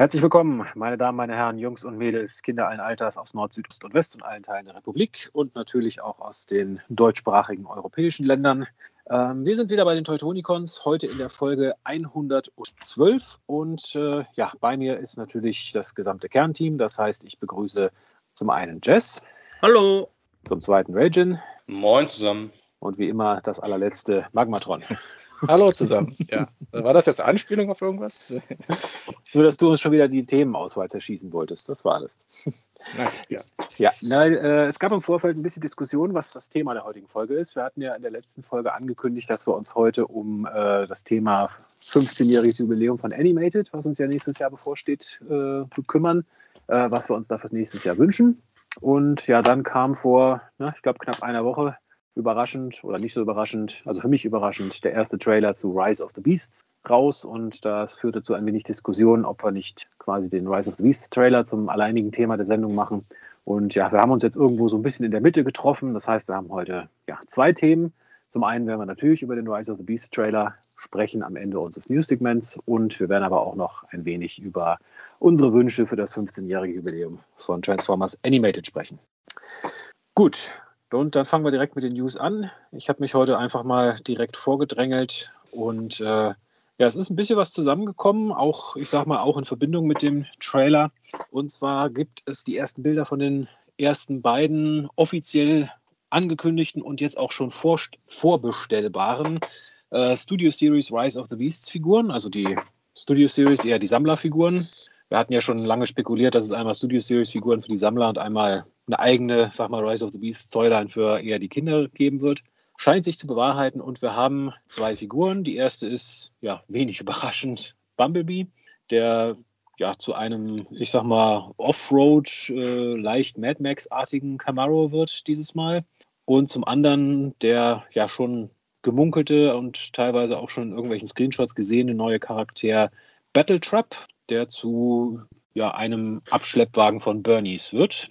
Herzlich willkommen, meine Damen, meine Herren, Jungs und Mädels, Kinder allen Alters aus Nord, Süd, Ost und West und allen Teilen der Republik und natürlich auch aus den deutschsprachigen europäischen Ländern. Ähm, wir sind wieder bei den Teutonicons, heute in der Folge 112 und äh, ja, bei mir ist natürlich das gesamte Kernteam. Das heißt, ich begrüße zum einen Jess. Hallo. Zum zweiten Ragin. Moin zusammen. Und wie immer das allerletzte Magmatron. Hallo zusammen. Ja. War das jetzt Anspielung auf irgendwas? Nur, dass du uns schon wieder die Themenauswahl zerschießen wolltest. Das war alles. Nein, ja. Ja, na, äh, es gab im Vorfeld ein bisschen Diskussion, was das Thema der heutigen Folge ist. Wir hatten ja in der letzten Folge angekündigt, dass wir uns heute um äh, das Thema 15-jähriges Jubiläum von Animated, was uns ja nächstes Jahr bevorsteht, äh, kümmern, äh, was wir uns dafür nächstes Jahr wünschen. Und ja, dann kam vor, na, ich glaube, knapp einer Woche überraschend oder nicht so überraschend, also für mich überraschend, der erste Trailer zu Rise of the Beasts raus und das führte zu ein wenig Diskussion, ob wir nicht quasi den Rise of the Beasts Trailer zum alleinigen Thema der Sendung machen. Und ja, wir haben uns jetzt irgendwo so ein bisschen in der Mitte getroffen. Das heißt, wir haben heute ja, zwei Themen. Zum einen werden wir natürlich über den Rise of the Beasts Trailer sprechen am Ende unseres News-Segments und wir werden aber auch noch ein wenig über unsere Wünsche für das 15-jährige Jubiläum von Transformers Animated sprechen. Gut, und dann fangen wir direkt mit den News an. Ich habe mich heute einfach mal direkt vorgedrängelt und äh, ja, es ist ein bisschen was zusammengekommen, auch, ich sag mal, auch in Verbindung mit dem Trailer. Und zwar gibt es die ersten Bilder von den ersten beiden offiziell angekündigten und jetzt auch schon vor, vorbestellbaren äh, Studio Series Rise of the Beasts Figuren, also die Studio Series, eher die Sammlerfiguren. Wir hatten ja schon lange spekuliert, dass es einmal Studio Series Figuren für die Sammler und einmal eine eigene, sag mal, Rise of the Beast Toyline für eher die Kinder geben wird. Scheint sich zu bewahrheiten und wir haben zwei Figuren. Die erste ist, ja, wenig überraschend Bumblebee, der ja zu einem, ich sag mal, Offroad, äh, leicht Mad Max-artigen Camaro wird dieses Mal. Und zum anderen der ja schon gemunkelte und teilweise auch schon in irgendwelchen Screenshots gesehene neue Charakter Battle Trap, der zu ja, einem Abschleppwagen von Bernies wird.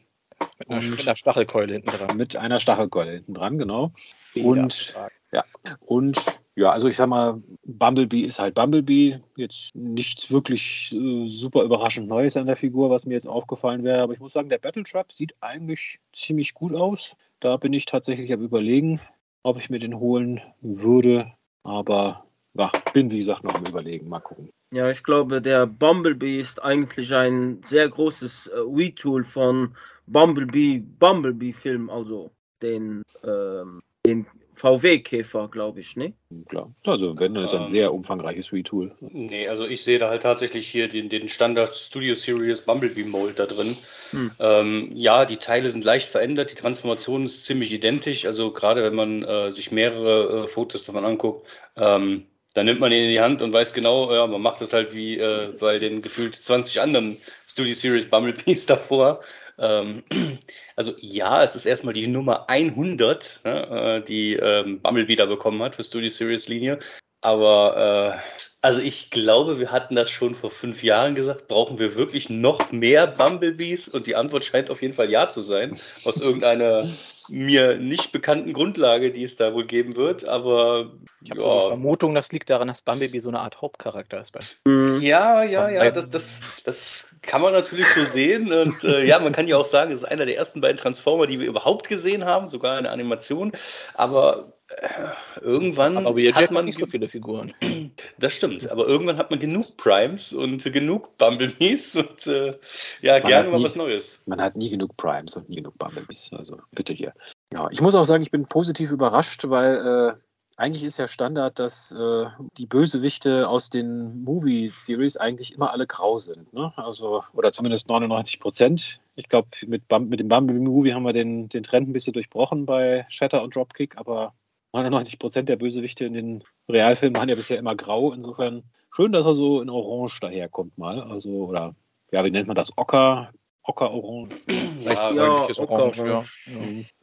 Mit einer, mit einer, Stachelkeule hinten dran. Mit einer Stachelkeule hinten dran, genau. Und ja, und ja, also ich sag mal, Bumblebee ist halt Bumblebee. Jetzt nichts wirklich äh, super überraschend Neues an der Figur, was mir jetzt aufgefallen wäre. Aber ich muss sagen, der Battle Trap sieht eigentlich ziemlich gut aus. Da bin ich tatsächlich am Überlegen, ob ich mir den holen würde. Aber ja, bin wie gesagt noch am Überlegen. Mal gucken. Ja, ich glaube, der Bumblebee ist eigentlich ein sehr großes äh, Retool von Bumblebee, Bumblebee-Film, also den, ähm, den VW-Käfer, glaube ich, ne? Klar. Also, wenn, dann ist ein ähm, sehr umfangreiches Retool. Nee, also ich sehe da halt tatsächlich hier den, den Standard Studio Series Bumblebee Mold da drin. Hm. Ähm, ja, die Teile sind leicht verändert, die Transformation ist ziemlich identisch. Also, gerade wenn man äh, sich mehrere äh, Fotos davon anguckt, ähm, dann nimmt man ihn in die Hand und weiß genau, ja, man macht das halt wie äh, bei den gefühlt 20 anderen Studio Series Bumblebees davor. Ähm, also ja, es ist erstmal die Nummer 100, ne, äh, die ähm, Bumblebee da bekommen hat für Studio Series Linie. Aber äh, also ich glaube, wir hatten das schon vor fünf Jahren gesagt. Brauchen wir wirklich noch mehr Bumblebees? Und die Antwort scheint auf jeden Fall ja zu sein. Aus irgendeiner mir nicht bekannten Grundlage, die es da wohl geben wird. Aber ich habe ja. so eine Vermutung, das liegt daran, dass Bumblebee so eine Art Hauptcharakter ist. Mhm. Ja, ja, ja. Das, das, das kann man natürlich so sehen. Und äh, ja, man kann ja auch sagen, es ist einer der ersten beiden Transformer, die wir überhaupt gesehen haben, sogar eine Animation. Aber irgendwann aber jetzt hat man nicht so viele Figuren. Das stimmt, aber irgendwann hat man genug Primes und genug Bumblebees und äh, ja, man gerne mal was Neues. Man hat nie genug Primes und nie genug Bumblebees, also bitte hier. Ja, ich muss auch sagen, ich bin positiv überrascht, weil äh, eigentlich ist ja Standard, dass äh, die Bösewichte aus den Movie-Series eigentlich immer alle grau sind. Ne? Also, oder zumindest 99 Prozent. Ich glaube, mit, mit dem Bumblebee-Movie haben wir den, den Trend ein bisschen durchbrochen bei Shatter und Dropkick, aber 99 Prozent der Bösewichte in den Realfilmen waren ja bisher immer grau. Insofern schön, dass er so in Orange daherkommt mal. Also, oder ja, wie nennt man das? Ocker, Ocker-Orange. Ja, ja, Orange, ja.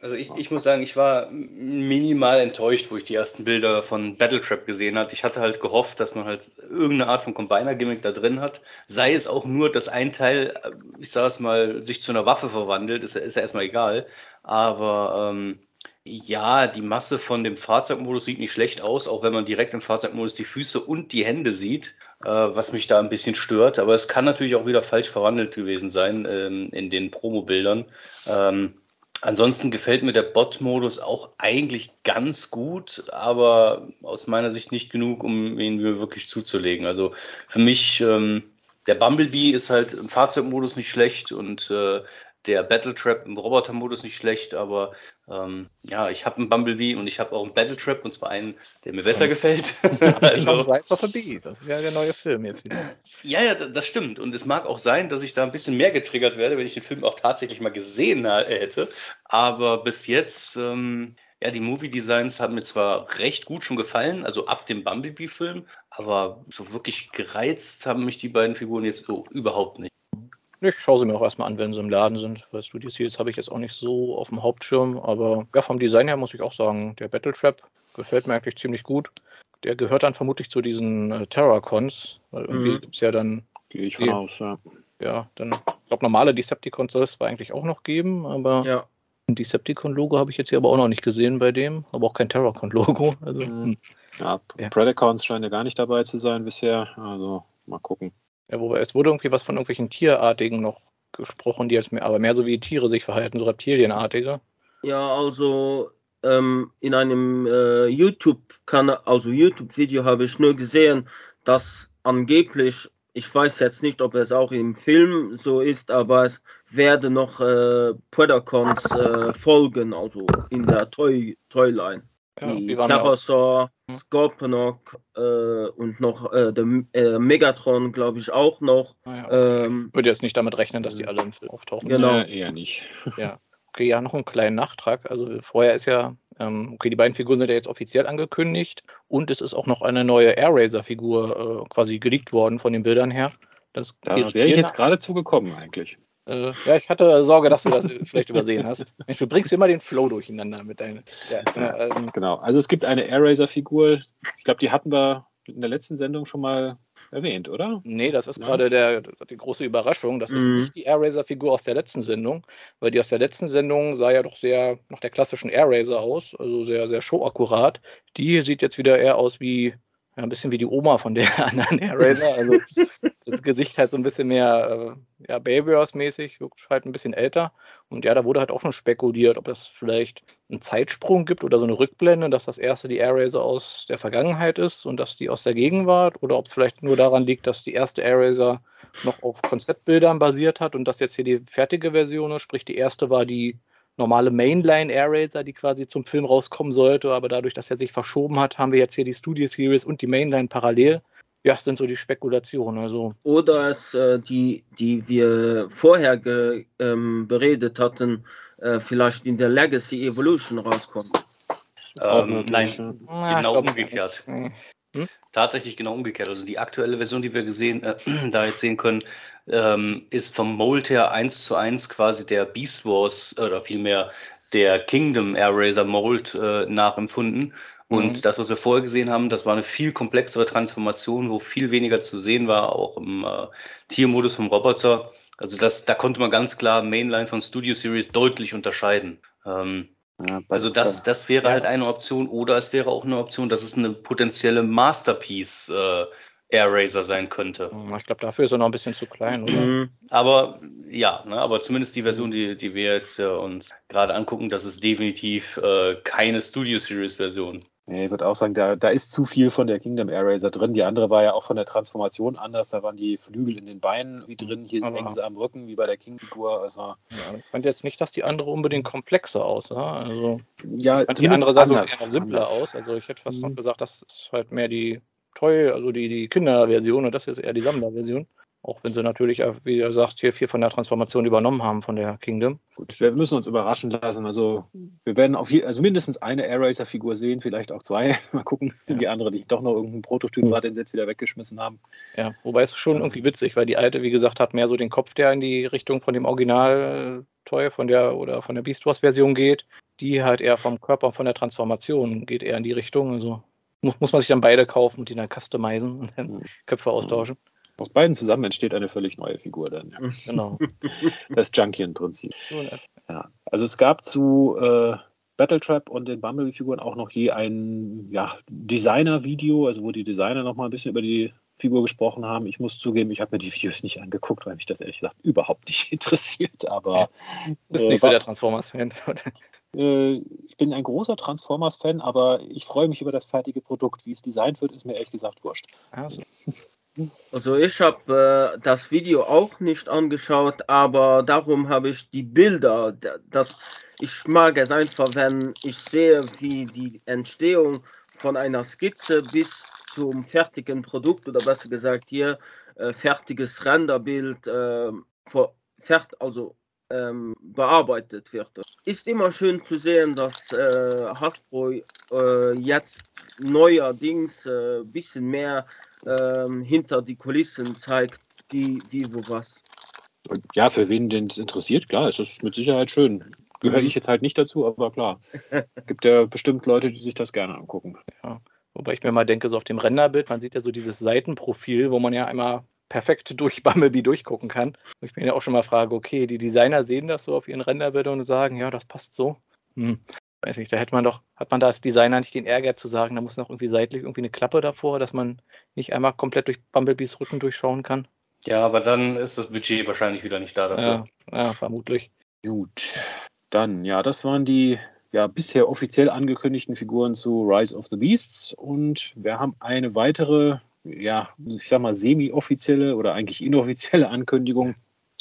Also ich, ich muss sagen, ich war minimal enttäuscht, wo ich die ersten Bilder von Battletrap gesehen habe. Ich hatte halt gehofft, dass man halt irgendeine Art von Combiner-Gimmick da drin hat. Sei es auch nur, dass ein Teil, ich sage es mal, sich zu einer Waffe verwandelt, ist, ist ja erstmal egal. Aber ähm, ja, die Masse von dem Fahrzeugmodus sieht nicht schlecht aus, auch wenn man direkt im Fahrzeugmodus die Füße und die Hände sieht. äh, was mich da ein bisschen stört. Aber es kann natürlich auch wieder falsch verwandelt gewesen sein ähm, in den Promo-Bildern. Ähm, ansonsten gefällt mir der Bot-Modus auch eigentlich ganz gut, aber aus meiner Sicht nicht genug, um ihn mir wirklich zuzulegen. Also für mich, ähm, der Bumblebee ist halt im Fahrzeugmodus nicht schlecht und äh, der Battle Trap im Roboter-Modus nicht schlecht, aber ähm, ja, ich habe einen Bumblebee und ich habe auch einen Battle Trap und zwar einen, der mir besser gefällt. also, Rise of the Bee, das ist ja der neue Film jetzt wieder. Ja, ja, das stimmt. Und es mag auch sein, dass ich da ein bisschen mehr getriggert werde, wenn ich den Film auch tatsächlich mal gesehen hätte. Aber bis jetzt, ähm, ja, die Movie Designs haben mir zwar recht gut schon gefallen, also ab dem Bumblebee-Film, aber so wirklich gereizt haben mich die beiden Figuren jetzt so überhaupt nicht. Ich schaue sie mir auch erstmal an, wenn sie im Laden sind. Weil Studio Series habe ich jetzt auch nicht so auf dem Hauptschirm. Aber ja, vom Design her muss ich auch sagen, der Battle Trap gefällt mir eigentlich ziemlich gut. Der gehört dann vermutlich zu diesen äh, Terracons. Weil irgendwie mhm. gibt es ja dann. Gehe ich von aus, ja. Ja, dann, ich glaube, normale Decepticons soll es zwar eigentlich auch noch geben, aber ja. ein Decepticon-Logo habe ich jetzt hier aber auch noch nicht gesehen bei dem, aber auch kein Terracon-Logo. Also, mhm. Hm. Ja, ja, Predacons scheinen ja gar nicht dabei zu sein bisher. Also mal gucken. Ja, wobei es wurde irgendwie was von irgendwelchen Tierartigen noch gesprochen, die jetzt mehr, aber mehr so wie Tiere sich verhalten, so Reptilienartige. Ja, also ähm, in einem äh, YouTube-Kanal, also YouTube-Video habe ich nur gesehen, dass angeblich, ich weiß jetzt nicht, ob es auch im Film so ist, aber es werden noch äh, Predacons äh, folgen, also in der Toy Toyline. Ja, die Terrorsaur, hm. Scorponok äh, und noch äh, der äh, Megatron, glaube ich, auch noch. Ah, ja. ähm, Würde jetzt nicht damit rechnen, dass die alle im Film auftauchen. Genau. Nee, eher nicht. ja. Okay, ja, noch einen kleinen Nachtrag. Also vorher ist ja, ähm, okay, die beiden Figuren sind ja jetzt offiziell angekündigt und es ist auch noch eine neue Air Racer-Figur äh, quasi geleakt worden von den Bildern her. Das da wäre ich jetzt gerade zugekommen eigentlich. Äh, ja, ich hatte Sorge, dass du das vielleicht übersehen hast. Mensch, du bringst immer den Flow durcheinander mit deinen. Ja, ähm, genau, also es gibt eine Airraiser-Figur. Ich glaube, die hatten wir in der letzten Sendung schon mal erwähnt, oder? Nee, das ist ja. gerade der, die große Überraschung. Das mhm. ist nicht die Airraiser-Figur aus der letzten Sendung, weil die aus der letzten Sendung sah ja doch sehr nach der klassischen Airraiser aus, also sehr, sehr showakkurat. Die sieht jetzt wieder eher aus wie ja, ein bisschen wie die Oma von der anderen Airraiser. Also das Gesicht halt so ein bisschen mehr äh, ja, Babyhouse-mäßig, wirkt halt ein bisschen älter. Und ja, da wurde halt auch schon spekuliert, ob es vielleicht einen Zeitsprung gibt oder so eine Rückblende, dass das erste die Airraiser aus der Vergangenheit ist und dass die aus der Gegenwart. Oder ob es vielleicht nur daran liegt, dass die erste Airraiser noch auf Konzeptbildern basiert hat und dass jetzt hier die fertige Version ist. Sprich, die erste war die normale Mainline Air Racer, die quasi zum Film rauskommen sollte, aber dadurch, dass er sich verschoben hat, haben wir jetzt hier die Studio Series und die Mainline parallel. Ja, das sind so die Spekulationen. Also. Oder es, äh, die, die wir vorher ge, ähm, beredet hatten, äh, vielleicht in der Legacy Evolution rauskommt. Ähm, nein, ja, genau umgekehrt. Hm? Tatsächlich genau umgekehrt. Also die aktuelle Version, die wir gesehen, äh, da jetzt sehen können, ähm, ist vom Mold her eins zu eins quasi der Beast Wars oder vielmehr der Kingdom Air Racer Mold äh, nachempfunden. Und mhm. das, was wir vorher gesehen haben, das war eine viel komplexere Transformation, wo viel weniger zu sehen war, auch im äh, Tiermodus vom Roboter. Also das, da konnte man ganz klar Mainline von Studio Series deutlich unterscheiden. Ähm, ja, also das, das wäre ja. halt eine Option oder es wäre auch eine Option, dass es eine potenzielle Masterpiece äh, Air Racer sein könnte. Ich glaube, dafür ist er noch ein bisschen zu klein, oder? Mhm. Aber ja, ne, aber zumindest die Version, die, die wir jetzt äh, uns gerade angucken, das ist definitiv äh, keine Studio Series Version. Nee, ich würde auch sagen, da, da ist zu viel von der Kingdom Air Racer drin. Die andere war ja auch von der Transformation anders. Da waren die Flügel in den Beinen wie drin. Hier sind sie am Rücken, wie bei der King-Figur. Also, ja, ich fand jetzt nicht, dass die andere unbedingt komplexer aussah. Also, ja, ich fand die andere sah so eher simpler anders. aus. Also ich hätte fast mhm. noch gesagt, das ist halt mehr die Toy, also die, die Kinderversion und das ist eher die Sammlerversion. Auch wenn sie natürlich, wie er sagt, hier viel von der Transformation übernommen haben von der Kingdom. Gut, wir müssen uns überraschen lassen. Also wir werden auf je, also mindestens eine Air Racer Figur sehen, vielleicht auch zwei. Mal gucken, ja. die andere, die doch noch irgendeinen Prototyp war, den sie jetzt wieder weggeschmissen haben. Ja, wobei es schon irgendwie witzig, weil die alte, wie gesagt, hat mehr so den Kopf, der in die Richtung von dem Original Toy von der oder von der Beast Wars Version geht. Die halt eher vom Körper, von der Transformation geht eher in die Richtung. Also muss, muss man sich dann beide kaufen und die dann customizen und dann Köpfe austauschen. Aus beiden zusammen entsteht eine völlig neue Figur dann. Ja. Genau. Das Junkian-Prinzip. Ja. Also es gab zu äh, Battletrap und den Bumblebee-Figuren auch noch je ein ja, Designer-Video, also wo die Designer noch mal ein bisschen über die Figur gesprochen haben. Ich muss zugeben, ich habe mir die Videos nicht angeguckt, weil mich das ehrlich gesagt überhaupt nicht interessiert. Aber ja, bist äh, nicht so der Transformers-Fan, ich bin ein großer Transformers-Fan, aber ich freue mich über das fertige Produkt. Wie es designt wird, ist mir ehrlich gesagt wurscht. Also, also ich habe äh, das Video auch nicht angeschaut, aber darum habe ich die Bilder. Das, ich mag es einfach, wenn ich sehe, wie die Entstehung von einer Skizze bis zum fertigen Produkt oder besser gesagt hier äh, fertiges Renderbild äh, fert, also ähm, bearbeitet wird. Ist immer schön zu sehen, dass äh, Hasbro äh, jetzt neuerdings ein äh, bisschen mehr ähm, hinter die Kulissen zeigt, die, die wo was. Ja, für wen den es interessiert, klar, ist das mit Sicherheit schön. Gehöre mhm. ich jetzt halt nicht dazu, aber klar. Gibt ja bestimmt Leute, die sich das gerne angucken. Ja. Wobei ich mir mal denke, so auf dem Renderbild, man sieht ja so dieses Seitenprofil, wo man ja einmal perfekt durch Bumblebee durchgucken kann. Und ich mir ja auch schon mal frage, okay, die Designer sehen das so auf ihren Renderbildern und sagen, ja, das passt so. Hm. Weiß nicht, da hätte man doch, hat man da als Designer nicht den Ärger zu sagen, da muss noch irgendwie seitlich irgendwie eine Klappe davor, dass man nicht einmal komplett durch Bumblebees Rücken durchschauen kann. Ja, aber dann ist das Budget wahrscheinlich wieder nicht da dafür. Ja, ja vermutlich. Gut. Dann, ja, das waren die ja, bisher offiziell angekündigten Figuren zu Rise of the Beasts und wir haben eine weitere, ja, ich sag mal, semi-offizielle oder eigentlich inoffizielle Ankündigung.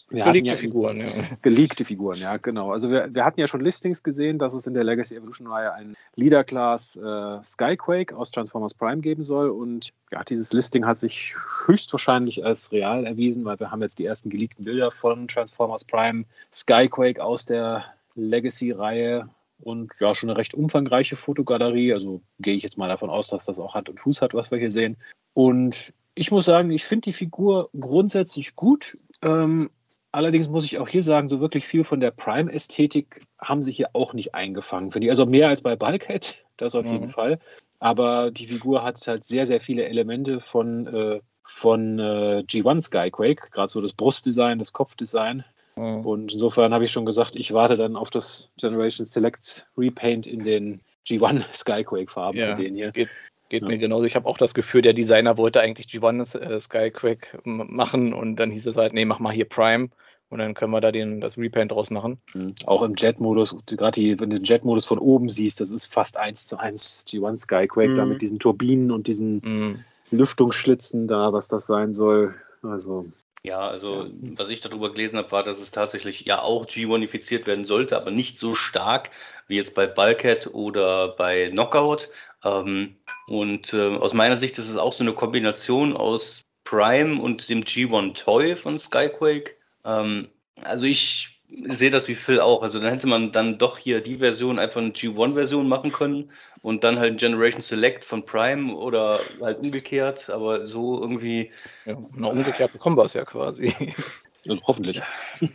Wir geleakte ja Figuren, ja. Geleakte Figuren, ja, genau. Also wir, wir hatten ja schon Listings gesehen, dass es in der Legacy Evolution-Reihe einen Leader-Class äh, Skyquake aus Transformers Prime geben soll. Und ja, dieses Listing hat sich höchstwahrscheinlich als real erwiesen, weil wir haben jetzt die ersten geleakten Bilder von Transformers Prime Skyquake aus der Legacy-Reihe und ja, schon eine recht umfangreiche Fotogalerie. Also gehe ich jetzt mal davon aus, dass das auch Hand und Fuß hat, was wir hier sehen. Und ich muss sagen, ich finde die Figur grundsätzlich gut. Ähm, allerdings muss ich auch hier sagen, so wirklich viel von der Prime-Ästhetik haben sie hier auch nicht eingefangen, finde ich. Also mehr als bei Bulkhead, das auf mhm. jeden Fall. Aber die Figur hat halt sehr, sehr viele Elemente von, äh, von äh, G1 Skyquake, gerade so das Brustdesign, das Kopfdesign. Mhm. Und insofern habe ich schon gesagt, ich warte dann auf das Generation Select Repaint in den G1 Skyquake-Farben. Ja, hier. Geht, geht ja. mir genauso. Ich habe auch das Gefühl, der Designer wollte eigentlich G1 äh, Skyquake machen und dann hieß es halt, nee, mach mal hier Prime. Und dann können wir da den, das Repaint draus machen. Mhm. Auch im Jet-Modus, gerade wenn du den Jet-Modus von oben siehst, das ist fast eins zu eins G1 Skyquake, mhm. da mit diesen Turbinen und diesen mhm. Lüftungsschlitzen da, was das sein soll. Also ja, also was ich darüber gelesen habe, war, dass es tatsächlich ja auch G1ifiziert werden sollte, aber nicht so stark wie jetzt bei Bulkhead oder bei Knockout. Ähm, und äh, aus meiner Sicht ist es auch so eine Kombination aus Prime und dem G1 Toy von Skyquake. Ähm, also ich sehe das wie Phil auch. Also dann hätte man dann doch hier die Version einfach eine G1-Version machen können und dann halt Generation Select von Prime oder halt umgekehrt, aber so irgendwie. Ja, na, umgekehrt bekommen wir es ja quasi. Also hoffentlich.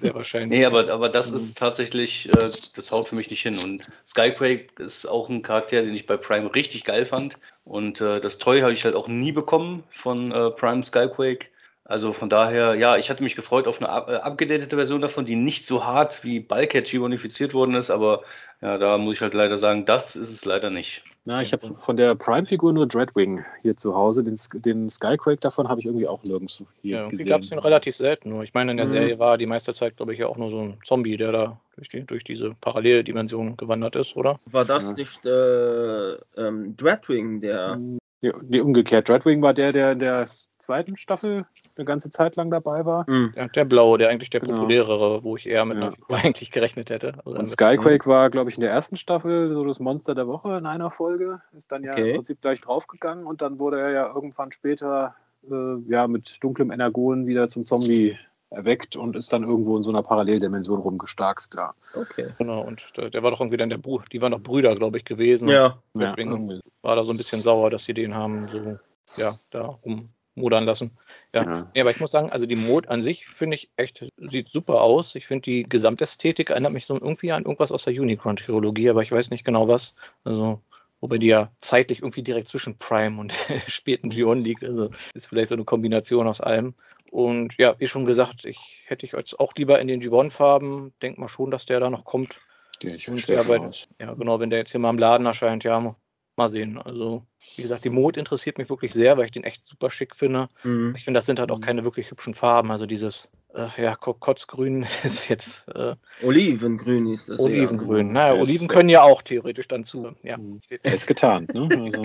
Sehr wahrscheinlich. Nee, aber, aber das ist tatsächlich, äh, das haut für mich nicht hin. Und Skyquake ist auch ein Charakter, den ich bei Prime richtig geil fand. Und äh, das Toy habe ich halt auch nie bekommen von äh, Prime Skyquake. Also von daher, ja, ich hatte mich gefreut auf eine äh, abgedatete Version davon, die nicht so hart wie Bulkhead G-Bonifiziert worden ist, aber ja, da muss ich halt leider sagen, das ist es leider nicht. Na, ich habe von der Prime-Figur nur Dreadwing hier zu Hause. Den, den Skyquake davon habe ich irgendwie auch nirgends hier ja, gesehen. gab es den relativ selten. Nur. Ich meine, in der mhm. Serie war die meiste Zeit, glaube ich, ja auch nur so ein Zombie, der da durch, die, durch diese Paralleldimension gewandert ist, oder? War das ja. nicht äh, ähm, Dreadwing, der. Ja, nee, umgekehrt. Dreadwing war der, der in der zweiten Staffel eine ganze Zeit lang dabei war. Mhm. Ja, der blaue, der eigentlich der genau. populärere, wo ich eher mit ja. eigentlich gerechnet hätte. Also und Skyquake war, glaube ich, in der ersten Staffel so das Monster der Woche in einer Folge. Ist dann ja okay. im Prinzip gleich draufgegangen und dann wurde er ja irgendwann später äh, ja, mit dunklem Energon wieder zum Zombie erweckt und ist dann irgendwo in so einer Paralleldimension rumgestarkst, ja. Okay. Genau, und der, der war doch irgendwie dann der Bruder, die waren doch Brüder, glaube ich, gewesen. Ja. Deswegen ja. war da so ein bisschen sauer, dass sie den haben so, ja, da rum modern lassen. Ja. ja. ja. aber ich muss sagen, also die Mode an sich finde ich echt, sieht super aus. Ich finde die Gesamtästhetik erinnert mich so irgendwie an irgendwas aus der Unicron-Trilogie, aber ich weiß nicht genau was. Also, wobei die ja zeitlich irgendwie direkt zwischen Prime und späten Leon liegt. Also ist vielleicht so eine Kombination aus allem. Und ja, wie schon gesagt, ich hätte ich jetzt auch lieber in den G1-Farben. Denk mal schon, dass der da noch kommt. Ja, ich und ja, bei, ja, genau, wenn der jetzt hier mal im Laden erscheint, ja, mal sehen. Also, wie gesagt, die Mode interessiert mich wirklich sehr, weil ich den echt super schick finde. Mhm. Ich finde, das sind halt auch mhm. keine wirklich hübschen Farben. Also dieses, äh, ja, Kotzgrün ist jetzt. Äh, Olivengrün ist das. Olivengrün. Ja. Naja, Oliven können ja auch theoretisch dann zu. Ja. Mhm. Er ist getan. Ne? Also.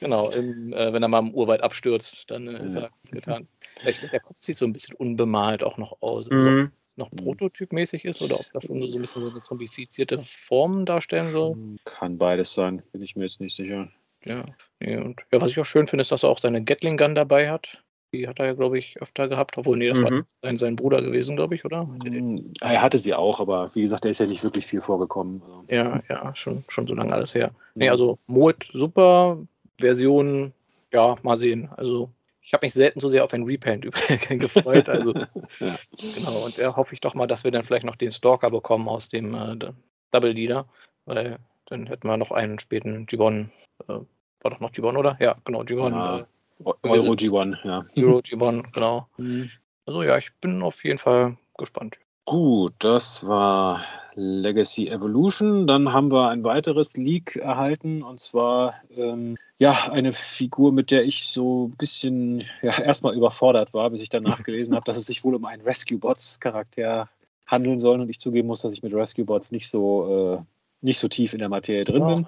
genau, im, äh, wenn er mal im Urwald abstürzt, dann äh, ist er getan. Ich finde, der Kopf sieht so ein bisschen unbemalt auch noch aus. Also, mhm. ob es noch prototypmäßig ist oder ob das so ein bisschen so eine zombifizierte Form darstellen soll. Kann beides sein, bin ich mir jetzt nicht sicher. Ja, nee, und ja, was ich auch schön finde, ist, dass er auch seine Gatling Gun dabei hat. Die hat er ja, glaube ich, öfter gehabt, obwohl, nee, das mhm. war sein, sein Bruder gewesen, glaube ich, oder? Mm, er hatte sie auch, aber wie gesagt, der ist ja nicht wirklich viel vorgekommen. Also. Ja, ja, schon, schon so lange alles her. Nee, also Mold super, Version, ja, mal sehen. Also ich habe mich selten so sehr auf ein Repaint gefreut. Also, ja. Genau, und da hoffe ich doch mal, dass wir dann vielleicht noch den Stalker bekommen aus dem äh, Double Leader, weil dann hätten wir noch einen späten Gibbon. Äh, war doch noch Gibbon, oder? Ja, genau, Gibbon. Ja, äh, Euro G1, ja. Euro G1, genau. Mhm. Also ja, ich bin auf jeden Fall gespannt. Gut, das war Legacy Evolution. Dann haben wir ein weiteres Leak erhalten und zwar ähm, ja eine Figur, mit der ich so ein bisschen ja, erstmal überfordert war, bis ich danach gelesen habe, dass es sich wohl um einen Rescue Bots Charakter handeln soll und ich zugeben muss, dass ich mit Rescue Bots nicht so äh, nicht so tief in der Materie drin bin.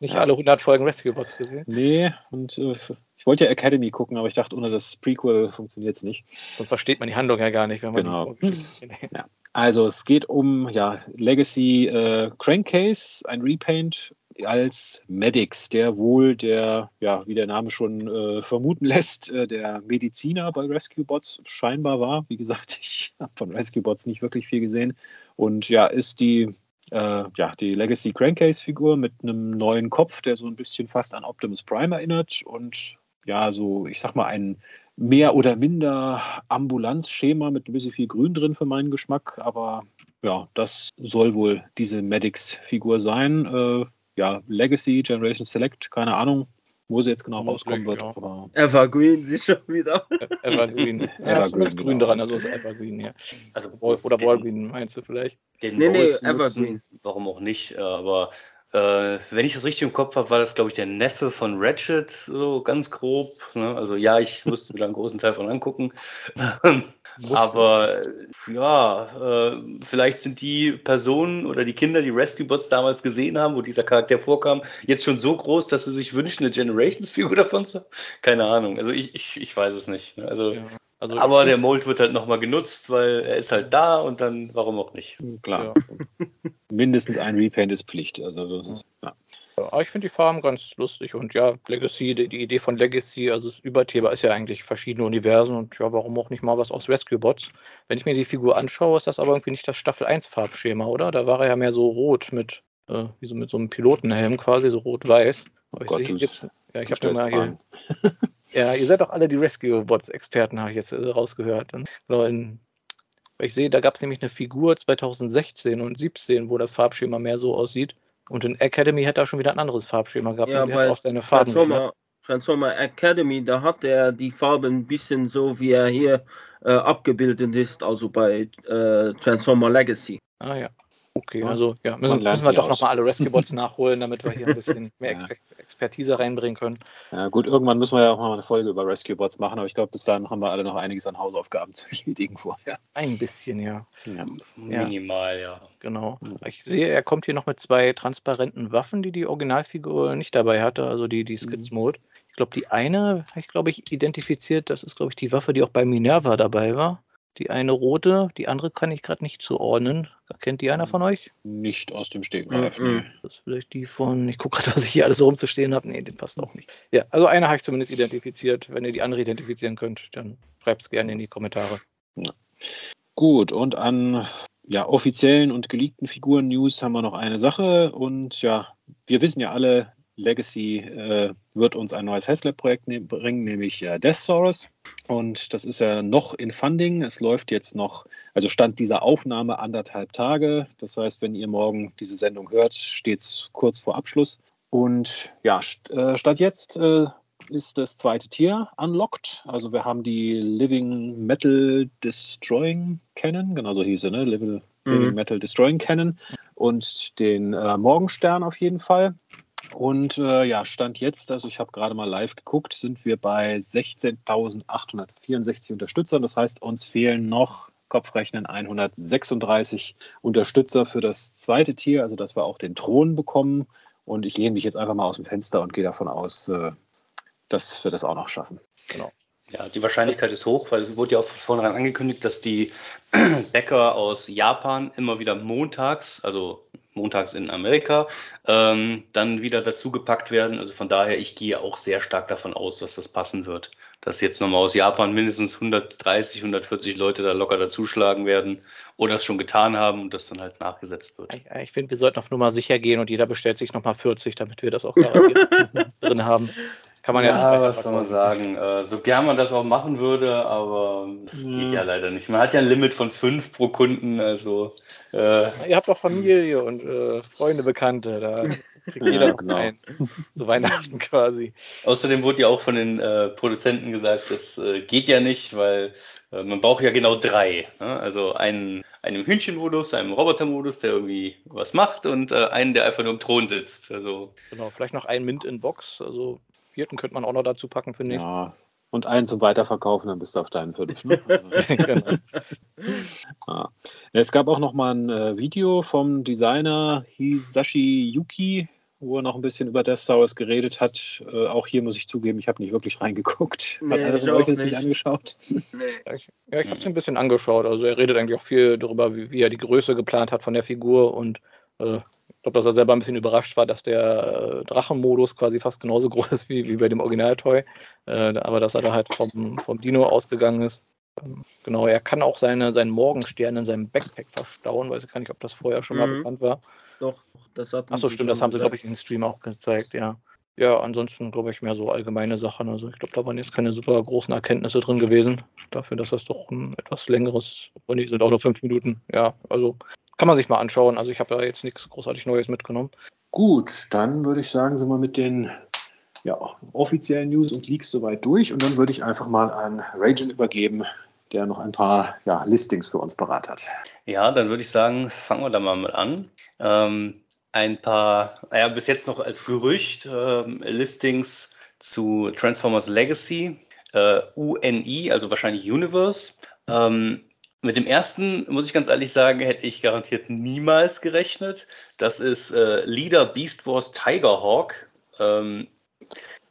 Nicht ja. alle 100 Folgen Rescue Bots gesehen. Nee, und äh, ich wollte ja Academy gucken, aber ich dachte, ohne das Prequel funktioniert es nicht. Sonst versteht man die Handlung ja gar nicht, wenn man genau. ja. Also es geht um ja, Legacy äh, Crankcase, ein Repaint als Medics, der wohl der, ja, wie der Name schon äh, vermuten lässt, äh, der Mediziner bei Rescue Bots scheinbar war. Wie gesagt, ich habe von Rescue Bots nicht wirklich viel gesehen. Und ja, ist die äh, ja, die Legacy Crankcase-Figur mit einem neuen Kopf, der so ein bisschen fast an Optimus Prime erinnert und ja, so, ich sag mal, ein mehr oder minder Ambulanzschema mit ein bisschen viel Grün drin für meinen Geschmack, aber ja, das soll wohl diese Medics-Figur sein. Äh, ja, Legacy, Generation Select, keine Ahnung, wo sie jetzt genau rauskommen wird. Ja. Aber Evergreen, sie schon wieder. Evergreen. ja, Evergreen, ist grün genau. dran, also ist Evergreen, ja. Also, oder Wallgreen meinst du vielleicht? Den nee, nee, Evergreen. Warum auch nicht, aber äh, wenn ich das richtig im Kopf habe, war das, glaube ich, der Neffe von Ratchet, so ganz grob. Ne? Also ja, ich musste mir da einen großen Teil von angucken. Aber ja, äh, vielleicht sind die Personen oder die Kinder, die Rescue Bots damals gesehen haben, wo dieser Charakter vorkam, jetzt schon so groß, dass sie sich wünschen, eine Generations-Figur davon zu haben. Keine Ahnung. Also ich, ich, ich weiß es nicht. Ne? Also ja. Also aber der Mold wird halt nochmal genutzt, weil er ist halt da und dann warum auch nicht. Klar. Ja. Mindestens ein Repaint ist Pflicht. Also das ist, ja. Aber ich finde die Farben ganz lustig und ja, Legacy, die, die, Idee von Legacy, also das Überthema ist ja eigentlich verschiedene Universen und ja, warum auch nicht mal was aus Rescue Bots. Wenn ich mir die Figur anschaue, ist das aber irgendwie nicht das Staffel 1 Farbschema, oder? Da war er ja mehr so rot mit, äh, wie so mit so einem Pilotenhelm quasi, so rot-weiß. Oh Gott, sehe, ja, ich habe mal hier. Ja, ihr seid doch alle die Rescue-Bots-Experten, habe ich jetzt äh, rausgehört. Genau, in, ich sehe, da gab es nämlich eine Figur 2016 und 2017, wo das Farbschema mehr so aussieht. Und in Academy hätte er schon wieder ein anderes Farbschema gehabt. Ja, weil auf seine Farben Transformer, Transformer Academy, da hat er die Farben ein bisschen so, wie er hier äh, abgebildet ist, also bei äh, Transformer Legacy. Ah ja. Okay, ja. also ja, müssen, müssen wir doch nochmal alle Rescue-Bots nachholen, damit wir hier ein bisschen mehr ja. Expertise reinbringen können. Ja, gut, irgendwann müssen wir ja auch mal eine Folge über Rescue-Bots machen, aber ich glaube, bis dahin haben wir alle noch einiges an Hausaufgaben zu erledigen vorher. Ein bisschen, ja. ja. Minimal, ja. Genau. Ich sehe, er kommt hier noch mit zwei transparenten Waffen, die die Originalfigur nicht dabei hatte, also die, die Skits-Mode. Mhm. Ich glaube, die eine, ich glaube ich, identifiziert, das ist, glaube ich, die Waffe, die auch bei Minerva dabei war. Die eine rote, die andere kann ich gerade nicht zuordnen. Kennt die einer von euch? Nicht aus dem Stegreif. Mm -mm. Das ist vielleicht die von, ich gucke gerade, was ich hier alles so rumzustehen habe. Nee, den passt auch nicht. Ja, also eine habe ich zumindest identifiziert. Wenn ihr die andere identifizieren könnt, dann schreibt es gerne in die Kommentare. Ja. Gut, und an ja, offiziellen und geleakten Figuren-News haben wir noch eine Sache. Und ja, wir wissen ja alle, Legacy äh, wird uns ein neues Haslab-Projekt ne bringen, nämlich äh, Death Saurus. Und das ist ja noch in Funding. Es läuft jetzt noch, also Stand dieser Aufnahme anderthalb Tage. Das heißt, wenn ihr morgen diese Sendung hört, steht es kurz vor Abschluss. Und ja, st äh, statt jetzt äh, ist das zweite Tier unlocked. Also wir haben die Living Metal Destroying Cannon, genau so hieß sie, ne? Living, mhm. Living Metal Destroying Cannon und den äh, Morgenstern auf jeden Fall. Und äh, ja, Stand jetzt, also ich habe gerade mal live geguckt, sind wir bei 16.864 Unterstützern. Das heißt, uns fehlen noch Kopfrechnen 136 Unterstützer für das zweite Tier, also dass wir auch den Thron bekommen. Und ich lehne mich jetzt einfach mal aus dem Fenster und gehe davon aus, äh, dass wir das auch noch schaffen. Genau. Ja, die Wahrscheinlichkeit ist hoch, weil es wurde ja auch von vornherein angekündigt, dass die Bäcker aus Japan immer wieder montags, also montags in Amerika, ähm, dann wieder dazugepackt werden. Also von daher, ich gehe auch sehr stark davon aus, dass das passen wird. Dass jetzt nochmal aus Japan mindestens 130, 140 Leute da locker dazuschlagen werden oder es schon getan haben und das dann halt nachgesetzt wird. Ich, ich finde, wir sollten auf Nummer sicher gehen und jeder bestellt sich nochmal 40, damit wir das auch drin haben. Kann man ja, ja was soll man sagen. Äh, so gern man das auch machen würde, aber es hm. geht ja leider nicht. Man hat ja ein Limit von fünf pro Kunden, also. Äh, Ihr habt doch Familie und äh, Freunde, Bekannte, da kriegt jeder ja, genau. einen. Zu Weihnachten quasi. Außerdem wurde ja auch von den äh, Produzenten gesagt, das äh, geht ja nicht, weil äh, man braucht ja genau drei. Ne? Also einen, einen im Hühnchenmodus, einen Robotermodus, der irgendwie was macht und einen, der einfach nur im Thron sitzt. Also, genau, vielleicht noch einen Mint in Box, also vierten könnte man auch noch dazu packen, finde ich. Ja, und einen zum Weiterverkaufen, dann bist du auf deinen fünf. Ne? Also, genau. ja. Es gab auch noch mal ein äh, Video vom Designer Hisashi Yuki, wo er noch ein bisschen über Death Star Wars geredet hat. Äh, auch hier muss ich zugeben, ich habe nicht wirklich reingeguckt. Nee, hat einer von euch es sich angeschaut? Nee. Ja, ich, ja, ich habe es ein bisschen angeschaut. Also er redet eigentlich auch viel darüber, wie, wie, er die Größe geplant hat von der Figur und äh, ich glaube, dass er selber ein bisschen überrascht war, dass der äh, Drachenmodus quasi fast genauso groß ist wie, wie bei dem Original-Toy. Äh, aber dass er da halt vom, vom Dino ausgegangen ist. Ähm, genau, er kann auch seine, seinen Morgenstern in seinem Backpack verstauen. Weiß ich gar nicht, ob das vorher schon mal mhm. bekannt war. Doch, das hat Achso, stimmt, das haben sie, glaube ich, im Stream auch gezeigt, ja. Ja, ansonsten glaube ich mehr so allgemeine Sachen. Also ich glaube, da waren jetzt keine super großen Erkenntnisse drin gewesen. Dafür, dass das doch ein etwas längeres, und die sind auch nur fünf Minuten. Ja, also kann man sich mal anschauen. Also ich habe da jetzt nichts großartig Neues mitgenommen. Gut, dann würde ich sagen, sind wir mit den ja, offiziellen News und Leaks soweit durch. Und dann würde ich einfach mal an Rajan übergeben, der noch ein paar ja, Listings für uns parat hat. Ja, dann würde ich sagen, fangen wir da mal an. Ähm, ein paar, naja, bis jetzt noch als Gerücht ähm, Listings zu Transformers Legacy, äh, UNI, also wahrscheinlich Universe. Ähm, mit dem ersten, muss ich ganz ehrlich sagen, hätte ich garantiert niemals gerechnet. Das ist äh, Leader Beast Wars Tigerhawk. Ähm,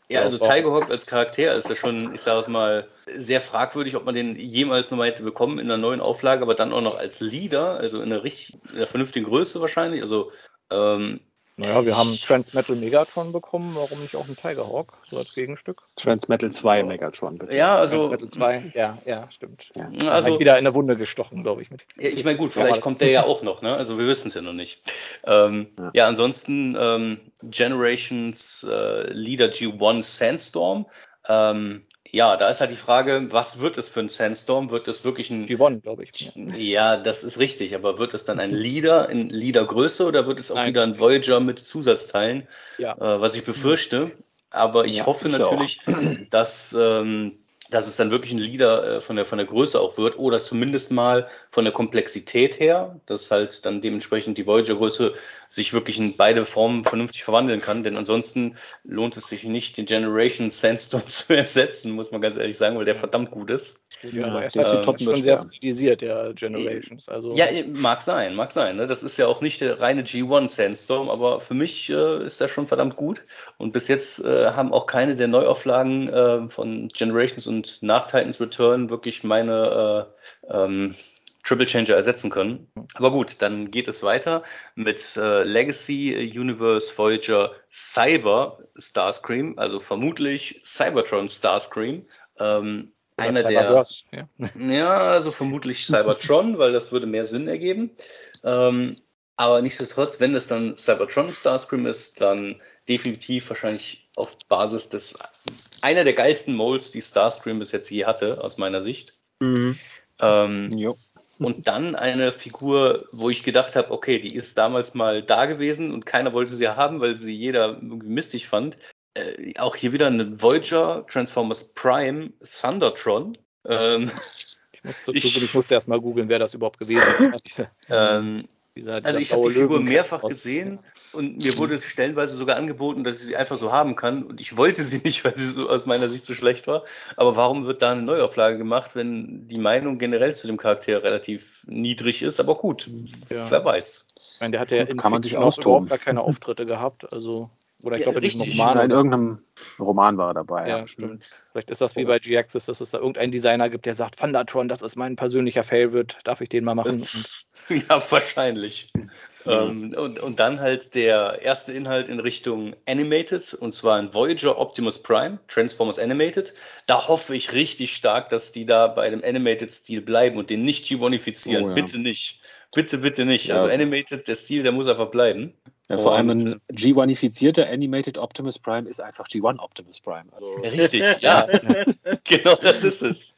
ja, also Tigerhawk als Charakter ist ja schon, ich sage es mal, sehr fragwürdig, ob man den jemals nochmal hätte bekommen in einer neuen Auflage, aber dann auch noch als Leader, also in einer richtig, in einer vernünftigen Größe wahrscheinlich. Also ähm, naja, wir haben Transmetal Megatron bekommen, warum nicht auch ein Tigerhawk, so als Gegenstück? Transmetal 2 Megatron, bitte. Ja, also. Transmetal 2, ja, ja, stimmt. Ja. Also, ich wieder in der Wunde gestochen, glaube ich. Mit. Ja, ich meine, gut, vielleicht kommt der ja auch noch, ne? Also, wir wissen es ja noch nicht. Ähm, ja. ja. ansonsten ähm, Generations äh, Leader G1 Sandstorm. Ähm, ja, da ist halt die Frage, was wird es für ein Sandstorm? Wird es wirklich ein. Gewonnen, glaube ich. Ja, das ist richtig, aber wird es dann ein Leader in Leader-Größe oder wird es auch Nein. wieder ein Voyager mit Zusatzteilen? Ja. Äh, was ich befürchte. Aber ich ja, hoffe natürlich, dass ähm, dass es dann wirklich ein Leader äh, von, der, von der Größe auch wird oder zumindest mal von der Komplexität her, dass halt dann dementsprechend die Voyager-Größe sich wirklich in beide Formen vernünftig verwandeln kann, denn ansonsten lohnt es sich nicht, den Generation Sandstorm zu ersetzen, muss man ganz ehrlich sagen, weil der verdammt gut ist. Ja, aber er ist halt ähm, schon sehr stilisiert, der Generations. Also. Ja, mag sein, mag sein. Ne? Das ist ja auch nicht der reine G1 Sandstorm, aber für mich äh, ist das schon verdammt gut. Und bis jetzt äh, haben auch keine der Neuauflagen äh, von Generations und und nach Titans Return wirklich meine äh, ähm, Triple Changer ersetzen können. Aber gut, dann geht es weiter mit äh, Legacy Universe Voyager Cyber Starscream, also vermutlich Cybertron Starscream. Ähm, einer der. Ja. ja. also vermutlich Cybertron, weil das würde mehr Sinn ergeben. Ähm, aber nichtsdestotrotz, wenn es dann Cybertron Starscream ist, dann definitiv wahrscheinlich auf Basis des einer der geilsten Molds, die Starscream bis jetzt je hatte, aus meiner Sicht. Mhm. Ähm, und dann eine Figur, wo ich gedacht habe, okay, die ist damals mal da gewesen und keiner wollte sie haben, weil sie jeder irgendwie mistig fand. Äh, auch hier wieder eine Voyager Transformers Prime Thundertron. Ähm, ich, muss ich, ich musste erst mal googeln, wer das überhaupt gewesen ist. ähm, Dieser, dieser also ich habe die Figur mehrfach gesehen und mir wurde stellenweise sogar angeboten, dass ich sie einfach so haben kann. Und ich wollte sie nicht, weil sie so aus meiner Sicht so schlecht war. Aber warum wird da eine Neuauflage gemacht, wenn die Meinung generell zu dem Charakter relativ niedrig ist? Aber gut, ja. wer weiß. Ich meine, der hat ja in kann man sich auch überhaupt gar keine Auftritte gehabt. Also oder ich ja, glaube, in diesem Roman. in irgendeinem Roman war er dabei. Ja, ja. stimmt. Vielleicht ist das wie bei G-Axis, dass es da irgendeinen Designer gibt, der sagt, Thundertron, das ist mein persönlicher Favorite, darf ich den mal machen? ja, wahrscheinlich. Mhm. Ähm, und, und dann halt der erste Inhalt in Richtung Animated, und zwar ein Voyager Optimus Prime, Transformers Animated. Da hoffe ich richtig stark, dass die da bei dem Animated-Stil bleiben und den nicht G-Bonifizieren. Oh, ja. Bitte nicht. Bitte, bitte nicht. Ja. Also Animated, der Stil, der muss einfach bleiben. Ja, vor allem ein G1-ifizierter Animated Optimus Prime ist einfach G1 Optimus Prime. Also Richtig, ja. genau das ist es.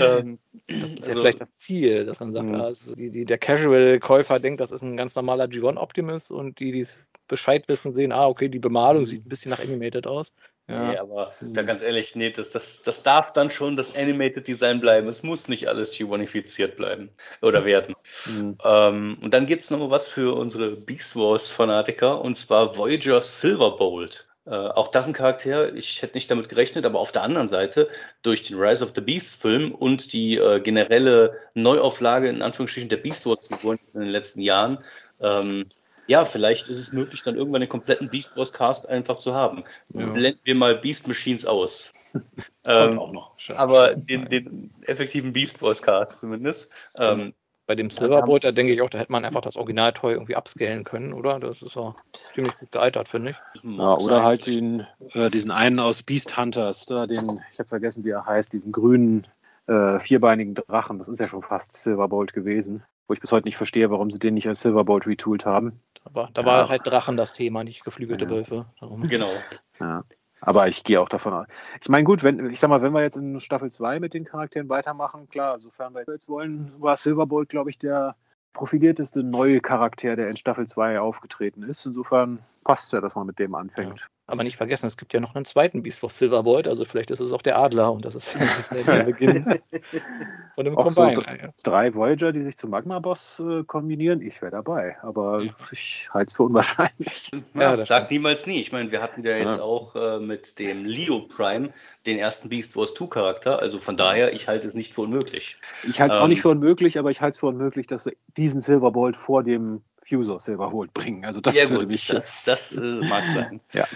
Ähm, das ist ja also, vielleicht das Ziel, dass man sagt, mhm. also die, die, der Casual-Käufer denkt, das ist ein ganz normaler G1 Optimus und die, die es Bescheid wissen, sehen, ah, okay, die Bemalung sieht ein bisschen nach Animated aus. Ja. Nee, aber mhm. da ganz ehrlich, nee, das, das, das darf dann schon das Animated Design bleiben. Es muss nicht alles G1ifiziert bleiben oder werden. Mhm. Ähm, und dann gibt es noch was für unsere Beast Wars-Fanatiker und zwar Voyager Silverbolt. Äh, auch das ein Charakter, ich hätte nicht damit gerechnet, aber auf der anderen Seite, durch den Rise of the Beasts Film und die äh, generelle Neuauflage in Anführungsstrichen der Beast Wars-Figuren in den letzten Jahren, ähm, ja, vielleicht ist es möglich, dann irgendwann den kompletten Beast Wars Cast einfach zu haben. Ja. Blenden wir mal Beast Machines aus. ähm, auch noch. Schön, aber schön. Den, den, effektiven Beast Wars Cast zumindest. Ähm, bei dem Silverbolt, da denke ich auch, da hätte man einfach das Original-Toy irgendwie upscalen können, oder? Das ist ja ziemlich gut gealtert, finde ich. Ja, oder halt den, äh, diesen einen aus Beast Hunters, da den, ich habe vergessen, wie er heißt, diesen grünen äh, vierbeinigen Drachen. Das ist ja schon fast Silverbolt gewesen. Wo ich bis heute nicht verstehe, warum sie den nicht als Silverbolt retoolt haben. Aber da war ja. halt Drachen das Thema, nicht geflügelte ja. Wölfe. Darum. Genau. Ja. Aber ich gehe auch davon aus. Ich meine, gut, wenn, ich sag mal, wenn wir jetzt in Staffel 2 mit den Charakteren weitermachen, klar, sofern wir jetzt wollen, war Silverbolt, glaube ich, der profilierteste neue Charakter, der in Staffel 2 aufgetreten ist. Insofern passt es ja, dass man mit dem anfängt. Aber nicht vergessen, es gibt ja noch einen zweiten Beast of Silverbolt, also vielleicht ist es auch der Adler und das ist der Beginn von dem Combine. So drei Voyager, die sich zum Magma-Boss äh, kombinieren, ich wäre dabei, aber ja. ich halte es für unwahrscheinlich. Ja, ja sag niemals nie. Ich meine, wir hatten ja jetzt ja. auch äh, mit dem Leo Prime den ersten Beast Wars 2 Charakter, also von daher, ich halte es nicht für unmöglich. Ich halte es ähm, auch nicht für unmöglich, aber ich halte es für unmöglich, dass diesen Silverbolt vor dem Fuser Silverbolt bringen. Also das ja, gut, mich das, das äh, mag sein. ja.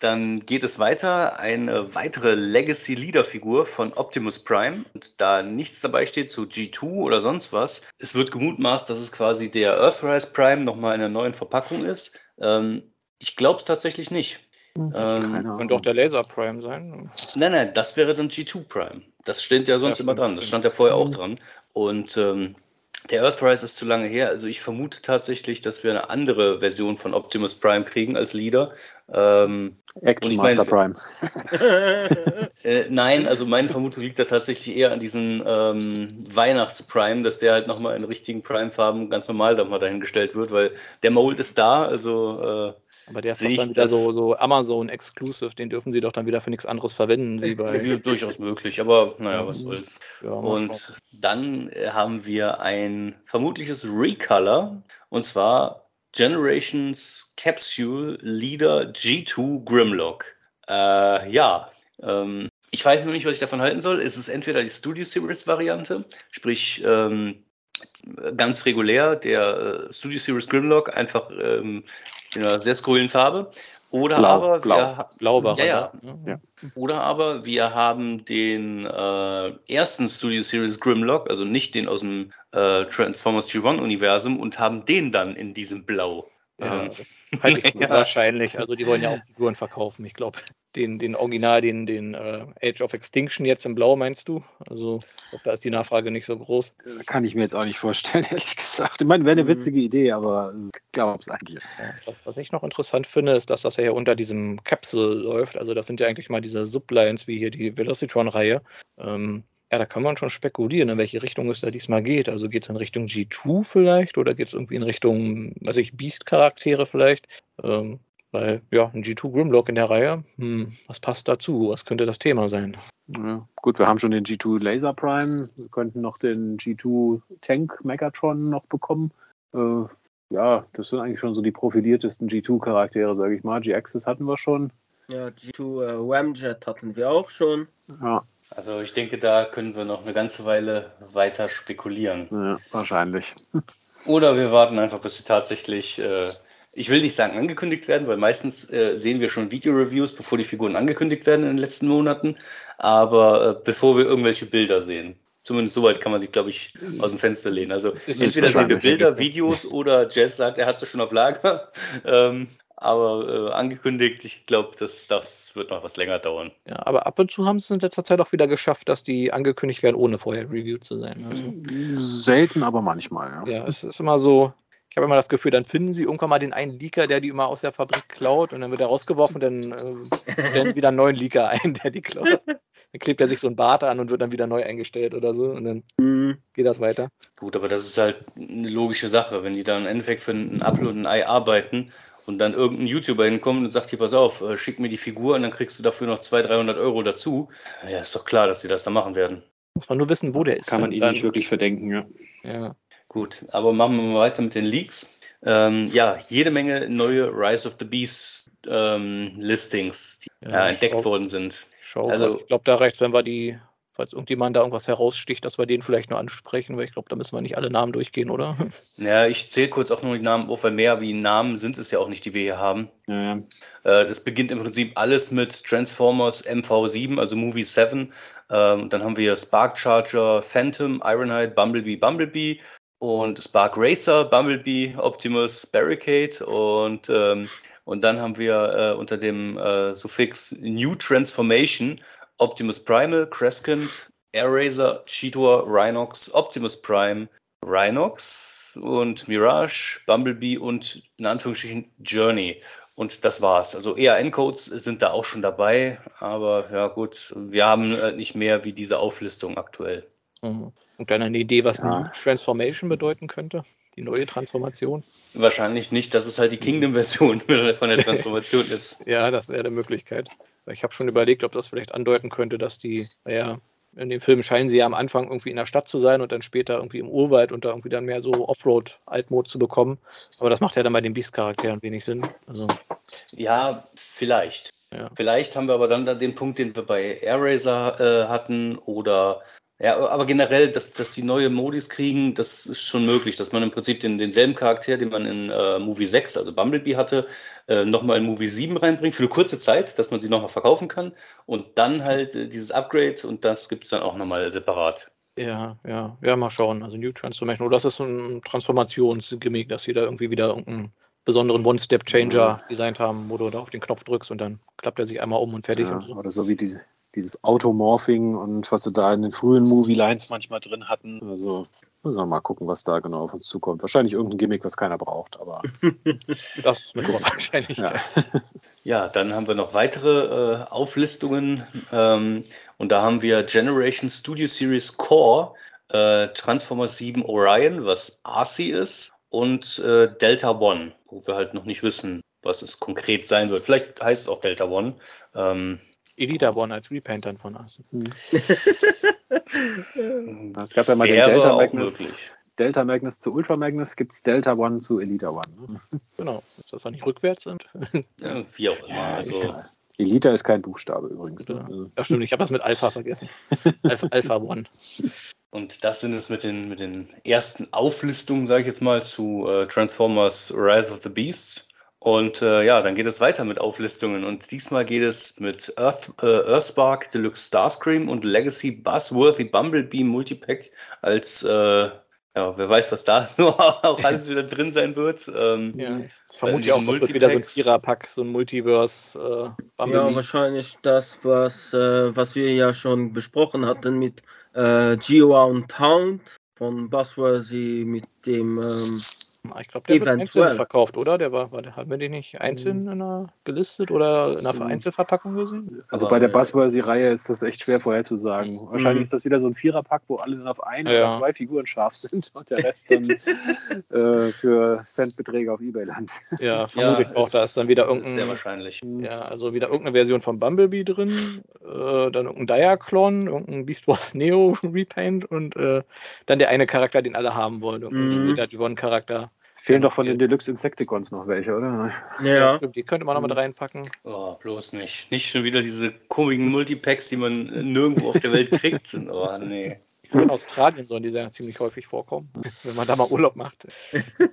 Dann geht es weiter. Eine weitere Legacy-Leader-Figur von Optimus Prime. Und da nichts dabei steht zu G2 oder sonst was, es wird gemutmaßt, dass es quasi der Earthrise Prime nochmal in einer neuen Verpackung ist. Ähm, ich glaube es tatsächlich nicht. Hm, ähm, Könnte auch der Laser Prime sein. Nein, nein, das wäre dann G2 Prime. Das steht ja sonst ja, immer dran. Das stand ja vorher auch hm. dran. Und ähm, der Earthrise ist zu lange her. Also ich vermute tatsächlich, dass wir eine andere Version von Optimus Prime kriegen als Leader. Ähm, Action Master Prime. äh, nein, also meine Vermutung liegt da tatsächlich eher an diesen ähm, Weihnachts-Prime, dass der halt nochmal in richtigen Prime-Farben ganz normal dann mal dahingestellt wird, weil der Mold ist da, also äh, aber der ist doch dann wieder so, so Amazon-Exclusive, den dürfen sie doch dann wieder für nichts anderes verwenden, wie bei. Ja, durchaus möglich, aber naja, was soll's. Ja, und dann äh, haben wir ein vermutliches Recolor und zwar Generations Capsule Leader G2 Grimlock. Äh, ja, ähm, ich weiß noch nicht, was ich davon halten soll. Es ist entweder die Studio Series Variante, sprich ähm, ganz regulär, der äh, Studio Series Grimlock, einfach ähm, in einer sehr skurrilen Farbe. Oder Blau, aber Blau, wir, Blau ja, ja. ja, Oder aber wir haben den äh, ersten Studio Series Grimlock, also nicht den aus dem äh, Transformers G1-Universum, und haben den dann in diesem Blau. Ja, ähm, das halte ich ja. wahrscheinlich. Also die wollen ja auch Figuren verkaufen. Ich glaube, den, den Original, den, den uh, Age of Extinction jetzt im Blau meinst du? Also glaub, da ist die Nachfrage nicht so groß. Kann ich mir jetzt auch nicht vorstellen, ehrlich gesagt. Ich meine, wäre eine mhm. witzige Idee, aber ich glaube es eigentlich. Ja, was ich noch interessant finde, ist, dass das ja hier unter diesem Capsule läuft. Also das sind ja eigentlich mal diese Sublines, wie hier die Velocitron-Reihe. Ähm, ja, da kann man schon spekulieren, in welche Richtung es da diesmal geht. Also geht es in Richtung G2 vielleicht oder geht es irgendwie in Richtung, weiß ich, Beast-Charaktere vielleicht? Ähm, weil, ja, ein G2 Grimlock in der Reihe, hm, was passt dazu? Was könnte das Thema sein? Ja, gut, wir haben schon den G2 Laser Prime, wir könnten noch den G2 Tank Megatron noch bekommen. Äh, ja, das sind eigentlich schon so die profiliertesten G2-Charaktere, sage ich mal. G-Axis hatten wir schon. Ja, G2 äh, Ramjet hatten wir auch schon. Ja. Also ich denke, da können wir noch eine ganze Weile weiter spekulieren. Ja, wahrscheinlich. Oder wir warten einfach, bis sie tatsächlich, äh, ich will nicht sagen angekündigt werden, weil meistens äh, sehen wir schon Video-Reviews, bevor die Figuren angekündigt werden in den letzten Monaten, aber äh, bevor wir irgendwelche Bilder sehen. Zumindest soweit kann man sich, glaube ich, aus dem Fenster lehnen. Also entweder sehen wir. Bilder, Videos oder Jeff sagt, er hat sie schon auf Lager. ähm, aber äh, angekündigt, ich glaube, das, das wird noch was länger dauern. Ja, aber ab und zu haben sie es in letzter Zeit auch wieder geschafft, dass die angekündigt werden, ohne vorher reviewed zu sein. Also, Selten, aber manchmal, ja. ja, es ist immer so. Ich habe immer das Gefühl, dann finden sie irgendwann mal den einen Leaker, der die immer aus der Fabrik klaut und dann wird er rausgeworfen, dann äh, stellen sie wieder einen neuen Leaker ein, der die klaut. Dann klebt er sich so ein Bart an und wird dann wieder neu eingestellt oder so und dann Mhm. geht das weiter. Gut, aber das ist halt eine logische Sache. Wenn die dann im Endeffekt für einen Upload und ein Ei arbeiten und dann irgendein YouTuber hinkommt und sagt, hier, pass auf, äh, schick mir die Figur und dann kriegst du dafür noch 200, 300 Euro dazu. Ja, ist doch klar, dass die das dann machen werden. Muss man nur wissen, wo der ist. Kann man ihn dann, nicht wirklich verdenken, ja. Ja. Gut, aber machen wir mal weiter mit den Leaks. Ähm, ja, jede Menge neue Rise of the Beast ähm, Listings, die Ja, ja, ich entdeckt schau- worden sind. Schau, Also- ich glaube, da reicht wenn wir die, falls irgendjemand da irgendwas heraussticht, dass wir den vielleicht nur ansprechen, weil ich glaube, da müssen wir nicht alle Namen durchgehen, oder? Ja, ich zähle kurz auch nur die Namen auf, weil mehr wie Namen sind es ja auch nicht, die wir hier haben. ja. Äh, das beginnt im Prinzip alles mit Transformers MV7, also Movie 7. Ähm, dann haben wir Spark Charger, Phantom, Ironhide, Bumblebee, Bumblebee und Spark Racer, Bumblebee, Optimus, Barricade und, ähm, und dann haben wir äh, unter dem äh, Suffix New Transformation Optimus Primal, Crescent, Air Razor, Cheetor, Rhinox, Optimus Prime, Rhinox und Mirage, Bumblebee und in Anführungsstrichen Journey. Und das war's. Also EAN-Codes sind da auch schon dabei, aber ja gut, wir haben äh, nicht mehr wie diese Auflistung aktuell. Mhm. Und dann eine Idee, was Ja. Transformation bedeuten könnte? Die neue Transformation? Wahrscheinlich nicht, dass es halt die Kingdom-Version von der Transformation ist. Ja, das wäre eine Möglichkeit. Ich habe schon überlegt, ob das vielleicht andeuten könnte, dass die, naja, in dem Film scheinen sie ja am Anfang irgendwie in der Stadt zu sein und dann später irgendwie im Urwald und da irgendwie dann mehr so Offroad-Altmode zu bekommen. Aber das macht ja dann bei den Beast-Charakteren wenig Sinn. Also, Ja, vielleicht. ja. Vielleicht haben wir aber dann da den Punkt, den wir bei Air Racer äh, hatten oder ja, aber generell, dass, dass die neue Modis kriegen, das ist schon möglich, dass man im Prinzip den, denselben Charakter, den man in äh, Movie 6, also Bumblebee hatte, äh, nochmal in Movie 7 reinbringt, für eine kurze Zeit, dass man sie nochmal verkaufen kann und dann halt äh, dieses Upgrade und das gibt es dann auch nochmal separat. Ja, ja, ja, mal schauen. Also New Transformation. Oder das ist so ein Transformationsgimmick, dass sie da irgendwie wieder irgendeinen besonderen One-Step-Changer designt haben, wo du da auf den Knopf drückst und dann klappt er sich einmal um und fertig. ja. Und so. Oder so wie diese, dieses Automorphing und was sie da in den frühen Movie-Lines manchmal drin hatten. Also müssen wir mal gucken, was da genau auf uns zukommt. Wahrscheinlich irgendein Gimmick, was keiner braucht, aber Das ist mit hoher Wahrscheinlichkeit. ja. Ja, dann haben wir noch weitere äh, Auflistungen ähm, und da haben wir Generation Studio Series Core, äh, Transformers 7 Orion, was Arcee ist, und äh, Delta One, wo wir halt noch nicht wissen, was es konkret sein wird. Vielleicht heißt es auch Delta One. Ähm, Elita One als Repaint dann von Arsen. Es gab ja mal den wäre Delta auch Magnus, möglich. Delta Magnus zu Ultra Magnus, gibt es Delta One zu Elita One. Ne? Genau. Dass das dann nicht rückwärts sind. Ja, wie auch immer. also, egal. Elita ist kein Buchstabe übrigens. Ne? Ja. Also, Ja, stimmt, ich habe das mit Alpha vergessen. Alpha, Alpha One. Und das sind es mit den, mit den ersten Auflistungen, sage ich jetzt mal, zu äh, Transformers Rise of the Beasts. Und äh, ja, dann geht es weiter mit Auflistungen. Und diesmal geht es mit Earth, äh, Earthspark Deluxe Starscream und Legacy Buzzworthy Bumblebee Multipack als, äh, ja, wer weiß, was da so auch alles wieder drin sein wird. Ähm, Ja. Ich vermute diese auch, das wird wieder so ein Vierer-Pack, so ein Multiverse äh, Ja, Bumblebee. wahrscheinlich das, was, äh, was wir ja schon besprochen hatten mit äh, Geo und Hound von Buzzworthy mit dem. Ähm, ich glaube, der wird einzeln verkauft, oder? Der war, war der, haben wir den nicht einzeln in einer, gelistet oder in einer Mhm. Einzelverpackung gesehen? also bei der Buzzworthy-Reihe ist das echt schwer vorherzusagen. Wahrscheinlich ist das wieder so ein Viererpack, wo alle dann auf eine Ja. oder zwei Figuren scharf sind und der Rest dann äh, für Centbeträge auf Ebay landet. Ja, vermute ich auch. Da ist dann wieder Sehr irgendein. wahrscheinlich. Ja, also wieder irgendeine Version von Bumblebee drin, äh, dann irgendein Diaclon, irgendein Beast Wars Neo Repaint und äh, dann der eine Charakter, den alle haben wollen, irgendein Mhm. später One Charakter. Es fehlen doch von den Deluxe Insecticons noch welche, oder? Ja, stimmt. Die könnte man noch mit reinpacken. Oh, bloß nicht. Nicht schon wieder diese komischen Multipacks, die man nirgendwo auf der Welt kriegt. Oh, nee. In Australien sollen die ja ziemlich häufig vorkommen, wenn man da mal Urlaub macht.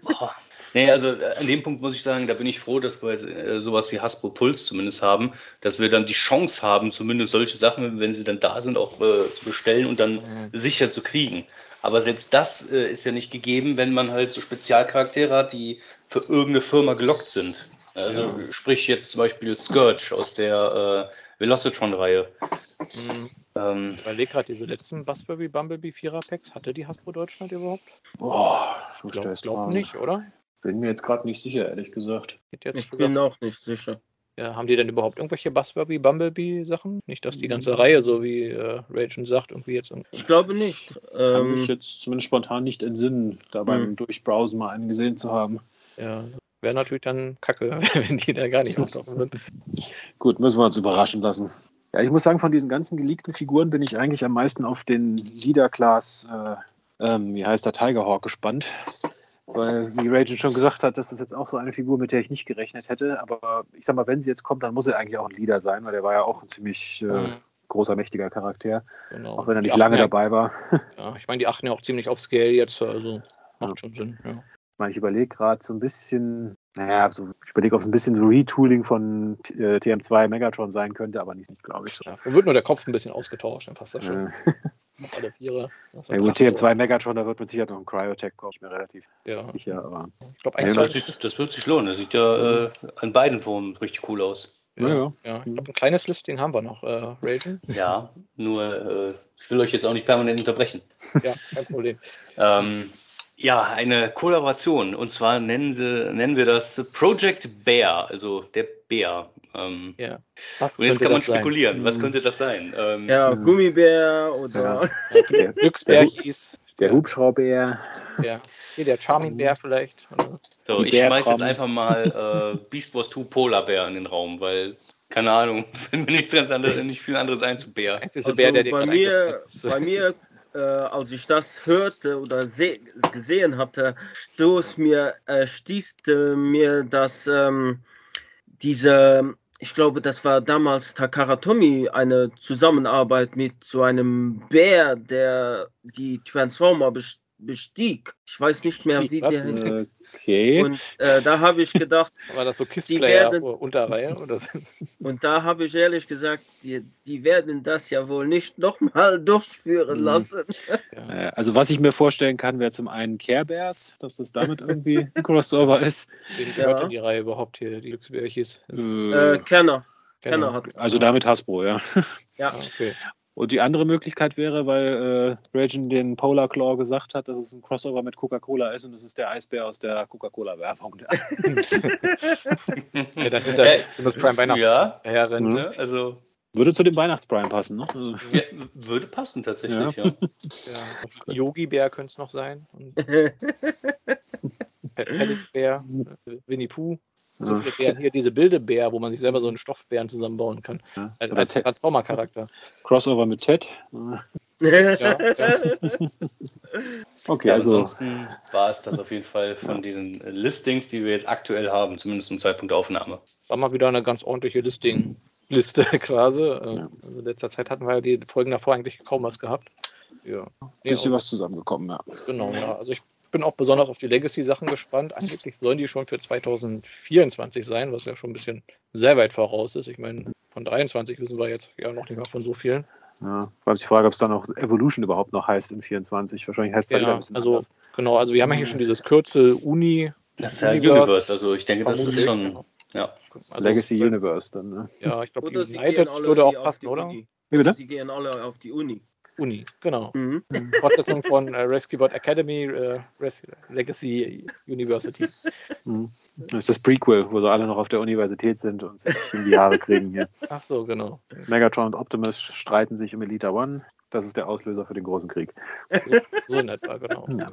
Oh. Nee, also äh, an dem Punkt muss ich sagen, da bin ich froh, dass wir äh, sowas wie Hasbro Puls zumindest haben, dass wir dann die Chance haben, zumindest solche Sachen, wenn sie dann da sind, auch äh, zu bestellen und dann sicher zu kriegen. Aber selbst das äh, ist ja nicht gegeben, wenn man halt so Spezialcharaktere hat, die für irgendeine Firma gelockt sind. Also ja. sprich jetzt zum Beispiel Scourge aus der äh, Velocitron-Reihe. Mhm. Ähm, ich überlege gerade, diese letzten Buzzberry Bumblebee Vierer Packs, hatte die Hasbro Deutschland überhaupt? Boah, ich glaube glaub nicht, oder? Bin mir jetzt gerade nicht sicher, ehrlich gesagt. ich gesagt, bin auch nicht sicher. Ja, haben die denn überhaupt irgendwelche Buzzberry Bumblebee Sachen? Nicht, dass die ganze Reihe, so wie äh, Ragen sagt, irgendwie jetzt. Irgendwie ich glaube nicht. Kann ähm, mich jetzt zumindest spontan nicht entsinnen, da beim hm. Durchbrowsen mal einen gesehen zu haben. Ja, wäre natürlich dann kacke, wenn die da gar nicht auftauchen würden. Gut, müssen wir uns überraschen lassen. Ja, ich muss sagen, von diesen ganzen geleakten Figuren bin ich eigentlich am meisten auf den Leader-Class, äh, ähm, wie heißt der, Tigerhawk gespannt. Weil, wie Rachel schon gesagt hat, das ist jetzt auch so eine Figur, mit der ich nicht gerechnet hätte. Aber ich sag mal, wenn sie jetzt kommt, dann muss er eigentlich auch ein Leader sein, weil der war ja auch ein ziemlich äh, mhm. großer, mächtiger Charakter. Genau. Auch wenn er nicht lange ja, dabei war. Ja, ich meine, die achten ja auch ziemlich auf Scale jetzt, also macht ja. schon Sinn. Ja. Ich meine, ich überlege gerade so ein bisschen, naja, so, ich überlege, ob es ein bisschen so Retooling von äh, TM2 Megatron sein könnte, aber nicht, nicht glaube ich. So. Ja, dann wird nur der Kopf ein bisschen ausgetauscht, dann passt das schon. Alle Viere. Ja, gut, TM2 Megatron, da wird mit Sicherheit noch ein Cryotech kommen, ich mir relativ ja. sicher. Aber ich glaube, ja, das, das, das, wird sich lohnen. Das sieht ja äh, an beiden Formen richtig cool aus. Ja, ja. ja ich glaube, ein kleines Listing haben wir noch, äh, Raven. Ja, nur äh, ich will euch jetzt auch nicht permanent unterbrechen. Ja, kein Problem. ähm, ja, eine Kollaboration. Und zwar nennen, sie, nennen wir das Project Bear, also der Bär. Ähm, ja. Was und jetzt kann man spekulieren, sein? was hm. könnte das sein? Ähm, ja, Gummibär oder ja. der Glücksbär hieß. Der Hubschraubbär. Ja. Hier der Charming Bär vielleicht. So, ich schmeiß jetzt einfach mal äh, Beast Wars 2 Polar Bär in den Raum, weil, keine Ahnung, wenn mir nichts ganz anderes, nicht viel anderes ein zu Bär. Also Bär, der bei, mir, bei mir äh, als ich das hörte oder gesehen hatte, stoß mir, äh, stieß mir das, ähm, diese, ich glaube, das war damals Takara Tomy, eine Zusammenarbeit mit so einem Bär, der die Transformer bestieg. Ich weiß nicht mehr, wie Was? der. Okay. Und äh, da habe ich gedacht. War das so Kissplayer Unterreihe? Oder? Und da habe ich ehrlich gesagt, die, die, werden das ja wohl nicht nochmal durchführen mhm. lassen. Ja. Also, was ich mir vorstellen kann, wäre zum einen Care Bears, dass das damit irgendwie ein Crossover ist. Wen gehört ja. denn die Reihe überhaupt hier, die Glücksbärchis? Äh, Kenner. Kenner hat. Also damit Hasbro, ja. Ja, ah, okay. Und die andere Möglichkeit wäre, weil äh, Regan den Polar Claw gesagt hat, dass es ein Crossover mit Coca-Cola ist und es ist der Eisbär aus der Coca-Cola-Werbung. ja, dann wird äh, das Prime Weihnachts ja, Herren, mhm. ne? Also würde zu dem Weihnachtsprime passen, ne? Also ja, würde passen tatsächlich, ja. ja. Yogi Bär könnte es noch sein. Bär, Winnie Pooh. So Bären hier, diese Bildebär, wo man sich selber so einen Stoffbären zusammenbauen kann. Ja. Als, als Transformer-Charakter. Crossover mit Ted. ja, ja. okay, ja, also. Ansonsten war es das auf jeden Fall von diesen Listings, die wir jetzt aktuell haben, zumindest zum Zeitpunkt der Aufnahme. War mal wieder eine ganz ordentliche Listing-Liste quasi. Äh, also in letzter Zeit hatten wir ja die Folgen davor eigentlich kaum was gehabt. Ja. Nee, Ist was zusammengekommen, ja. Genau, ja. Also ich bin auch besonders auf die Legacy-Sachen gespannt. Angeblich sollen die schon für 2024 sein, was ja schon ein bisschen sehr weit voraus ist. Ich meine, von 23 wissen wir jetzt ja noch nicht mal von so vielen. Ja, weil ich frage, ob es dann auch Evolution überhaupt noch heißt im 24. Wahrscheinlich heißt es ja, dann also anders. genau, also wir haben ja hier schon dieses Kürzel Uni. Das ist ja Universe, Universe also ich denke, das ist schon ja. Also Legacy Universe dann. Ne? Ja, ich glaube, United würde auch passen, oder? Wie bitte? Sie gehen alle auf die Uni. Uni, genau. Mhm. Fortsetzung von äh, Rescue Bot Academy, äh, Legacy University. Mhm. Das ist das Prequel, wo sie alle noch auf der Universität sind und sich in die Haare kriegen hier. Ach so, genau. Megatron und Optimus streiten sich um Elita One. Das ist der Auslöser für den großen Krieg. So, so in etwa, genau. Ja.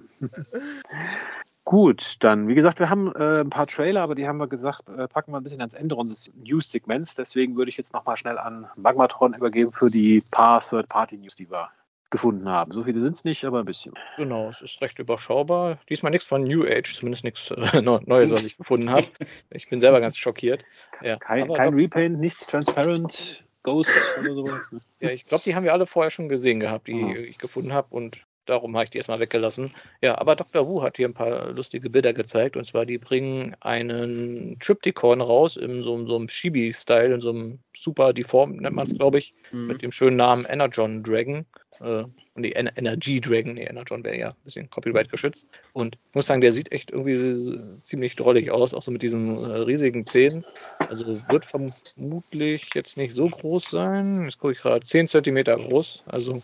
Gut, dann, wie gesagt, wir haben äh, ein paar Trailer, aber die haben wir gesagt, äh, packen wir ein bisschen ans Ende unseres News-Segments. Deswegen würde ich jetzt nochmal schnell an Magmatron übergeben für die paar Third-Party-News, die wir gefunden haben. So viele sind es nicht, aber ein bisschen. Genau, es ist recht überschaubar. Diesmal nichts von New Age, zumindest nichts äh, Neues, was ich gefunden habe. Ich bin selber ganz schockiert. Ja, kein, kein Repaint, nichts Transparent, Ghost oder sowas. Ne? Ja, ich glaube, die haben wir alle vorher schon gesehen gehabt, die oh. ich gefunden habe. Und darum habe ich die erstmal weggelassen. Ja, aber Dr. Wu hat hier ein paar lustige Bilder gezeigt. Und zwar, die bringen einen Triptychon raus in so, so einem Chibi-Style, in so einem super Deform, nennt man es, glaube ich, mhm. mit dem schönen Namen Energon Dragon. Äh, die en Energy Dragon, nee, Energon wäre ja ein bisschen Copyright geschützt. Und ich muss sagen, der sieht echt irgendwie ziemlich drollig aus, auch so mit diesen äh, riesigen Zähnen. Also wird vermutlich jetzt nicht so groß sein. Jetzt gucke ich gerade, 10 cm groß. Also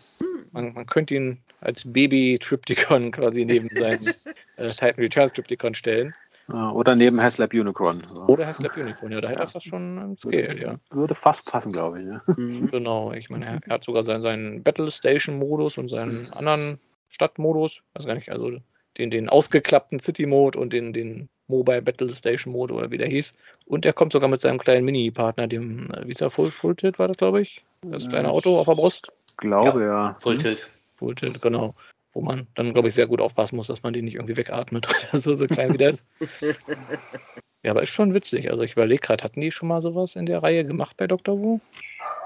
man, man könnte ihn als Baby-Triptychon quasi neben seinen äh, Titan Returns Triptychon stellen. Oder neben Haslab Unicorn. Oder Haslab Unicorn, ja, da hätte das schon ein Scale, ja. Würde fast passen, glaube ich. Ja. Mhm. Genau, ich meine, er, hat sogar seinen, seinen Battle Station Modus und seinen anderen Stadtmodus, weiß gar nicht, also den, den ausgeklappten City Mode und den, den Mobile Battle Station Mode oder wie der hieß. Und er kommt sogar mit seinem kleinen Mini-Partner, dem, äh, wie ist er, Full, Full Tilt war das, glaube ich? Das kleine Auto auf der Brust. Glaube, ja. ja. Full Tilt. Full Tilt, genau wo man dann, glaube ich, sehr gut aufpassen muss, dass man den nicht irgendwie wegatmet oder so, so klein wie ist. ja, aber ist schon witzig. Also ich überlege gerade, hatten die schon mal sowas in der Reihe gemacht bei Dr. Wu?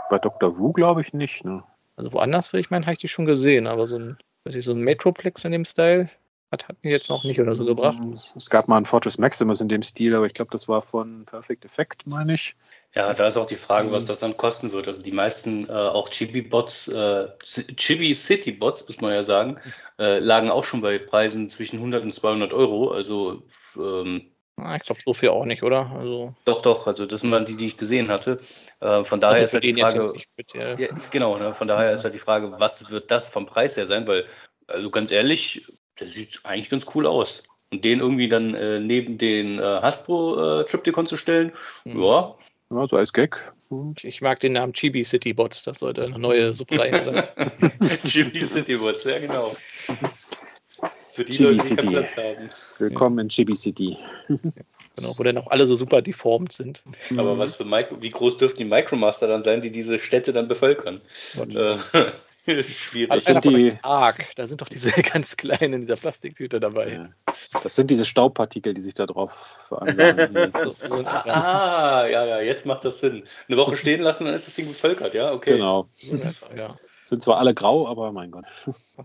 Bei Dr. Wu glaube ich nicht, ne? Also woanders, will ich meinen, habe ich die schon gesehen, aber so ein, weiß ich, so ein Metroplex in dem Style hat, hat mir jetzt noch nicht oder so gebracht. Es gab mal ein Fortress Maximus in dem Stil, aber ich glaube, das war von Perfect Effect, meine ich. Ja, da ist auch die Frage, was mhm. das dann kosten wird. Also die meisten äh, auch Chibi-Bots, äh, Chibi-City-Bots, muss man ja sagen, äh, lagen auch schon bei Preisen zwischen 100 und 200 Euro. Also ähm, ich glaube, so viel auch nicht, oder? Also doch, doch. Also das sind dann die, die ich gesehen hatte. Äh, von daher also ist halt die Frage. Ja, genau, ne, von daher ist halt die Frage, was wird das vom Preis her sein? Weil, also ganz ehrlich, der sieht eigentlich ganz cool aus. Und den irgendwie dann äh, neben den äh, Hasbro äh, Triptychon zu stellen, mhm. ja, ja, so als Gag. Ich mag den Namen Chibi City Bots, das sollte eine neue Subreihe sein. Chibi City Bots, ja genau. Für die Chibi Leute, die keinen Platz haben. Willkommen ja. in Chibi City. Genau, wo dann auch alle so super deformt sind. Aber was für Micro wie groß dürften die Micromaster dann sein, die diese Städte dann bevölkern? Äh, Schwierig. Das sind die Arg. Da sind doch diese ganz kleinen in dieser Plastiktüte dabei. Ja. Das sind diese Staubpartikel, die sich da drauf veranlagen. ah, ja, ja, jetzt macht das Sinn. Eine Woche stehen lassen, dann ist das Ding bevölkert, ja, okay. Genau. Ja. Sind zwar alle grau, aber mein Gott.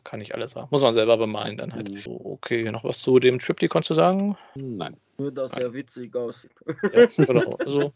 Kann ich alles haben. Muss man selber bemalen dann halt. Mhm. So, okay, noch was zu dem Triptychon zu sagen? Nein. Nur, dass er witzig aussieht. Ja, genau. Also,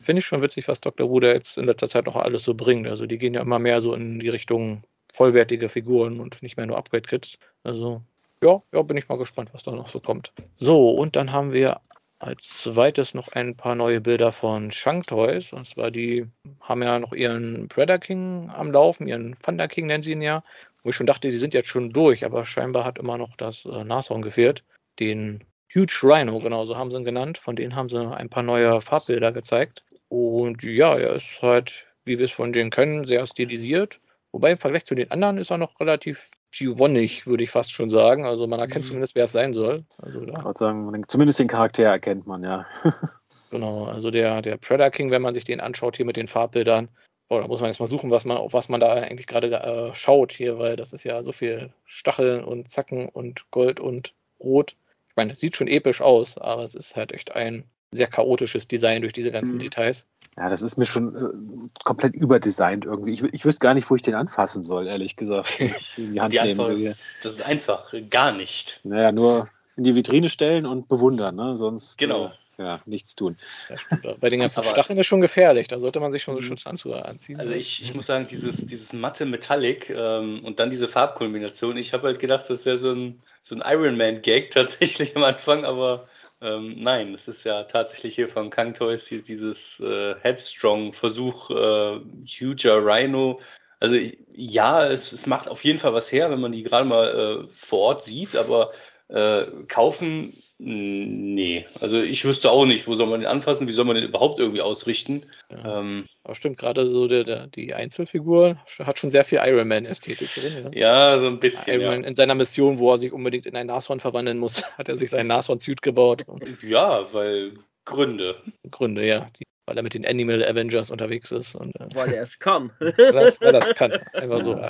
finde ich schon witzig, was Dr. Ruder jetzt in letzter Zeit noch alles so bringt. Also, die gehen ja immer mehr so in die Richtung vollwertige Figuren und nicht mehr nur Upgrade-Kits. Also, ja, ja, bin ich mal gespannt, was da noch so kommt. So, und dann haben wir als zweites noch ein paar neue Bilder von Shank Toys. Und zwar, die haben ja noch ihren Predator King am Laufen, ihren Thunder King nennen sie ihn ja. Wo ich schon dachte, die sind jetzt schon durch, aber scheinbar hat immer noch das äh, Nashorn gefehlt. Den Huge Rhino, genau so haben sie ihn genannt. Von denen haben sie ein paar neue Farbbilder gezeigt. Und ja, er ist halt, wie wir es von denen kennen, sehr stilisiert. Wobei im Vergleich zu den anderen ist er noch relativ Giovannig, würde ich fast schon sagen. Also man erkennt mhm. zumindest, wer es sein soll. Also da. Ich würde sagen, zumindest den Charakter erkennt man, ja. genau, also der, der Predator King, wenn man sich den anschaut hier mit den Farbbildern, oh, da muss man jetzt mal suchen, was man, auf was man da eigentlich gerade äh, schaut hier, weil das ist ja so viel Stacheln und Zacken und Gold und Rot. Ich meine, es sieht schon episch aus, aber es ist halt echt ein sehr chaotisches Design durch diese ganzen mhm. Details. Ja, das ist mir schon äh, komplett überdesignt irgendwie. Ich, ich wüsste gar nicht, wo ich den anfassen soll, ehrlich gesagt. In die Hand die nehmen ist, das ist einfach, gar nicht. Naja, nur in die Vitrine stellen und bewundern, ne? Sonst genau. Äh, ja, nichts tun. Ja, Bei den ganzen Stacheln ist schon gefährlich, da sollte man sich schon so mhm. Schutzhandschuhe anziehen. Also ich, ich muss sagen, dieses, dieses matte Metallic ähm, und dann diese Farbkombination, ich habe halt gedacht, das wäre so ein, so ein Iron Man-Gag tatsächlich am Anfang, aber ähm, nein, es ist ja tatsächlich hier von Kang Toys hier dieses äh, Headstrong-Versuch, äh, Huger Rhino. Also ja, es, es, macht auf jeden Fall was her, wenn man die gerade mal äh, vor Ort sieht, aber äh, kaufen Nee, also ich wüsste auch nicht, wo soll man den anfassen, wie soll man den überhaupt irgendwie ausrichten. Ja. Ähm, Aber stimmt, gerade so der, der, die Einzelfigur hat schon sehr viel Iron Man-Ästhetik drin. Ja? ja, so ein bisschen. Iron ja. in seiner Mission, wo er sich unbedingt in ein Nashorn verwandeln muss, hat er sich seinen Nashorn-Suit gebaut. Ja, weil Gründe. Gründe, ja. Die, weil er mit den Animal Avengers unterwegs ist. Und, äh, weil er es kann. weil, er es kann. Einfach so.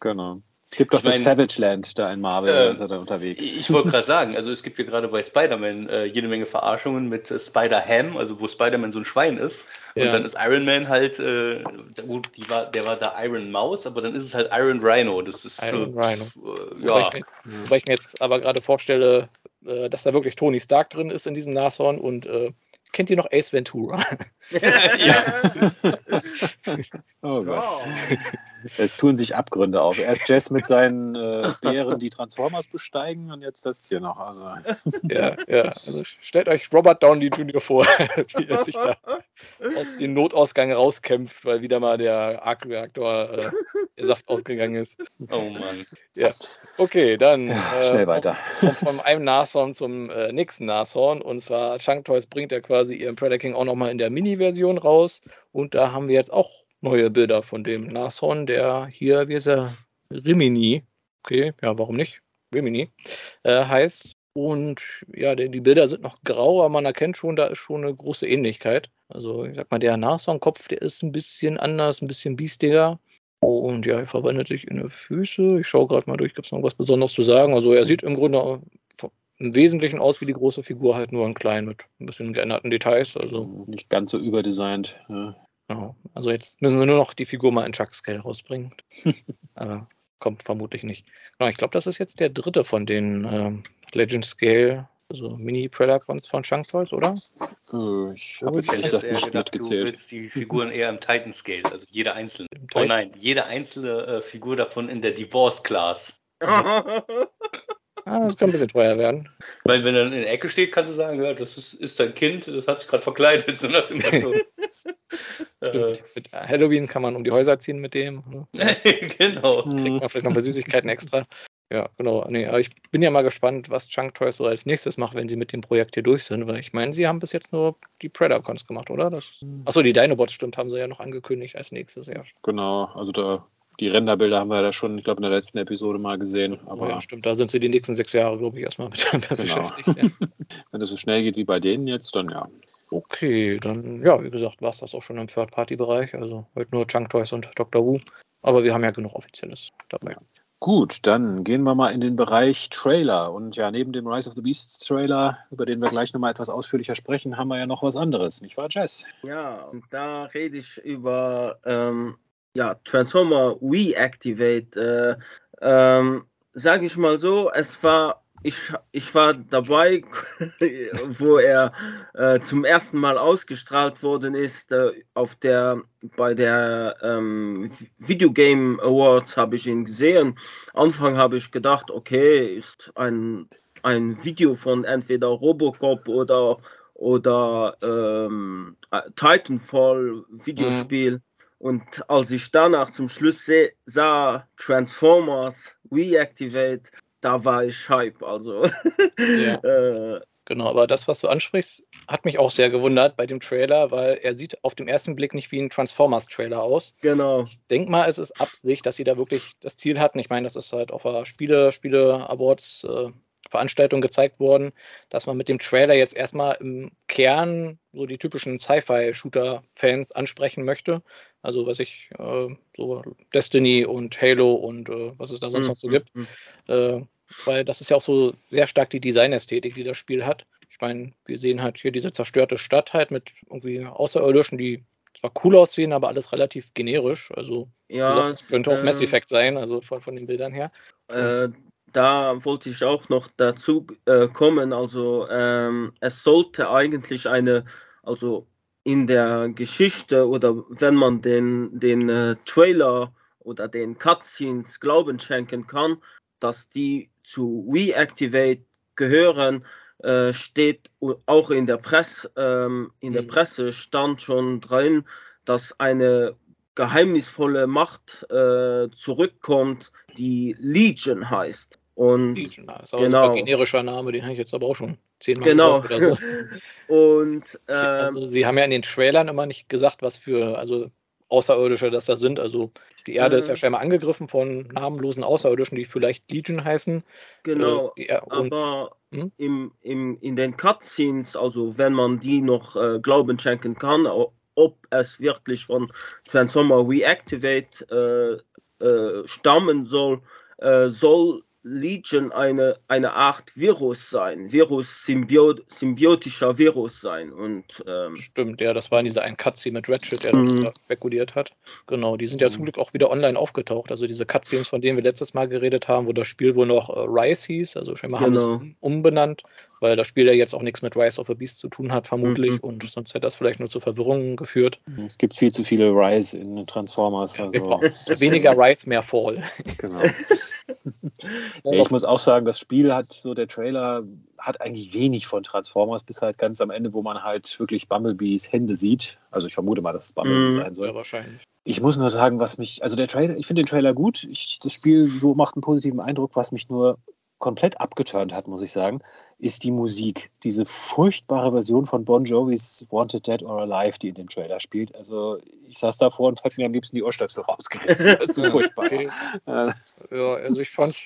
Genau. Es gibt doch ich das Savage Land da in Marvel, äh, ist er da unterwegs. Ich wollte gerade sagen, also es gibt hier gerade bei Spider-Man äh, jede Menge Verarschungen mit äh, Spider-Ham, also wo Spider-Man so ein Schwein ist. Und ja. dann ist Iron Man halt, äh, gut, die war, der war da Iron Mouse, aber dann ist es halt Iron Rhino. Das ist Iron Rhino. Äh, ja. Wobei ich, mir, wobei ich mir jetzt aber gerade vorstelle, äh, dass da wirklich Tony Stark drin ist in diesem Nashorn und kennt ihr noch Ace Ventura? ja. oh Gott. Es tun sich Abgründe auf. Erst Jess mit seinen äh, Bären, die Transformers besteigen und jetzt das hier noch. Also. Ja, ja. Also stellt euch Robert Downey Jr. vor, wie er sich da aus dem Notausgang rauskämpft, weil wieder mal der Arc-Reaktor äh, der Saft ausgegangen ist. Oh Mann. Ja. Okay, dann ja, schnell äh, weiter. Von, von, einem Nashorn zum äh, nächsten Nashorn. Und zwar Chunk Toys bringt ja quasi ihren Predator King auch nochmal in der Mini-Version raus. Und da haben wir jetzt auch neue Bilder von dem Nashorn, der hier, wie ist er? Rimini. Okay, ja, warum nicht? Rimini äh, heißt. Und ja, die, Bilder sind noch grau, aber man erkennt schon, da ist schon eine große Ähnlichkeit. Also, ich sag mal, der Nashornkopf, der ist ein bisschen anders, ein bisschen biestiger. Und ja, er verwandelt sich in die Füße. Ich schaue gerade mal durch, gibt es noch was Besonderes zu sagen? Also, er sieht im Grunde im Wesentlichen aus wie die große Figur, halt nur in klein mit ein bisschen geänderten Details. Also nicht ganz so überdesignt. Ja. Genau. Also jetzt müssen sie nur noch die Figur mal in Chuck Scale rausbringen. Aber kommt vermutlich nicht. Genau, ich glaube, das ist jetzt der dritte von den ähm, Legend Scale, also Mini-Predacons von Chunk Toys, oder? Äh, ich habe jetzt ehrlich gesagt nicht gedacht, mitgezählt. Du willst die Figuren eher im Titan Scale, also jede einzelne. Oh nein, jede einzelne äh, Figur davon in der Divorce Class. Ah, das kann ein bisschen teuer werden. Weil wenn er in der Ecke steht, kannst du sagen, ja, das ist, ist dein Kind, das hat sich gerade verkleidet. So nach dem äh, mit Halloween kann man um die Häuser ziehen mit dem. Ne? genau. Kriegt man vielleicht noch bei Süßigkeiten extra. Ja, genau. Nee, aber ich bin ja mal gespannt, was Chunk Toys so als nächstes macht, wenn sie mit dem Projekt hier durch sind, weil ich meine, sie haben bis jetzt nur die Predacons gemacht, oder? Das... Hm. Achso, die Dinobots stimmt, haben sie ja noch angekündigt als nächstes, ja. Genau, also da die Renderbilder haben wir ja schon, ich glaube, in der letzten Episode mal gesehen. Aber ja, stimmt, da sind sie die nächsten sechs Jahre, glaube ich, erstmal mit genau. beschäftigt. Ja. Wenn es so schnell geht wie bei denen jetzt, dann ja. Okay, dann, ja, wie gesagt, war es das auch schon im Third-Party-Bereich. Also heute nur Chunk Toys und Dr. Who. Aber wir haben ja genug Offizielles dabei. Gut, dann gehen wir mal in den Bereich Trailer. Und ja, neben dem Rise of the Beast Trailer, über den wir gleich nochmal etwas ausführlicher sprechen, haben wir ja noch was anderes, nicht wahr, Jess? Ja, und da rede ich über ähm, ja, Transformer Reactivate, äh, ähm, sage ich mal so, es war, ich, ich war dabei, wo er äh, zum ersten Mal ausgestrahlt worden ist, äh, auf der, bei der ähm, Videogame Awards habe ich ihn gesehen. Anfang habe ich gedacht, okay, ist ein, ein Video von entweder Robocop oder oder ähm, Titanfall Videospiel. Mhm. Und als ich danach zum Schluss sah, Transformers Reactivate, da war ich Hype. Also. Ja. äh, genau, aber das, was du ansprichst, hat mich auch sehr gewundert bei dem Trailer, weil er sieht auf den ersten Blick nicht wie ein Transformers-Trailer aus. Genau. Ich denke mal, es ist Absicht, dass sie da wirklich das Ziel hatten. Ich meine, das ist halt auf der Spiele, Spiele Awards äh, Veranstaltung gezeigt worden, dass man mit dem Trailer jetzt erstmal im Kern so die typischen Sci-Fi-Shooter-Fans ansprechen möchte. Also was ich äh, so Destiny und Halo und äh, was es da sonst mhm. noch so gibt. Mhm. Äh, weil das ist ja auch so sehr stark die Designästhetik, die das Spiel hat. Ich meine, wir sehen halt hier diese zerstörte Stadt halt mit irgendwie Außerirdischen, die zwar cool aussehen, aber alles relativ generisch. Also ja, es könnte auch Mass ähm, Effect sein, also von, von den Bildern her. Äh, da wollte ich auch noch dazu äh, kommen. Also ähm, es sollte eigentlich eine, also in der Geschichte oder wenn man den, den äh, Trailer oder den Cutscenes Glauben schenken kann, dass die zu Reactivate gehören, äh, steht auch in der Presse, ähm, in der mhm. Presse stand schon drin, dass eine geheimnisvolle Macht äh, zurückkommt, die Legion heißt. Und Legion, das ist auch genau. ein generischer Name, den habe ich jetzt aber auch schon zehnmal genau. oder so. Und ähm, also, sie haben ja in den Trailern immer nicht gesagt, was für also Außerirdische das da sind. Also die Erde mhm. ist ja mhm. scheinbar angegriffen von namenlosen Außerirdischen, die vielleicht Legion heißen. Genau. Äh, und, aber hm? im, im, in den Cutscenes, also wenn man die noch äh, Glauben schenken kann, ob es wirklich von Transformer Reactivate äh, äh, stammen soll, äh, soll Legion eine, eine Art Virus sein, Virus, symbiot, symbiotischer Virus sein. Und, ähm, Stimmt, ja, das war in dieser einen Cutscene mit Ratchet, der mhm. das spekuliert hat. Genau, die sind ja zum mhm. Glück auch wieder online aufgetaucht. Also diese Cutscenes, von denen wir letztes Mal geredet haben, wo das Spiel wohl noch äh, Rise hieß, also scheinbar genau. haben sie es umbenannt weil das Spiel ja jetzt auch nichts mit Rise of the Beast zu tun hat, vermutlich, mhm. und sonst hätte das vielleicht nur zu Verwirrungen geführt. Es gibt viel zu viele Rise in Transformers. Also. Weniger Rise, mehr Fall. Genau. ja, ich muss auch sagen, das Spiel hat so, der Trailer hat eigentlich wenig von Transformers, bis halt ganz am Ende, wo man halt wirklich Bumblebees Hände sieht. Also ich vermute mal, dass es Bumblebee mm, sein soll. Ja, wahrscheinlich. Ich muss nur sagen, was mich, also der Trailer, ich finde den Trailer gut. Ich, das Spiel so macht einen positiven Eindruck, was mich nur komplett abgeturnt hat, muss ich sagen, ist die Musik. Diese furchtbare Version von Bon Jovis Wanted Dead or Alive, die in dem Trailer spielt. Also ich saß davor und hat mir am liebsten die Ohrstöpsel rausgerissen. Das ist so furchtbar. Okay. ja, also ich fand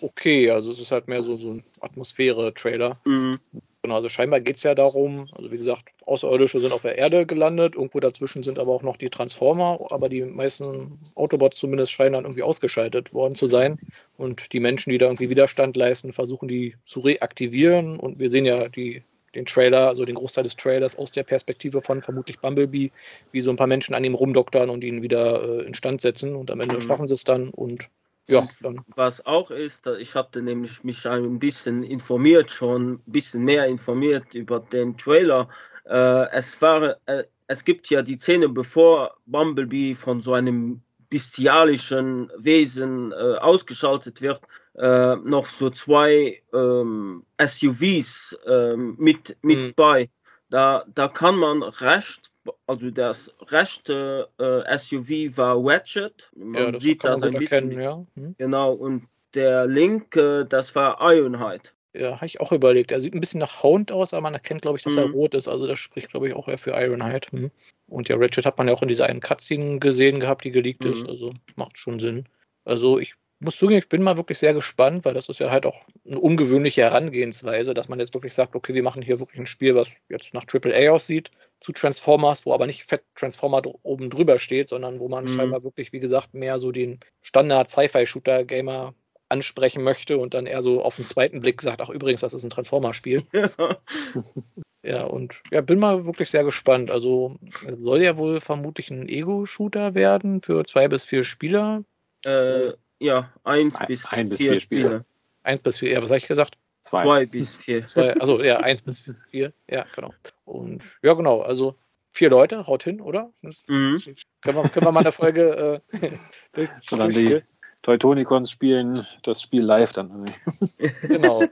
okay. Also es ist halt mehr so, so ein Atmosphäre-Trailer. Mhm. Genau, also scheinbar geht es ja darum, also wie gesagt, Außerirdische sind auf der Erde gelandet, irgendwo dazwischen sind aber auch noch die Transformer, aber die meisten Autobots zumindest scheinen dann irgendwie ausgeschaltet worden zu sein. Und die Menschen, die da irgendwie Widerstand leisten, versuchen die zu reaktivieren. Und wir sehen ja die, den Trailer, also den Großteil des Trailers aus der Perspektive von vermutlich Bumblebee, wie so ein paar Menschen an ihm rumdoktern und ihn wieder äh, instand setzen. Und am Ende mhm. schaffen sie es dann und ja, dann. Was auch ist, ich hatte nämlich mich ein bisschen informiert, schon ein bisschen mehr informiert über den Trailer. Äh, es, war, äh, es gibt ja die Szene, bevor Bumblebee von so einem bestialischen Wesen äh, ausgeschaltet wird, äh, noch so zwei ähm, SUVs ähm, mit, mit mhm. bei. Da, da kann man recht also das rechte äh, SUV war Ratchet. Man ja, das sieht das ein bisschen. Erkennen, ja. hm. Genau, und der linke, das war Ironhide. Ja, habe ich auch überlegt. Er sieht ein bisschen nach Hound aus, aber man erkennt, glaube ich, dass mhm. er rot ist. Also das spricht, glaube ich, auch eher für Ironhide. Hm. Und ja, Ratchet hat man ja auch in dieser einen Cutscene gesehen gehabt, die geleakt mhm. ist. Also macht schon Sinn. Also ich muss zugeben, ich bin mal wirklich sehr gespannt, weil das ist ja halt auch eine ungewöhnliche Herangehensweise, dass man jetzt wirklich sagt, okay, wir machen hier wirklich ein Spiel, was jetzt nach AAA aussieht, zu Transformers, wo aber nicht Fett Transformer oben drüber steht, sondern wo man mhm. scheinbar wirklich, wie gesagt, mehr so den Standard-Sci-Fi-Shooter-Gamer ansprechen möchte und dann eher so auf den zweiten Blick sagt, ach übrigens, das ist ein Transformer-Spiel. ja, und ja, bin mal wirklich sehr gespannt. Also es soll ja wohl vermutlich ein Ego-Shooter werden für zwei bis vier Spieler. Äh, ja, eins ein, bis ein bis vier, vier Spiele. Spiele. Eins bis vier, ja, was habe ich gesagt? Zwei. Zwei bis vier. Zwei, also ja, eins bis vier, ja, genau. Und ja, genau, also vier Leute, haut hin, oder? Das, mhm. können, wir, können wir mal eine Folge äh, die Teutonicons spielen das Spiel live dann. genau,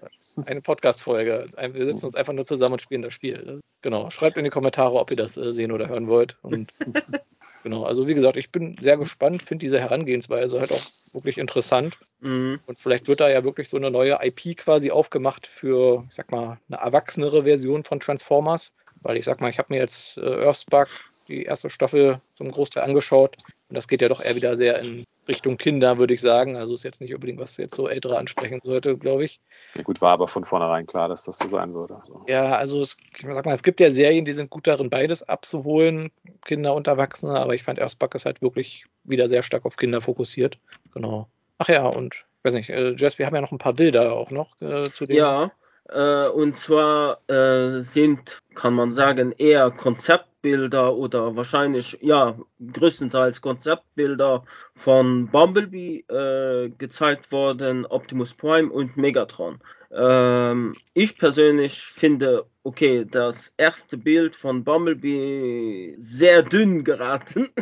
eine Podcast-Folge. Wir sitzen uns einfach nur zusammen und spielen das Spiel. Genau, schreibt in die Kommentare, ob ihr das äh, sehen oder hören wollt. Und Genau, also wie gesagt, ich bin sehr gespannt, finde diese Herangehensweise halt auch wirklich interessant. Mhm. Und vielleicht wird da ja wirklich so eine neue IP quasi aufgemacht für, ich sag mal, eine erwachsenere Version von Transformers. Weil ich sag mal, ich habe mir jetzt äh, Earthspark, die erste Staffel, zum Großteil angeschaut. Und das geht ja doch eher wieder sehr in Richtung Kinder, würde ich sagen. Also ist jetzt nicht unbedingt, was jetzt so Ältere ansprechen sollte, glaube ich. Ja gut, war aber von vornherein klar, dass das so sein würde. So. Ja, also es, ich sag mal, es gibt ja Serien, die sind gut darin, beides abzuholen, Kinder und Erwachsene, aber ich fand Erstback ist halt wirklich wieder sehr stark auf Kinder fokussiert. Genau. Ach ja, und ich weiß nicht, äh, Jess, wir haben ja noch ein paar Bilder auch noch äh, zu dem. Ja, äh, und zwar äh, sind, kann man sagen, eher Konzept Konzeptbilder oder wahrscheinlich, ja, größtenteils Konzeptbilder von Bumblebee äh, gezeigt worden, Optimus Prime und Megatron. Ähm, ich persönlich finde, okay, das erste Bild von Bumblebee sehr dünn geraten.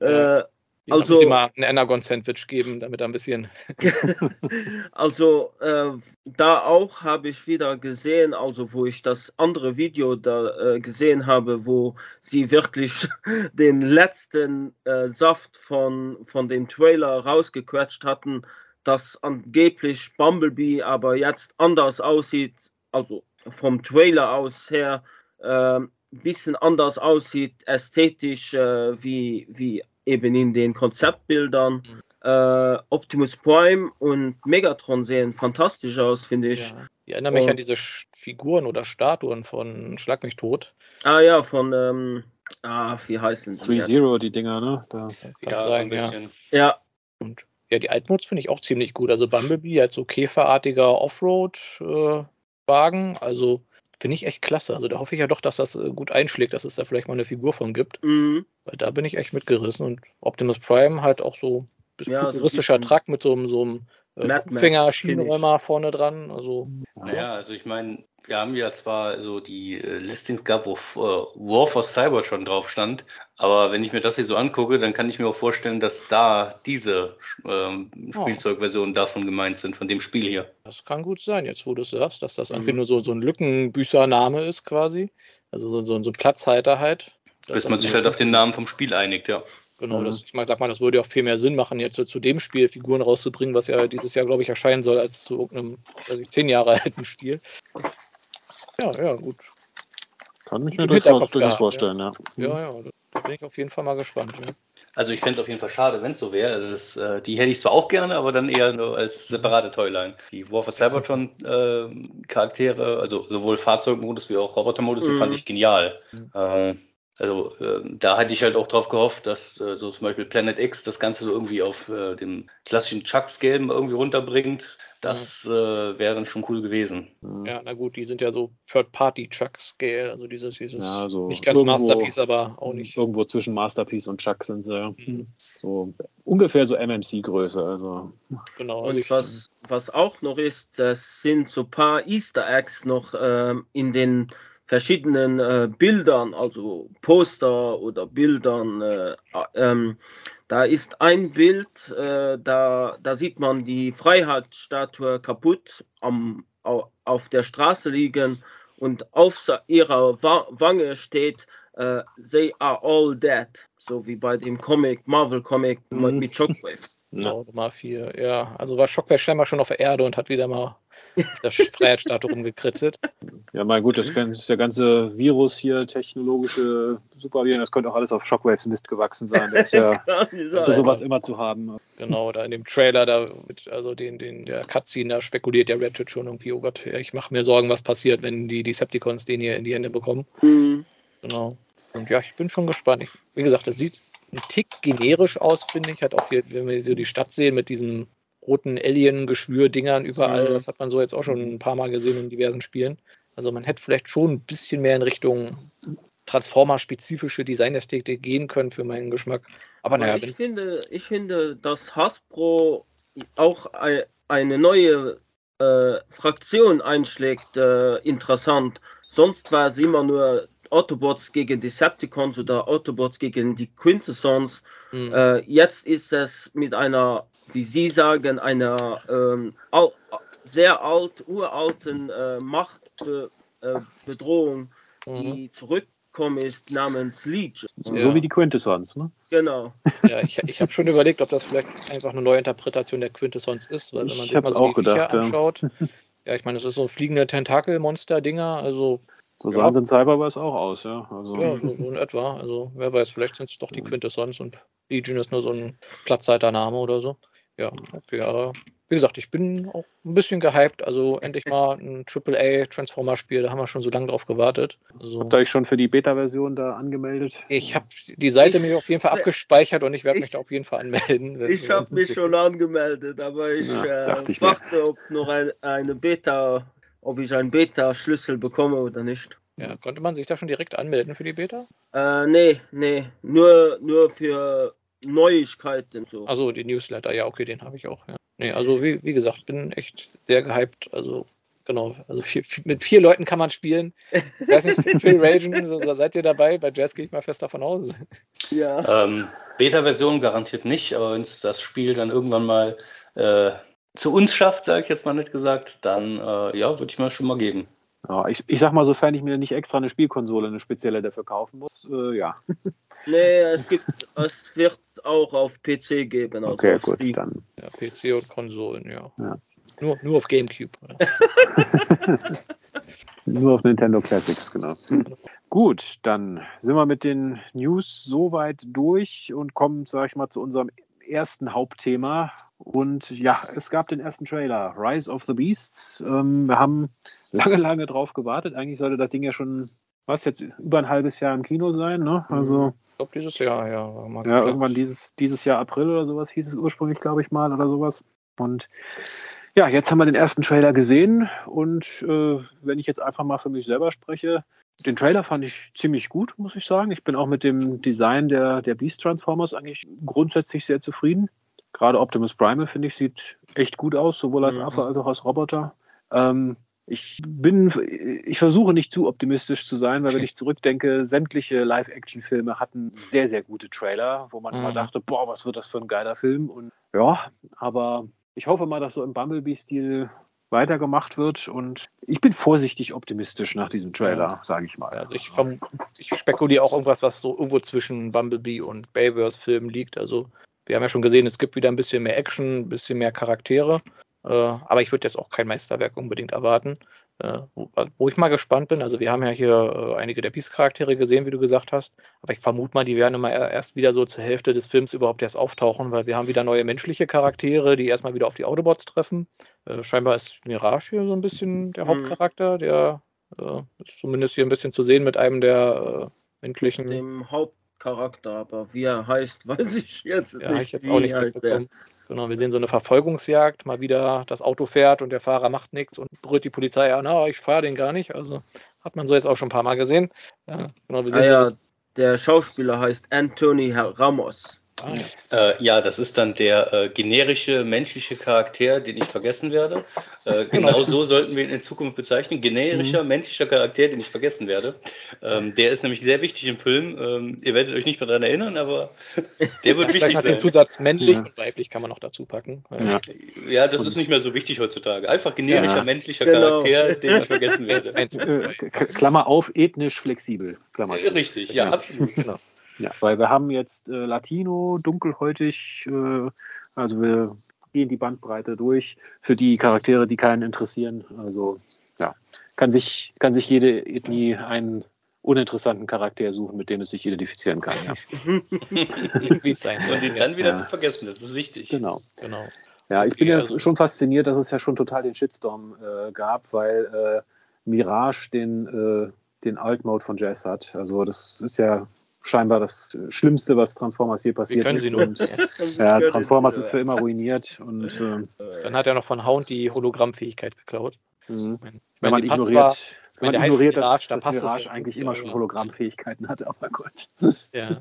Ja. äh, ich also, muss mal ein Energon-Sandwich geben, damit er ein bisschen. also, äh, da auch habe ich wieder gesehen, also wo ich das andere Video da äh, gesehen habe, wo sie wirklich den letzten äh, Saft von, von dem Trailer rausgequetscht hatten, dass angeblich Bumblebee aber jetzt anders aussieht, also vom Trailer aus her, ein ähm, bisschen anders aussieht, ästhetisch äh, wie, wie eben in den Konzeptbildern. Mhm. Äh, Optimus Prime und Megatron sehen fantastisch aus, finde ich. Ja. Ich erinnere mich und, an diese Figuren oder Statuen von Schlag mich tot. Ah ja, von, ähm, ah, wie heißen sie? 3-0, die Dinger, ne? Da ja, sein, so ein bisschen. Ja. Und Ja, die Altmods finde ich auch ziemlich gut. Also Bumblebee als so käferartiger Offroad-Wagen, äh, also finde ich echt klasse. Also da hoffe ich ja doch, dass das äh, gut einschlägt, dass es da vielleicht mal eine Figur von gibt. Mhm. Weil da bin ich echt mitgerissen. Und Optimus Prime halt auch so ein bisschen ja, futuristischer so Truck mit so, so einem äh, Fänger-Schienenräumer vorne dran. Also, naja, also ich meine, wir haben ja zwar so die äh, Listings gehabt, wo äh, War for Cyber schon drauf stand, aber wenn ich mir das hier so angucke, dann kann ich mir auch vorstellen, dass da diese ähm. Spielzeugversionen davon gemeint sind, von dem Spiel hier. Das kann gut sein, jetzt wo du es sagst, dass das mhm. irgendwie nur so, so ein Lückenbüßername ist quasi. Also so, so, so ein Platzhalter halt. Bis man sich halt auf den Namen vom Spiel einigt, ja. Genau, mhm. das, ich meine, sag mal, das würde ja auch viel mehr Sinn machen, jetzt zu, zu dem Spiel Figuren rauszubringen, was ja dieses Jahr, glaube ich, erscheinen soll, als zu irgendeinem, also zehn Jahre alten Spiel. Ja, ja, gut. Kann mich mir das durchaus vorstellen, ja. Ja, ja, ja da bin ich auf jeden Fall mal gespannt. Ja. Also ich fände es auf jeden Fall schade, wenn es so wäre. Also äh, die hätte ich zwar auch gerne, aber dann eher nur als separate Toyline. Die War for Cybertron äh, Charaktere, also sowohl Fahrzeugmodus wie auch Robotermodus, mhm. die fand ich genial. Mhm. Äh, also äh, da hatte ich halt auch drauf gehofft, dass äh, so zum Beispiel Planet X das Ganze so irgendwie auf äh, dem klassischen Chuck-Scale irgendwie runterbringt. Das äh, wäre schon cool gewesen. Ja, na gut, die sind ja so Third-Party-Chuck-Scale, also dieses, dieses ja, so nicht ganz irgendwo, Masterpiece, aber auch nicht. Irgendwo zwischen Masterpiece und Chuck sind sie. Mhm. So ungefähr so MMC-Größe. Also. Genau. Also und was, was auch noch ist, das sind so ein paar Easter Eggs noch ähm, in den verschiedenen äh, Bildern, also Poster oder Bildern. Äh, ähm, da ist ein Bild, äh, da, da sieht man die Freiheitsstatue kaputt am, auf der Straße liegen und auf ihrer Wange steht, uh, they are all dead. So wie bei dem Comic, Marvel Comic mhm. mit Shockwave. Genau, Nummer 4, ja. Also war Shockwave scheinbar schon auf der Erde und hat wieder mal das Freiheitsstatue rumgekritzelt. Ja, mein gut, das, ist der ganze Virus hier, technologische Superviren, das könnte auch alles auf Shockwaves Mist gewachsen sein. Der ist ja für sowas immer zu haben. Genau, da in dem Trailer, da mit, also den, den, der Cutscene, da spekuliert der Ratchet schon irgendwie, oh Gott, ich mache mir Sorgen, was passiert, wenn die Decepticons den hier in die Hände bekommen. Mhm. Genau. Und ja, ich bin schon gespannt. Ich, wie gesagt, das sieht ein Tick generisch aus, finde ich. Hat auch hier, wenn wir so die Stadt sehen mit diesem roten Alien-Geschwür-Dingern überall. Mhm. Das hat man so jetzt auch schon ein paar Mal gesehen in diversen Spielen. Also man hätte vielleicht schon ein bisschen mehr in Richtung Transformer-spezifische Designästhetik gehen können für meinen Geschmack. Aber, naja, ich finde, ich finde, dass Hasbro auch eine neue äh, Fraktion einschlägt, äh, interessant. Sonst war es immer nur Autobots gegen Decepticons oder Autobots gegen die Quintessons. Mhm. Äh, jetzt ist es mit einer wie Sie sagen, einer ähm, au, sehr alt, uralten äh, Machtbedrohung, äh, mhm. die zurückkommen ist, namens Legion. So ja. wie die Quintessons, ne? Genau. Ja, ich, ich habe schon überlegt, ob das vielleicht einfach eine neue Interpretation der Quintessons ist, weil wenn man sich mal so auch die gedacht, Viecher anschaut, ja. ich meine, das ist so fliegende Tentakelmonster-Dinger, also so ja. sahen sie in Cyberverse auch aus, ja. Also. Ja, so, so in etwa. Also wer weiß, vielleicht sind es doch die Quintessons und Legion ist nur so ein Platzhaltername oder so. Ja, okay, aber wie gesagt, ich bin auch ein bisschen gehypt. Also endlich mal ein AAA-Transformer-Spiel, da haben wir schon so lange drauf gewartet. Also, Habt ihr euch schon für die Beta-Version da angemeldet? Ich habe die Seite ich, mir auf jeden Fall abgespeichert und ich werde mich da auf jeden Fall anmelden. Ich habe mich schon angemeldet, aber ich, ja, äh, ich warte, ob noch ein, eine Beta, ob ich einen Beta-Schlüssel bekomme oder nicht. Ja, konnte man sich da schon direkt anmelden für die Beta? Äh, nee, nee, nur, nur für Neuigkeiten so. Also die Newsletter, ja, okay, den habe ich auch. Ja. Nee, also wie, wie gesagt, bin echt sehr gehypt. Also genau, also vier, mit vier Leuten kann man spielen. Ich weiß nicht, Phil Ragen, so, seid ihr dabei? Bei Jazz gehe ich mal fest davon aus. Ja. Ähm, Beta-Version garantiert nicht, aber wenn es das Spiel dann irgendwann mal äh, zu uns schafft, sage ich jetzt mal nicht gesagt, dann äh, ja, würde ich mir schon mal geben. Ja, ich, ich sag mal, sofern ich mir nicht extra eine Spielkonsole, eine spezielle dafür kaufen muss, äh, ja. Nee, es gibt, es wird auch auf PC geben. Also okay, gut, dann. Ja, PC und Konsolen, ja. ja. Nur, nur auf Gamecube. nur auf Nintendo Classics, genau. gut, dann sind wir mit den News soweit durch und kommen, sag ich mal, zu unserem ersten Hauptthema. Und ja, es gab den ersten Trailer, Rise of the Beasts. Ähm, wir haben lange, lange drauf gewartet. Eigentlich sollte das Ding ja schon was jetzt über ein halbes Jahr im Kino sein, ne? Mhm. Also. Ich glaube, dieses Jahr, ja. ja, irgendwann dieses, dieses Jahr April oder sowas hieß es ursprünglich, glaube ich mal, oder sowas. Und ja, jetzt haben wir den ersten Trailer gesehen und äh, wenn ich jetzt einfach mal für mich selber spreche, den Trailer fand ich ziemlich gut, muss ich sagen. Ich bin auch mit dem Design der, der Beast Transformers eigentlich grundsätzlich sehr zufrieden. Gerade Optimus Primal, finde ich, sieht echt gut aus, sowohl als mhm. Affe als auch als Roboter. Ähm, ich bin, ich versuche nicht zu optimistisch zu sein, weil wenn ich zurückdenke, sämtliche Live-Action-Filme hatten sehr, sehr gute Trailer, wo man mhm. immer dachte, boah, was wird das für ein geiler Film? Und ja, aber ich hoffe mal, dass so im Bumblebee-Stil weitergemacht wird und ich bin vorsichtig optimistisch nach diesem Trailer, sage ich mal. Also ich, ich spekuliere auch irgendwas, was so irgendwo zwischen Bumblebee und Bayverse-Filmen liegt. Also wir haben ja schon gesehen, es gibt wieder ein bisschen mehr Action, ein bisschen mehr Charaktere. Äh, aber ich würde jetzt auch kein Meisterwerk unbedingt erwarten. Äh, wo, wo, ich mal gespannt bin, also wir haben ja hier äh, einige der Beast-Charaktere gesehen, wie du gesagt hast, aber ich vermute mal, die werden immer erst wieder so zur Hälfte des Films überhaupt erst auftauchen, weil wir haben wieder neue menschliche Charaktere, die erstmal wieder auf die Autobots treffen. Äh, scheinbar ist Mirage hier so ein bisschen der mhm. Hauptcharakter, der äh, ist zumindest hier ein bisschen zu sehen mit einem der äh, menschlichen. Dem Hauptcharakter, aber wie er heißt, weiß ich jetzt ja, nicht. Ich jetzt auch nicht mitbekommen. Genau, wir sehen so eine Verfolgungsjagd, mal wieder das Auto fährt und der Fahrer macht nichts und brüllt die Polizei an, na, ich fahre den gar nicht. Also hat man so jetzt auch schon ein paar Mal gesehen. Ja, genau, ah, ja, der Schauspieler heißt Anthony Ramos. Ah, ja. Äh, ja, das ist dann der äh, generische menschliche Charakter, den ich vergessen werde. Äh, genau so sollten wir ihn in Zukunft bezeichnen. Generischer mhm. menschlicher Charakter, den ich vergessen werde. Ähm, der ist nämlich sehr wichtig im Film. Ähm, ihr werdet euch nicht mehr daran erinnern, aber der wird wichtig sein. Den Zusatz männlich ja. und weiblich kann man noch dazu packen. Ja, ja das und ist nicht mehr so wichtig heutzutage. Einfach generischer menschlicher genau. Charakter, den ich vergessen werde. Äh, Klammer auf, ethnisch flexibel. Klammer Richtig, ja, absolut. Genau. Ja, weil wir haben jetzt äh, Latino, dunkelhäutig, äh, also wir gehen die Bandbreite durch für die Charaktere, die keinen interessieren. Also ja, kann sich, kann sich jede Ethnie einen uninteressanten Charakter suchen, mit dem es sich identifizieren kann. Ja. Und den dann wieder ja. zu vergessen, das ist wichtig. Genau. genau. Ja, ich bin ja also schon fasziniert, dass es ja schon total den Shitstorm äh, gab, weil äh, Mirage den, äh, den Alt-Mode von Jazz hat. Also das ist ja scheinbar das Schlimmste, was Transformers hier passiert ist. Sie und, ja, Transformers ist für immer ruiniert. Und, äh, Dann hat er noch von Hound die Hologrammfähigkeit geklaut. Mhm. Ich wenn man ignoriert, war, wenn man ignoriert Mirage, dass, dass Mirage eigentlich immer schon Hologrammfähigkeiten hatte, aber Gott. Ja,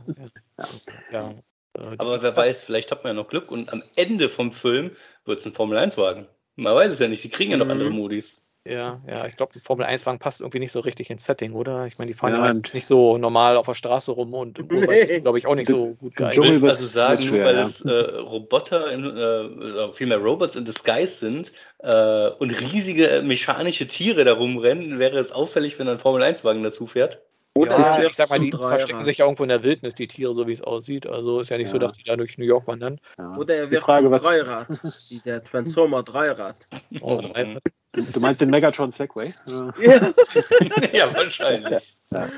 ja. ja. Äh, aber wer weiß, vielleicht hat man ja noch Glück und am Ende vom Film wird es ein Formel-1-Wagen. Man weiß es ja nicht, die kriegen ja noch mhm. andere Modis. Ja, ja, ich glaube, ein Formel-1-Wagen passt irgendwie nicht so richtig ins Setting, oder? Ich meine, die fahren ja, ja meistens nicht so normal auf der Straße rum und im nee. glaube ich, auch nicht so gut geeignet. Du willst also sagen, nur weil ja. es äh, Roboter, in, äh, vielmehr Robots in Disguise sind äh, und riesige mechanische Tiere da rumrennen, wäre es auffällig, wenn ein Formel-1-Wagen dazu fährt? Oder ja, ich sag mal, die verstecken sich ja irgendwo in der Wildnis, die Tiere, so wie es aussieht. Also ist ja nicht ja. so, dass die da durch New York wandern. Ja. Oder er wird Frage, was... Dreirad, der Transformer Dreirad. Oh, du meinst den Megatron Segway? Ja, ja wahrscheinlich. Ja.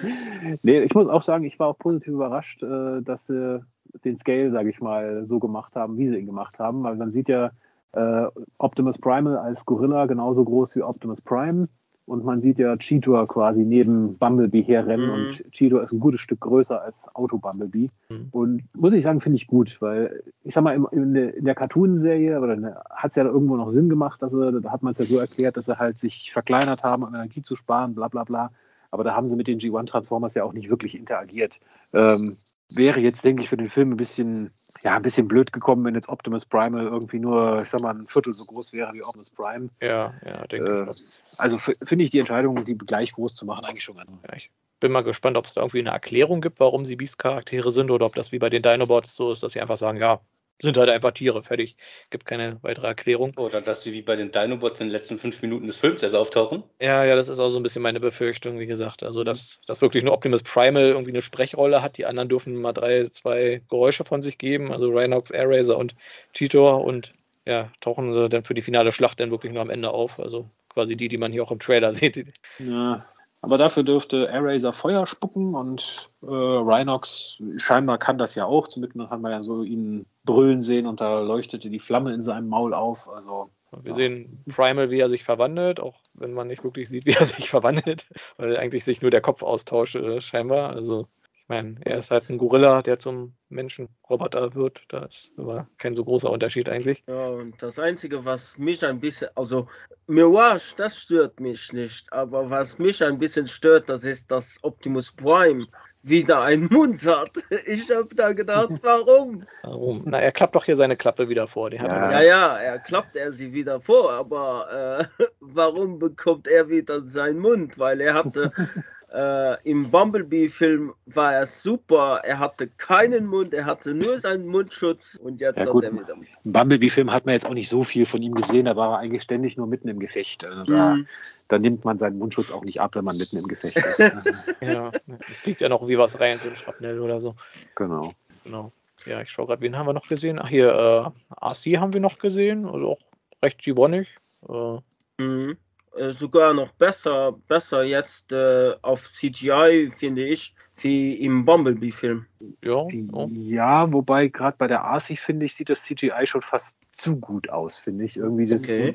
Nee, ich muss auch sagen, ich war auch positiv überrascht, äh, dass sie den Scale, sage ich mal, so gemacht haben, wie sie ihn gemacht haben. Weil man sieht ja äh, Optimus Primal als Gorilla genauso groß wie Optimus Prime und man sieht ja Cheetor quasi neben Bumblebee herrennen mhm. und Cheetor ist ein gutes Stück größer als Auto Bumblebee. Mhm. Und muss ich sagen, finde ich gut, weil ich sag mal, in, der, der Cartoon-Serie hat es ja irgendwo noch Sinn gemacht, dass er, da hat man es ja so erklärt, dass sie halt sich verkleinert haben, um Energie zu sparen, bla bla bla. Aber da haben sie mit den G1 Transformers ja auch nicht wirklich interagiert. Ähm, wäre jetzt, denke ich, für den Film ein bisschen ja, ein bisschen blöd gekommen, wenn jetzt Optimus Primal irgendwie nur, ich sag mal, ein Viertel so groß wäre wie Optimus Prime. Ja, ja, denke äh, ich. Also finde ich die Entscheidung, die gleich groß zu machen, eigentlich schon ganz. Ja, ich bin mal gespannt, ob es da irgendwie eine Erklärung gibt, warum sie Beast-Charaktere sind oder ob das wie bei den Dinobots so ist, dass sie einfach sagen, ja, sind halt einfach Tiere, fertig. Gibt keine weitere Erklärung. Oder dass sie wie bei den Dinobots in den letzten fünf Minuten des Films erst auftauchen. Ja, ja, das ist auch so ein bisschen meine Befürchtung, wie gesagt. Also, dass, dass wirklich nur Optimus Primal irgendwie eine Sprechrolle hat. Die anderen dürfen mal drei, zwei Geräusche von sich geben. Also Rhinox, Airraiser und Cheetor. Und ja, tauchen sie dann für die finale Schlacht dann wirklich nur am Ende auf. Also quasi die, die man hier auch im Trailer sieht. Ja, aber dafür dürfte Airraiser Feuer spucken und äh, Rhinox scheinbar kann das ja auch. Zumindest hat man ja so ihn brüllen sehen und da leuchtete die Flamme in seinem Maul auf. Also Wir ja. sehen Primal, wie er sich verwandelt, auch wenn man nicht wirklich sieht, wie er sich verwandelt, weil eigentlich sich nur der Kopf austauscht, äh, scheinbar. Also ich meine, er ist halt ein Gorilla, der zum Menschenroboter wird. Da ist aber kein so großer Unterschied eigentlich. Ja, und das Einzige, was mich ein bisschen, also Mirage, das stört mich nicht. Aber was mich ein bisschen stört, das ist, dass Optimus Prime wieder einen Mund hat. Ich habe da gedacht, warum? Warum? Na, er klappt doch hier seine Klappe wieder vor. Die ja. ja, ja, er klappt er sie wieder vor, aber äh, warum bekommt er wieder seinen Mund? Weil er hatte äh, Im Bumblebee-Film war er super. Er hatte keinen Mund, er hatte nur seinen Mundschutz und jetzt ja, hat gut. er wieder. Im Bumblebee-Film hat man jetzt auch nicht so viel von ihm gesehen. Da war er eigentlich ständig nur mitten im Gefecht. Also da, mhm. Da, nimmt man seinen Mundschutz auch nicht ab, wenn man mitten im Gefecht ist. ja, es kriegt ja noch wie was rein, so ein Schrapnell oder so. Genau. Genau. Ja, ich schaue gerade, wen haben wir noch gesehen? Ach, hier, äh, RC haben wir noch gesehen. Also auch recht gibonig. Äh, mhm. Äh, sogar noch besser, besser jetzt äh, auf CGI, finde ich, wie im Bumblebee-Film. Ja, ja, wobei gerade bei der ASI, finde ich, sieht das CGI schon fast zu gut aus, finde ich. Irgendwie okay.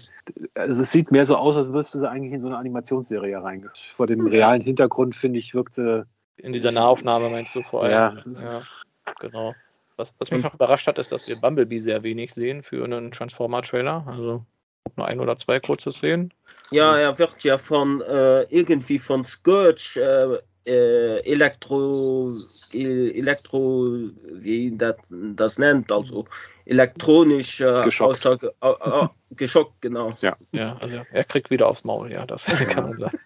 also es sieht mehr so aus, als würdest du sie eigentlich in so eine Animationsserie reingehen. Vor dem realen Hintergrund, finde ich, wirkt sie. In dieser Nahaufnahme meinst du vorher? Ja, ja genau. Was, was mich noch überrascht hat, ist, dass wir Bumblebee sehr wenig sehen für einen Transformer-Trailer. Also nur ein oder zwei kurze Szenen. Ja, er wird ja von äh, irgendwie von Scourge äh, äh, Elektro, Elektro, wie das, das nennt, also elektronisch äh, geschockt. Aussage, äh, geschockt, genau. Ja. ja, also er kriegt wieder aufs Maul, ja, das kann man sagen.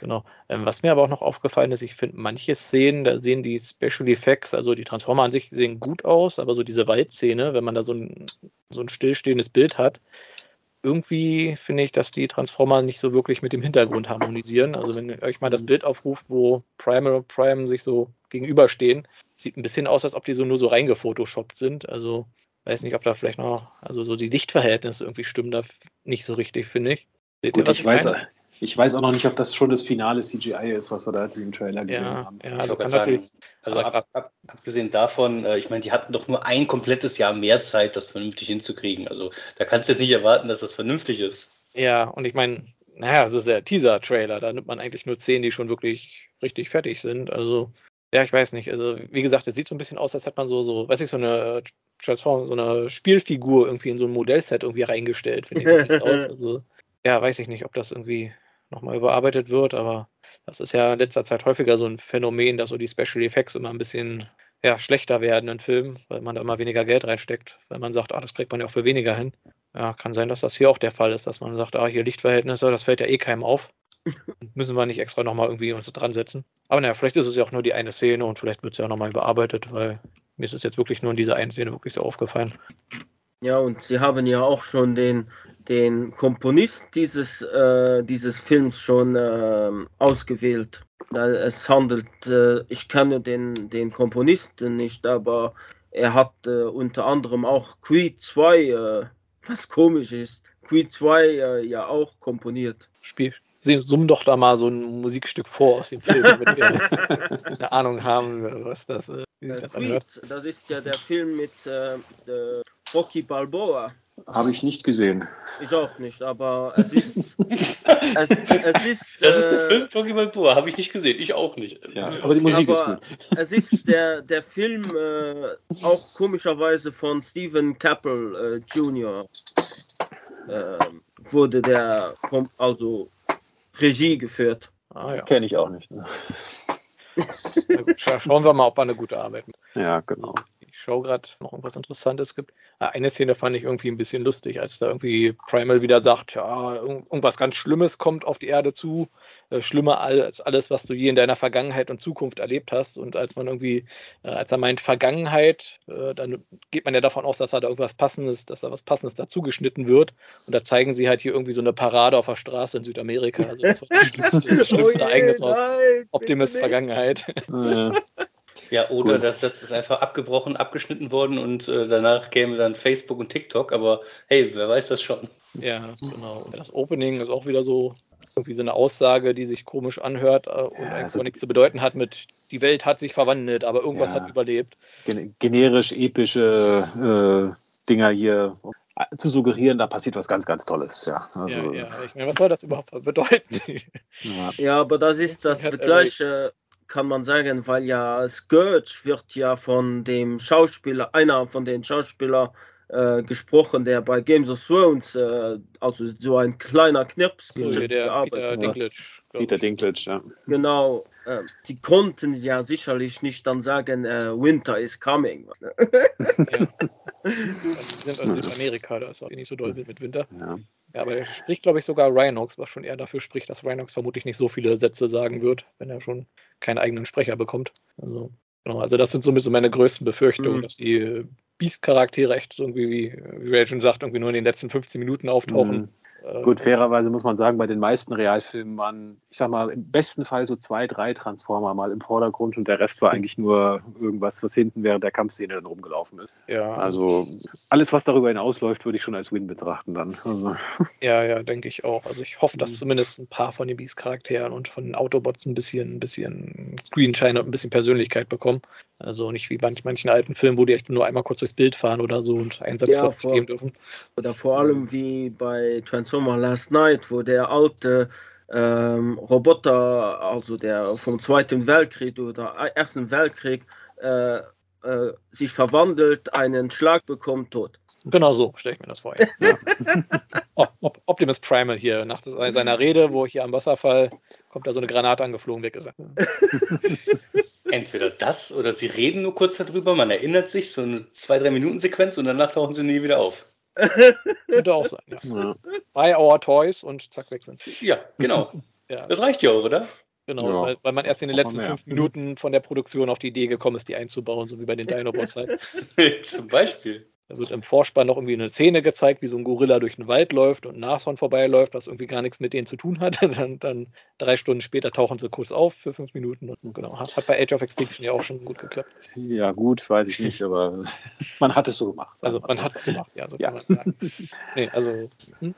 Genau. Ähm, was mir aber auch noch aufgefallen ist, ich finde manche Szenen, da sehen die Special Effects, also die Transformer an sich sehen gut aus, aber so diese Waldszene, wenn man da so ein, so ein stillstehendes Bild hat, irgendwie finde ich, dass die Transformer nicht so wirklich mit dem Hintergrund harmonisieren. Also wenn ihr euch mal das mhm. Bild aufruft, wo Primal und Prime sich so gegenüberstehen, sieht ein bisschen aus, als ob die so nur so reingefotoshoppt sind. Also weiß nicht, ob da vielleicht noch, also so die Lichtverhältnisse irgendwie stimmen da nicht so richtig, finde ich. Seht Gut, ihr, ich, ich weiß, ich weiß auch noch nicht, ob das schon das finale CGI ist, was wir da jetzt im Trailer gesehen ja, haben. Ja, also, kann sagen, also ab, ab, abgesehen davon, äh, ich meine, die hatten doch nur ein komplettes Jahr mehr Zeit, das vernünftig hinzukriegen. Also da kannst du jetzt nicht erwarten, dass das vernünftig ist. Ja, und ich meine, naja, das ist der Teaser-Trailer. Da nimmt man eigentlich nur zehn, die schon wirklich richtig fertig sind. Also, ja, ich weiß nicht. Also, wie gesagt, es sieht so ein bisschen aus, als hätte man so, so, weiß ich, so eine Transform, so eine Spielfigur irgendwie in so ein Modellset irgendwie reingestellt, finde ich. So aus. Also, ja, weiß ich nicht, ob das irgendwie nochmal überarbeitet wird, aber das ist ja in letzter Zeit häufiger so ein Phänomen, dass so die Special Effects immer ein bisschen ja, schlechter werden in Filmen, weil man da immer weniger Geld reinsteckt, weil man sagt, ah, das kriegt man ja auch für weniger hin. Ja, kann sein, dass das hier auch der Fall ist, dass man sagt, ah, hier Lichtverhältnisse, das fällt ja eh keinem auf. Müssen wir nicht extra nochmal irgendwie uns dran setzen. Aber naja, vielleicht ist es ja auch nur die eine Szene und vielleicht wird es ja nochmal überarbeitet, weil mir ist es jetzt wirklich nur in dieser einen Szene wirklich so aufgefallen. Ja, und Sie haben ja auch schon den, den Komponist dieses, äh, dieses Films schon äh, ausgewählt. Es handelt, äh, ich kenne den, den Komponisten nicht, aber er hat äh, unter anderem auch Creed 2, äh, was komisch ist, Creed 2 äh, ja auch komponiert. Spiel, Sie summen doch da mal so ein Musikstück vor aus dem Film, damit wir eine Ahnung haben, was das, wie sich das anhört. Das ist ja der Film mit Rocky Balboa. Habe ich nicht gesehen. Ich auch nicht, aber es ist. es, es ist das ist der äh, Film Rocky Balboa, habe ich nicht gesehen. Ich auch nicht. Ja, aber die Musik aber ist gut. Es ist der, der Film äh, auch komischerweise von Stephen Cappell äh, Jr. Äh, wurde der also Regie geführt. Ah, ja. Kenne ich auch nicht. Ne? gut, schauen wir mal, ob er eine gute Arbeit macht. Ja, genau schaue gerade noch irgendwas Interessantes gibt. Ah, eine Szene fand ich irgendwie ein bisschen lustig, als da irgendwie Primal wieder sagt, ja, irgendwas ganz Schlimmes kommt auf die Erde zu, äh, schlimmer als alles, was du je in deiner Vergangenheit und Zukunft erlebt hast. Und als man irgendwie, äh, als er meint Vergangenheit, äh, dann geht man ja davon aus, dass da irgendwas Passendes, dass da was Passendes dazu geschnitten wird. Und da zeigen sie halt hier irgendwie so eine Parade auf der Straße in Südamerika. Also das war das schlimmste, das schlimmste oh Ereignis aus Optimus Vergangenheit. Ja. Ja, oder Gut. das Satz ist einfach abgebrochen, abgeschnitten worden und äh, danach käme dann Facebook und TikTok, aber hey, wer weiß das schon. Ja, genau. Das Opening ist auch wieder so irgendwie so eine Aussage, die sich komisch anhört äh, und ja, also nichts zu bedeuten hat mit die Welt hat sich verwandelt, aber irgendwas ja, hat überlebt. Generisch epische äh, Dinger hier zu suggerieren, da passiert was ganz, ganz Tolles. Ja, also, ja, ja. Ich meine, was soll das überhaupt bedeuten? ja. ja, aber das ist das gleiche, kann man sagen, weil ja Scourge wird ja von dem Schauspieler, einer von den Schauspielern äh, gesprochen, der bei Games of Thrones, äh, also so ein kleiner Knirps, so, der Peter Dinklage. Peter Dinklage, ja. Genau, äh, die konnten ja sicherlich nicht dann sagen, äh, Winter is coming. ja. also, sind in Südamerika, da ist auch nicht so doll mit Winter. Ja. Ja, aber er spricht, glaube ich, sogar Rhinox, was schon eher dafür spricht, dass Rhinox vermutlich nicht so viele Sätze sagen wird, wenn er schon keinen eigenen Sprecher bekommt. Also, genau, also das sind so meine größten Befürchtungen, mhm. dass die Beast-Charaktere echt irgendwie, wie, wie Ray schon sagt, irgendwie nur in den letzten 15 Minuten auftauchen. Mhm. Äh, Gut, fairerweise muss man sagen, bei den meisten Realfilmen waren, ich sag mal, im besten Fall so zwei, drei Transformer mal im Vordergrund und der Rest war eigentlich nur irgendwas, was hinten während der Kampfszene dann rumgelaufen ist. Ja. Also alles, was darüber hinausläuft, würde ich schon als Win betrachten dann. Also. Ja, ja, denke ich auch. Also ich hoffe, dass mhm. zumindest ein paar von den Beast-Charakteren und von den Autobots ein bisschen, ein bisschen Screenshine und ein bisschen Persönlichkeit bekommen. Also nicht wie bei manchen alten Filmen, wo die echt nur einmal kurz durchs Bild fahren oder so und einen Satz ja, geben dürfen. Oder vor allem wie bei Transformer Last Night, wo der alte ähm, Roboter, also der vom Zweiten Weltkrieg oder Ersten Weltkrieg, äh, äh, sich verwandelt, einen Schlag bekommt, tot. Genau so stelle ich mir das vor. Ja. Optimus Primal hier nach seiner Rede, wo hier am Wasserfall kommt da so eine Granate angeflogen weg ist. Entweder das oder sie reden nur kurz darüber, man erinnert sich, so eine zwei, drei Minuten Sequenz und danach tauchen sie nie wieder auf. Könnte auch sein, ja. ja. Buy our toys und zack, weg sind sie. Ja, genau. ja. Das reicht ja auch, oder? Genau, ja. weil, weil, man erst in den letzten fünf Minuten von der Produktion auf die Idee gekommen ist, die einzubauen, so wie bei den Dinobots halt. Zum Beispiel. Da wird im Vorspann noch irgendwie eine Szene gezeigt, wie so ein Gorilla durch den Wald läuft und ein Nashorn vorbeiläuft, was irgendwie gar nichts mit denen zu tun hat. Dann, dann drei Stunden später tauchen sie kurz auf für fünf Minuten. Und genau, hat, hat bei Age of Extinction ja auch schon gut geklappt. Ja, gut, weiß ich nicht, aber man hat es so gemacht. Also man hat es gemacht, ja, so ja. kann man sagen. Nee, also. Hm?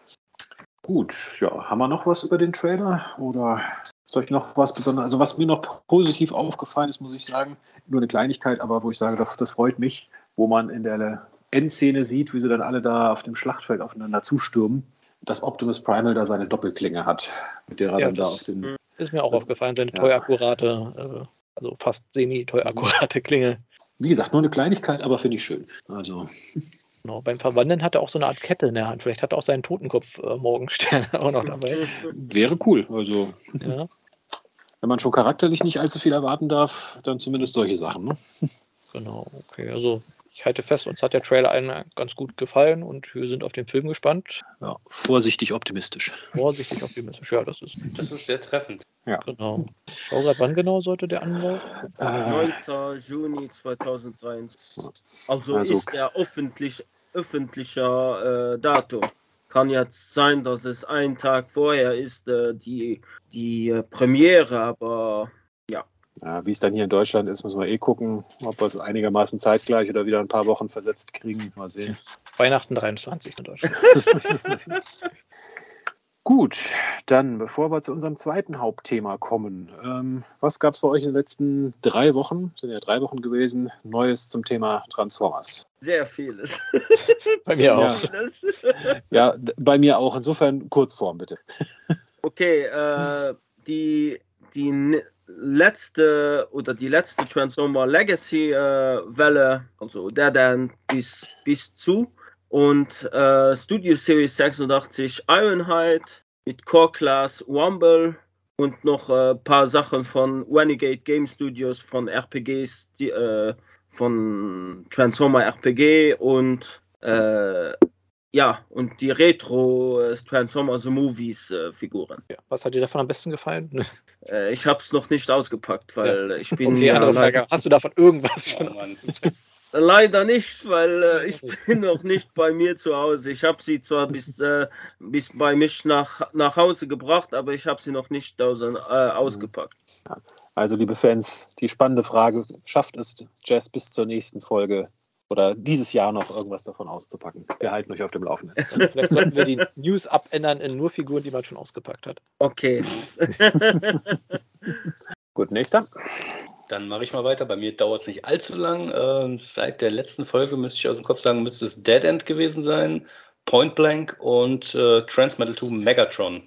Gut, ja, haben wir noch was über den Trailer? Oder soll ich noch was Besonderes? Also, was mir noch positiv aufgefallen ist, muss ich sagen, nur eine Kleinigkeit, aber wo ich sage, das, das freut mich, wo man in der Endszene sieht, wie sie dann alle da auf dem Schlachtfeld aufeinander zustürmen, dass Optimus Primal da seine Doppelklinge hat, mit der er ja, dann da auf den. Ist mir auch aufgefallen, seine ja. akkurate, äh, also fast semi-toll akkurate Klinge. Wie gesagt, nur eine Kleinigkeit, aber finde ich schön. Also. Genau, beim Verwandeln hat er auch so eine Art Kette in der Hand. Vielleicht hat er auch seinen Totenkopf äh, Morgenstern auch noch dabei. Wäre cool. Also, ja. wenn man schon charakterlich nicht allzu viel erwarten darf, dann zumindest solche Sachen. Ne? Genau, okay. Also ich halte fest, uns hat der Trailer einen ganz gut gefallen und wir sind auf den Film gespannt. Ja, vorsichtig optimistisch. Vorsichtig optimistisch, ja, das ist. Das ist sehr treffend. Ja. Genau. Schau grad, wann genau sollte der anlaufen? Äh, 9. Juni 2023. Also, also ist der öffentlich, öffentlicher äh, Datum. Kann jetzt sein, dass es einen Tag vorher ist, äh, die, die äh, Premiere, aber ja, wie es dann hier in Deutschland ist, müssen wir eh gucken, ob wir es einigermaßen zeitgleich oder wieder ein paar Wochen versetzt kriegen. Mal sehen. Weihnachten 23 in Deutschland. Gut, dann bevor wir zu unserem zweiten Hauptthema kommen, ähm, was gab es bei euch in den letzten drei Wochen, sind ja drei Wochen gewesen, Neues zum Thema Transformers? Sehr vieles. bei mir auch. Ja, bei mir auch. Insofern Kurzform bitte. Okay, äh, die, die letzte oder die letzte Transformer Legacy äh, Welle, also der dann bis, bis zu. Und äh, Studio Series 86 Ironhide mit Core Class Wumble und noch ein äh, paar Sachen von Renegade Game Studios von RPGs, die, äh, von Transformer RPG und äh, ja, und die Retro äh, Transformers Movies äh, Figuren. Ja, was hat dir davon am besten gefallen? Äh, ich habe es noch nicht ausgepackt, weil ja. ich bin. Okay, andere Frage. Hast du davon irgendwas schon? Oh, Leider nicht, weil äh, ich bin noch nicht bei mir zu Hause. Ich habe sie zwar bis, äh, bis bei mich nach, nach Hause gebracht, aber ich habe sie noch nicht aus, äh, ausgepackt. Also, liebe Fans, die spannende Frage: Schafft es Jazz bis zur nächsten Folge oder dieses Jahr noch irgendwas davon auszupacken. Wir halten euch auf dem Laufenden. Vielleicht sollten wir die News abändern in nur Figuren, die man schon ausgepackt hat. Okay. Gut, nächster. Dann mache ich mal weiter. Bei mir dauert es nicht allzu lang. Ähm, seit der letzten Folge müsste ich aus dem Kopf sagen, müsste es Dead End gewesen sein, Point Blank und äh, Transmetal 2 Megatron.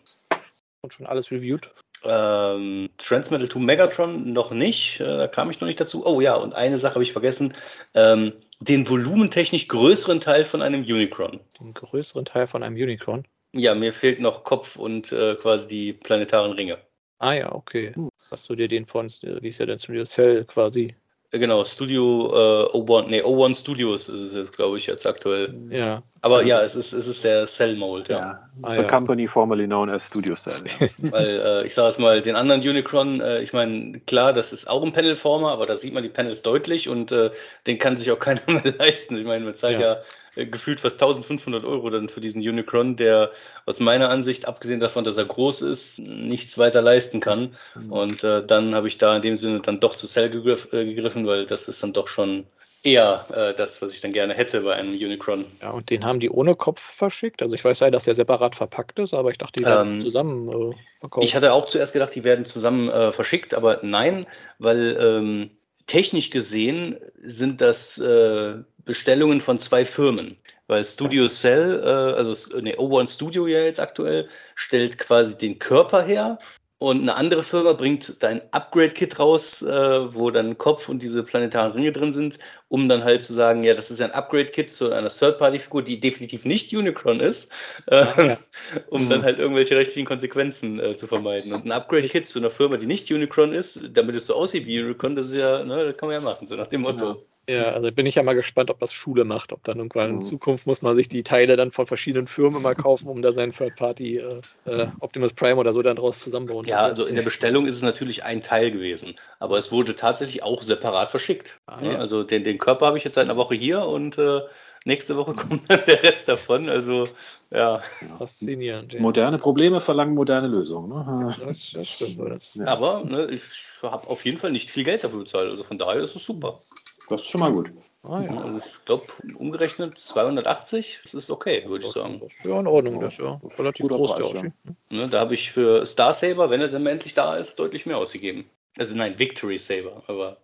Und schon alles reviewed? Ähm, Transmetal 2 Megatron noch nicht, äh, da kam ich noch nicht dazu. Oh ja, und eine Sache habe ich vergessen: ähm, den volumentechnisch größeren Teil von einem Unicron. Den größeren Teil von einem Unicron? Ja, mir fehlt noch Kopf und äh, quasi die planetaren Ringe. Ah ja, okay. Hast du dir den von, wie ist ja denn Studio Cell quasi? Genau, Studio äh, O1, nee, O1 Studios ist es jetzt, glaube ich, jetzt aktuell. Ja. Aber ja, es ist, es ist der Cell Mold, ja. Ja. Ah, The ja. company formerly known as Studio Cell. Ja. Weil äh, ich sage es mal, den anderen Unicron, äh, ich meine, klar, das ist auch ein Panelformer, aber da sieht man die Panels deutlich und äh, den kann sich auch keiner mehr leisten. Ich meine, man zahlt ja, Ja. Gefühlt fast 1500 Euro dann für diesen Unicron, der aus meiner Ansicht, abgesehen davon, dass er groß ist, nichts weiter leisten kann. Und äh, dann habe ich da in dem Sinne dann doch zu Cell gegriff, äh, gegriffen, weil das ist dann doch schon eher äh, das, was ich dann gerne hätte bei einem Unicron. Ja, und den haben die ohne Kopf verschickt. Also ich weiß ja, dass der separat verpackt ist, aber ich dachte, die werden Ähm, zusammen äh, verkauft. Ich hatte auch zuerst gedacht, die werden zusammen äh, verschickt, aber nein, weil ähm, technisch gesehen sind das äh, Bestellungen von zwei Firmen. Weil Studio Cell, äh, also ne, O1 Studio ja jetzt aktuell, stellt quasi den Körper her und eine andere Firma bringt dein Upgrade-Kit raus, äh, wo dann Kopf und diese planetaren Ringe drin sind, um dann halt zu sagen, ja, das ist ein Upgrade-Kit zu einer Third-Party-Figur, die definitiv nicht Unicron ist, äh, ja. um Mhm. dann halt irgendwelche rechtlichen Konsequenzen äh, zu vermeiden. Und ein Upgrade-Kit zu einer Firma, die nicht Unicron ist, damit es so aussieht wie Unicron, das ist ja, ne, das kann man ja machen, so nach dem Motto. Ja, also bin ich ja mal gespannt, ob das Schule macht. Ob dann irgendwann in Mhm. Zukunft muss man sich die Teile dann von verschiedenen Firmen mal kaufen, um da seinen Third Party äh, äh, Optimus Prime oder so dann draus zusammenbauen Ja, also in der Bestellung ist es natürlich ein Teil gewesen, aber es wurde tatsächlich auch separat verschickt. Ah, ne? ja. Also den, den Körper habe ich jetzt seit einer Woche hier und äh, nächste Woche kommt dann der Rest davon. Also ja, Faszinierend. Ja. Moderne Probleme verlangen moderne Lösungen. Ne? Das, das stimmt. Das, Ja. aber ne, ich habe auf jeden Fall nicht viel Geld dafür bezahlt. Also von daher ist es super. Das ist schon mal gut. ah, ja. Also ich glaube, umgerechnet 280, das ist okay, würde ich sagen. Ja in Ordnung, das ist ja relativ Guter groß, Preis, ja. Oschi. Ne, da habe ich für Star Saber, wenn er dann mal endlich da ist, deutlich mehr ausgegeben. Also nein, Victory Saber, aber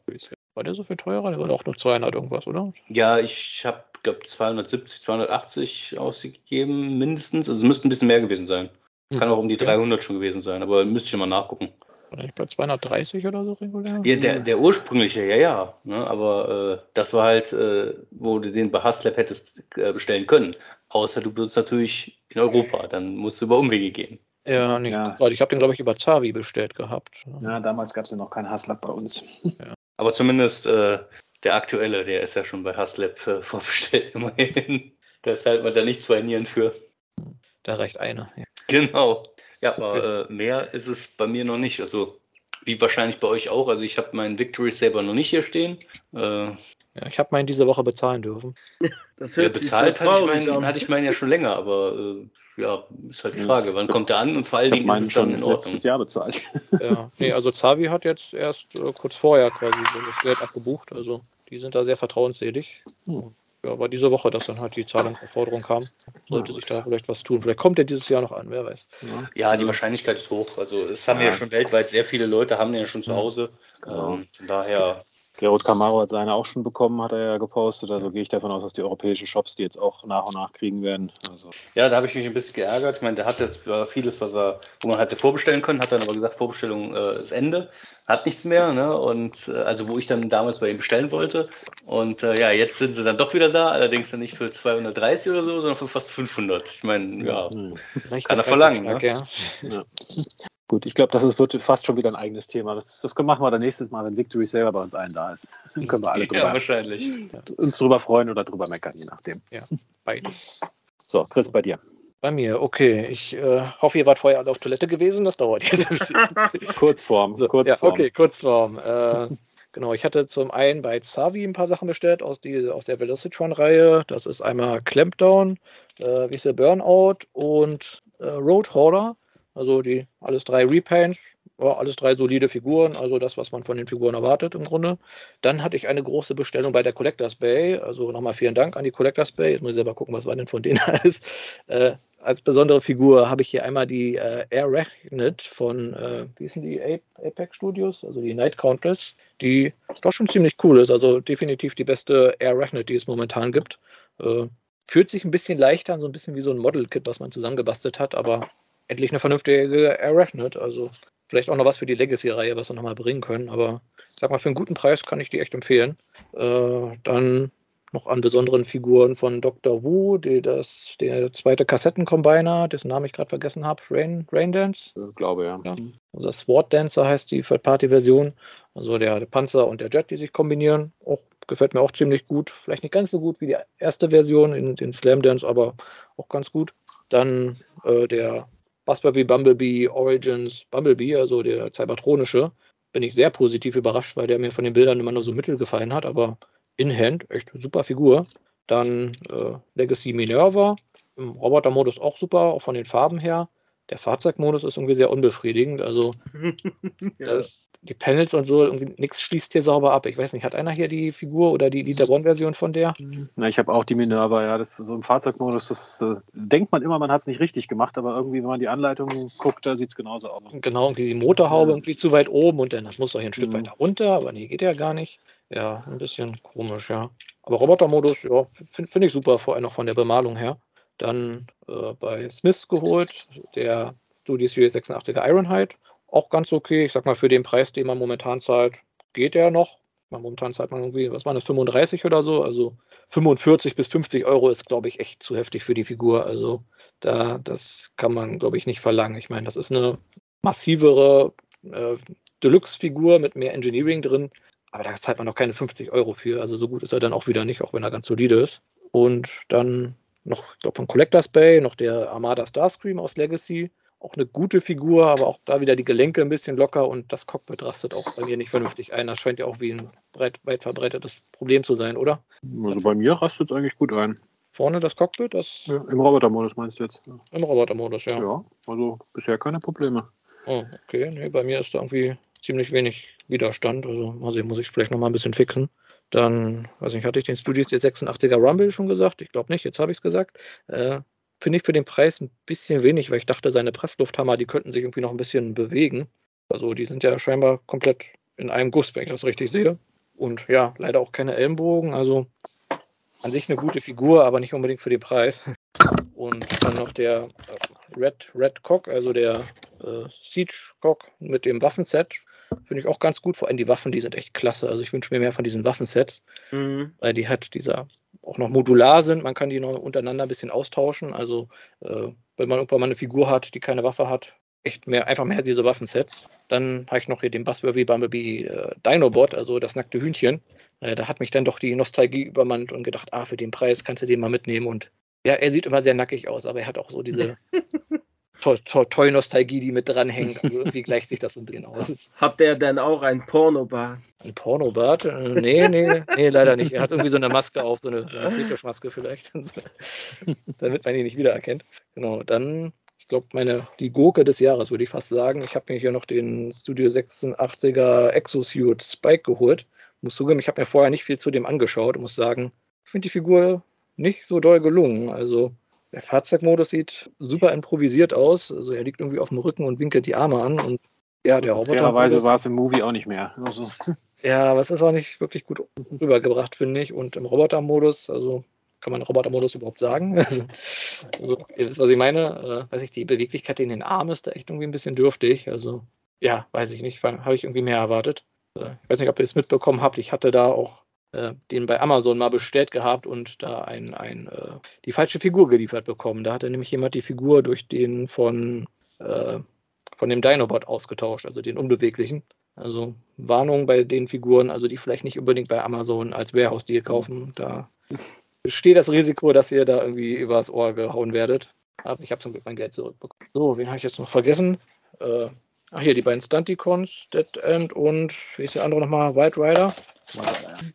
War der so viel teurer? Der war doch nur 200 irgendwas, oder? Ja, ich habe, glaube 270, 280 ausgegeben, mindestens. Also es müsste ein bisschen mehr gewesen sein. Kann auch um die Okay. 300 schon gewesen sein, aber müsste ich mal nachgucken. War der nicht bei 230 oder so regulär? Ja, der, der ursprüngliche, ja, ja. Ne, aber äh, das war halt, äh, wo du den bei Haslab hättest äh, bestellen können. Außer du benutzt natürlich in Europa, dann musst du über Umwege gehen. Ja, nee, Ja. ich habe den, glaube ich, über Zavi bestellt gehabt. Ja, damals gab es ja noch keinen Haslab bei uns. Aber zumindest äh, der aktuelle, der ist ja schon bei Haslab äh, vorbestellt, immerhin. Da zahlt man da nicht zwei Nieren für. Da reicht einer. Ja. Genau. Ja, aber äh, mehr ist es bei mir noch nicht. Also, wie wahrscheinlich bei euch auch. Also, ich habe meinen Victory Saber noch nicht hier stehen. Äh, Ja, ich habe meinen diese Woche bezahlen dürfen. Das ja, hört sich bezahlt so hatte ich, meinen, hatte ich meinen ja schon länger, aber äh, ja, ist halt die Ja. Frage, wann kommt der an und vor allen Dingen ist meinen es dann schon in Ordnung. letztes Jahr bezahlt. Ja, nee, also Zavi hat jetzt erst äh, kurz vorher quasi so das Geld abgebucht. Also die sind da sehr vertrauensselig. Hm. Ja, war diese Woche, dass dann halt die Zahlungsaufforderung kam. Sollte Ja, sich da vielleicht was tun. Vielleicht kommt er dieses Jahr noch an, wer weiß. Ja. Ja, die Wahrscheinlichkeit ist hoch. Also, es haben ja, Ja. schon weltweit sehr viele Leute, haben den ja schon zu. Hause. Genau. Ähm, von daher, Gerald Camaro hat seine auch schon bekommen, hat er ja gepostet. Also gehe ich davon aus, dass die europäischen Shops die jetzt auch nach und nach kriegen werden. Also, ja, da habe ich mich ein bisschen geärgert. Ich meine, der hat jetzt zwar vieles, was er, wo man hätte vorbestellen können, hat dann aber gesagt, Vorbestellung äh, ist Ende, hat nichts mehr, ne? Und äh, also wo ich dann damals bei ihm bestellen wollte. Und äh, ja, jetzt sind sie dann doch wieder da, allerdings dann nicht für 230 oder so, sondern für fast 500. Ich meine, ja. hm. Recht Kann er der verlangen, ne? Ja. Gut, ich glaube, das ist, wird fast schon wieder ein eigenes Thema. Das, das machen wir dann nächstes Mal, wenn Victory selber bei uns allen da ist. Dann können wir alle Ja, drüber, wahrscheinlich. uns drüber freuen oder drüber meckern, je nachdem. Beides. So, Chris, bei dir. Bei mir, okay. Ich äh, hoffe, ihr wart vorher alle auf Toilette gewesen. Das dauert jetzt ein bisschen. Kurzform, So, Kurzform. Ja, okay, Kurzform. Äh, genau, ich hatte zum einen bei Zavi ein paar Sachen bestellt aus, die, aus der Velocitron-Reihe. Das ist einmal Clampdown, äh, wie ist der Burnout und äh, Road Hauler. Also die alles drei Repaints. Ja, alles drei solide Figuren, also das, was man von den Figuren erwartet im Grunde. Dann hatte ich eine große Bestellung bei der Collectors Bay. Also nochmal vielen Dank an die Collectors Bay. Jetzt muss ich selber gucken, was war denn von denen alles. Äh, als besondere Figur habe ich hier einmal die äh, Air Rechnet von, äh, wie hießen die, Apex Studios, also die Night Countess, die doch schon ziemlich cool ist. Also definitiv die beste Air Rechnet, die es momentan gibt. Äh, fühlt sich ein bisschen leichter an, so ein bisschen wie so ein Model-Kit, was man zusammengebastelt hat, aber endlich eine vernünftige Arachnid. Also vielleicht auch noch was für die Legacy-Reihe, was wir nochmal bringen können. Aber ich sag mal, für einen guten Preis kann ich die echt empfehlen. Äh, dann noch an besonderen Figuren von Dr. Wu, die das, der zweite Kassettencombiner, dessen Namen ich gerade vergessen habe, Rain, Rain Dance? Ich glaube, ja. ja. Also Sword Dancer heißt die Third-Party-Version. Also der, der, Panzer und der Jet, die sich kombinieren. Auch, gefällt mir auch ziemlich gut. Vielleicht nicht ganz so gut wie die erste Version in den Slam Dance, aber auch ganz gut. Dann äh, der wie Bumblebee Origins Bumblebee, also der Cybertronische. Bin ich sehr positiv überrascht, weil der mir von den Bildern immer nur so mittel gefallen hat, aber in Hand, echt super Figur. Dann äh, Legacy Minerva, im Robotermodus auch super, auch von den Farben her. Der Fahrzeugmodus ist irgendwie sehr unbefriedigend. Also ja. die Panels und so, nichts schließt hier sauber ab. Ich weiß nicht, hat einer hier die Figur oder die Dieter Bonn-Version von der? Na, ich habe auch die Minerva, ja. Das so im Fahrzeugmodus, das äh, denkt man immer, man hat es nicht richtig gemacht, aber irgendwie, wenn man die Anleitung guckt, da sieht es genauso aus. Genau, irgendwie die Motorhaube ja. irgendwie zu weit oben und dann das muss doch hier ein Stück mhm. weiter runter, aber nee, geht ja gar nicht. Ja, ein bisschen komisch, ja. Aber Robotermodus, ja, finde find ich super, vor allem auch von der Bemalung her. Dann äh, bei Smith geholt, der Studio Series 86er Ironhide. Auch ganz okay. Ich sag mal, für den Preis, den man momentan zahlt, geht er noch. Man, momentan zahlt man irgendwie, was war das, 35 oder so. Also 45 bis 50 Euro ist, glaube ich, echt zu heftig für die Figur. Also da, das kann man, glaube ich, nicht verlangen. Ich meine, das ist eine massivere äh, Deluxe-Figur mit mehr Engineering drin. Aber da zahlt man noch keine 50 Euro für. Also so gut ist er dann auch wieder nicht, auch wenn er ganz solide ist. Und dann noch, ich glaube, von Collectors Bay, noch der Armada Starscream aus Legacy. Auch eine gute Figur, aber auch da wieder die Gelenke ein bisschen locker und das Cockpit rastet auch bei mir nicht vernünftig ein. Das scheint ja auch wie ein breit, weit verbreitetes Problem zu sein, oder? Also bei mir rastet es eigentlich gut ein. Vorne das Cockpit? Das ja, Im Robotermodus meinst du jetzt? Im Robotermodus, ja. Ja, also bisher keine Probleme. Oh, okay. Nee, bei mir ist da irgendwie ziemlich wenig Widerstand. Also mal sehen, muss ich vielleicht noch mal ein bisschen fixen. Dann, weiß nicht, hatte ich den Studios jetzt 86er Rumble schon gesagt? Ich glaube nicht, jetzt habe ich es gesagt. Äh, Finde ich für den Preis ein bisschen wenig, weil ich dachte, seine Presslufthammer, die könnten sich irgendwie noch ein bisschen bewegen. Also die sind ja scheinbar komplett in einem Guss, wenn ich das richtig sehe. Und ja, leider auch keine Ellenbogen. Also an sich eine gute Figur, aber nicht unbedingt für den Preis. Und dann noch der äh, Red, Red Cock, also der äh, Siege Cock mit dem Waffenset Finde ich auch ganz gut. Vor allem die Waffen, die sind echt klasse. Also ich wünsche mir mehr von diesen Waffensets, mhm. weil die halt dieser auch noch modular sind. Man kann die noch untereinander ein bisschen austauschen. Also äh, wenn man irgendwann mal eine Figur hat, die keine Waffe hat, echt mehr, einfach mehr diese Waffensets. Dann habe ich noch hier den Buzzworthy Bumblebee äh, Dinobot, also das nackte Hühnchen. Äh, da hat mich dann doch die Nostalgie übermannt und gedacht, ah, für den Preis kannst du den mal mitnehmen. Und ja, er sieht immer sehr nackig aus, aber er hat auch so diese Toy-Nostalgie, die mit dranhängt. Also irgendwie gleicht sich das so ein bisschen aus. Hat der denn auch ein Pornobart? Ein Pornobart? Äh, nee, nee, nee, leider nicht. Er hat irgendwie so eine Maske auf, so eine, so eine Fetischmaske vielleicht. Damit man ihn nicht wiedererkennt. Genau, dann, ich glaube, meine, die Gurke des Jahres, würde ich fast sagen. Ich habe mir hier noch den Studio 86er Exosuit Spike geholt. Muss zugeben, ich habe mir vorher nicht viel zu dem angeschaut und muss sagen, ich finde die Figur nicht so doll gelungen. Also, der Fahrzeugmodus sieht super improvisiert aus. Also er liegt irgendwie auf dem Rücken und winkelt die Arme an. Und ja, der Roboter. Fairerweise war es im Movie auch nicht mehr. Also. Ja, aber es ist auch nicht wirklich gut rübergebracht, finde ich. Und im Robotermodus, also kann man Robotermodus überhaupt sagen? Also, ihr wisst, was ich meine. Äh, weiß ich, die Beweglichkeit in den Armen ist da echt irgendwie ein bisschen dürftig. Also, ja, weiß ich nicht. Habe ich irgendwie mehr erwartet. Äh, ich weiß nicht, ob ihr das mitbekommen habt. Ich hatte da auch äh, den bei Amazon mal bestellt gehabt und da ein, ein, äh, die falsche Figur geliefert bekommen. Da hatte nämlich jemand die Figur durch den von, äh, von dem Dinobot ausgetauscht, also den unbeweglichen. Also Warnung bei den Figuren, also die vielleicht nicht unbedingt bei Amazon als Warehouse-Deal kaufen. Da besteht das Risiko, dass ihr da irgendwie übers Ohr gehauen werdet. Aber ich habe zum Glück mein Geld zurückbekommen. So, wen habe ich jetzt noch vergessen? Äh, ach hier, die beiden Stunticons, Dead End und wie ist der andere nochmal? White Rider.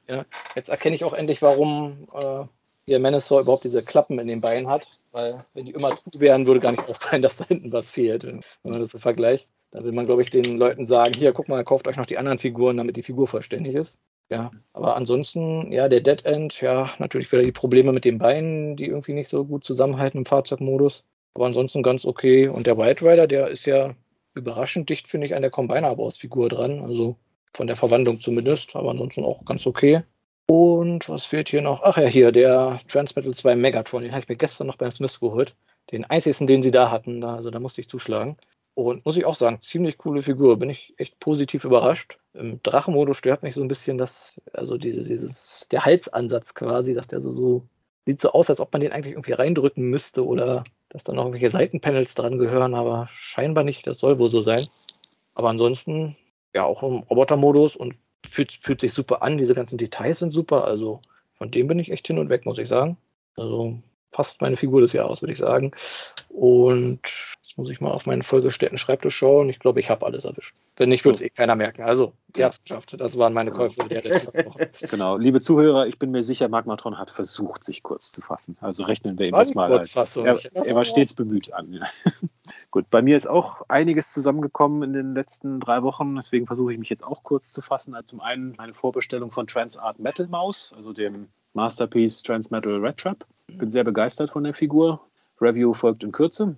Ja, jetzt erkenne ich auch endlich, warum äh, hier Manasor überhaupt diese Klappen in den Beinen hat, weil wenn die immer zu wären, würde gar nicht auffallen, dass da hinten was fehlt, wenn man das so vergleicht. Dann will man, glaube ich, den Leuten sagen, hier, guck mal, kauft euch noch die anderen Figuren, damit die Figur vollständig ist. Ja, aber ansonsten, ja, der Dead End, ja, natürlich wieder die Probleme mit den Beinen, die irgendwie nicht so gut zusammenhalten im Fahrzeugmodus. Aber ansonsten ganz okay. Und der White Rider, der ist ja überraschend dicht, finde ich, an der Combiner-Baus-Figur dran. Also von der Verwandlung zumindest, aber ansonsten auch ganz okay. Und was fehlt hier noch? Ach ja, hier, der Transmetal 2 Megatron, den habe ich mir gestern noch beim Smith geholt. Den einzigsten, den sie da hatten, da, also da musste ich zuschlagen. Und muss ich auch sagen, ziemlich coole Figur. Bin ich echt positiv überrascht. Im Drachenmodus stört mich so ein bisschen das, also dieses, dieses, der Halsansatz quasi, dass der so, so, sieht so aus, als ob man den eigentlich irgendwie reindrücken müsste oder dass da noch irgendwelche Seitenpanels dran gehören, aber scheinbar nicht. Das soll wohl so sein. Aber ansonsten, ja, auch im Robotermodus und fühlt, fühlt sich super an. Diese ganzen Details sind super. Also von dem bin ich echt hin und weg, muss ich sagen. Also fast meine Figur des Jahres, würde ich sagen. Und jetzt muss ich mal auf meinen vollgestellten Schreibtisch schauen. Ich glaube, ich habe alles erwischt. Wenn nicht, würde es eh keiner merken. Also, ihr habt es geschafft. Das waren meine Käufe der Genau, liebe Zuhörer, ich bin mir sicher, Magmatron hat versucht, sich kurz zu fassen. Also rechnen wir ihm das mal als. Er, er war stets bemüht an. Gut, bei mir ist auch einiges zusammengekommen in den letzten drei Wochen, deswegen versuche ich mich jetzt auch kurz zu fassen. Also zum einen eine Vorbestellung von Transart Metal Mouse, also dem Masterpiece Transmetal Red Trap. Bin sehr begeistert von der Figur. Review folgt in Kürze.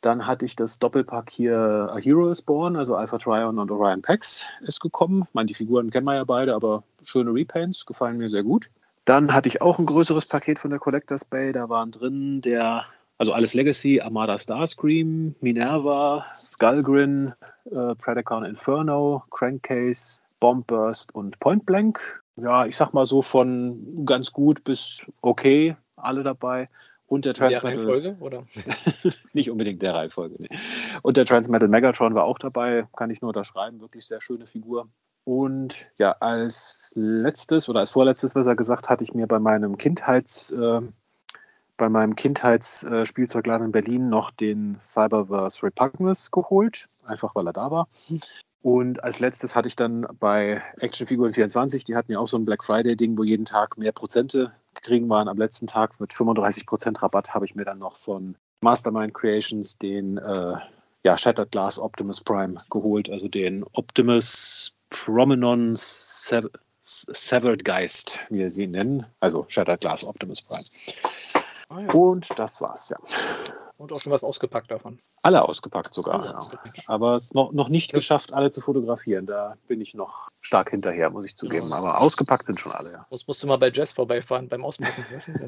Dann hatte ich das Doppelpack hier A Hero is Born, also Alpha Trion und Orion Pax ist gekommen. Ich meine, die Figuren kennen wir ja beide, aber schöne Repaints, gefallen mir sehr gut. Dann hatte ich auch ein größeres Paket von der Collectors Bay. Da waren drin der, also alles Legacy, Armada Starscream, Minerva, Skullgrin, äh, Predacon Inferno, Crankcase, Bombburst und Point Blank. Ja, ich sag mal so von ganz gut bis okay alle dabei. Und der Transmetal. Reihenfolge, oder? nicht unbedingt der Reihenfolge. Nee. Und der Transmetal Megatron war auch dabei, kann ich nur unterschreiben. Wirklich sehr schöne Figur. Und ja, als letztes oder als vorletztes, was er gesagt, hatte ich mir bei meinem Kindheits, äh, bei meinem Kindheitsspielzeugladen äh, in Berlin noch den Cyberverse Repugnance geholt, einfach weil er da war. Und als letztes hatte ich dann bei Actionfiguren 24, die hatten ja auch so ein Black Friday-Ding, wo jeden Tag mehr Prozente kriegen waren. Am letzten Tag mit 35% Rabatt habe ich mir dann noch von Mastermind Creations den äh, ja, Shattered Glass Optimus Prime geholt, also den Optimus Promenon Sev Severed Geist, wie wir sie nennen, also Shattered Glass Optimus Prime. Ah, ja. Und das war's, ja. Und auch schon was ausgepackt davon. Alle ausgepackt sogar. Alle ja. Aber es noch, noch nicht ja. geschafft, alle zu fotografieren. Da bin ich noch stark hinterher, muss ich zugeben. Ja. Aber ausgepackt sind schon alle, ja. Das musst du mal bei Jazz vorbeifahren beim Auspacken.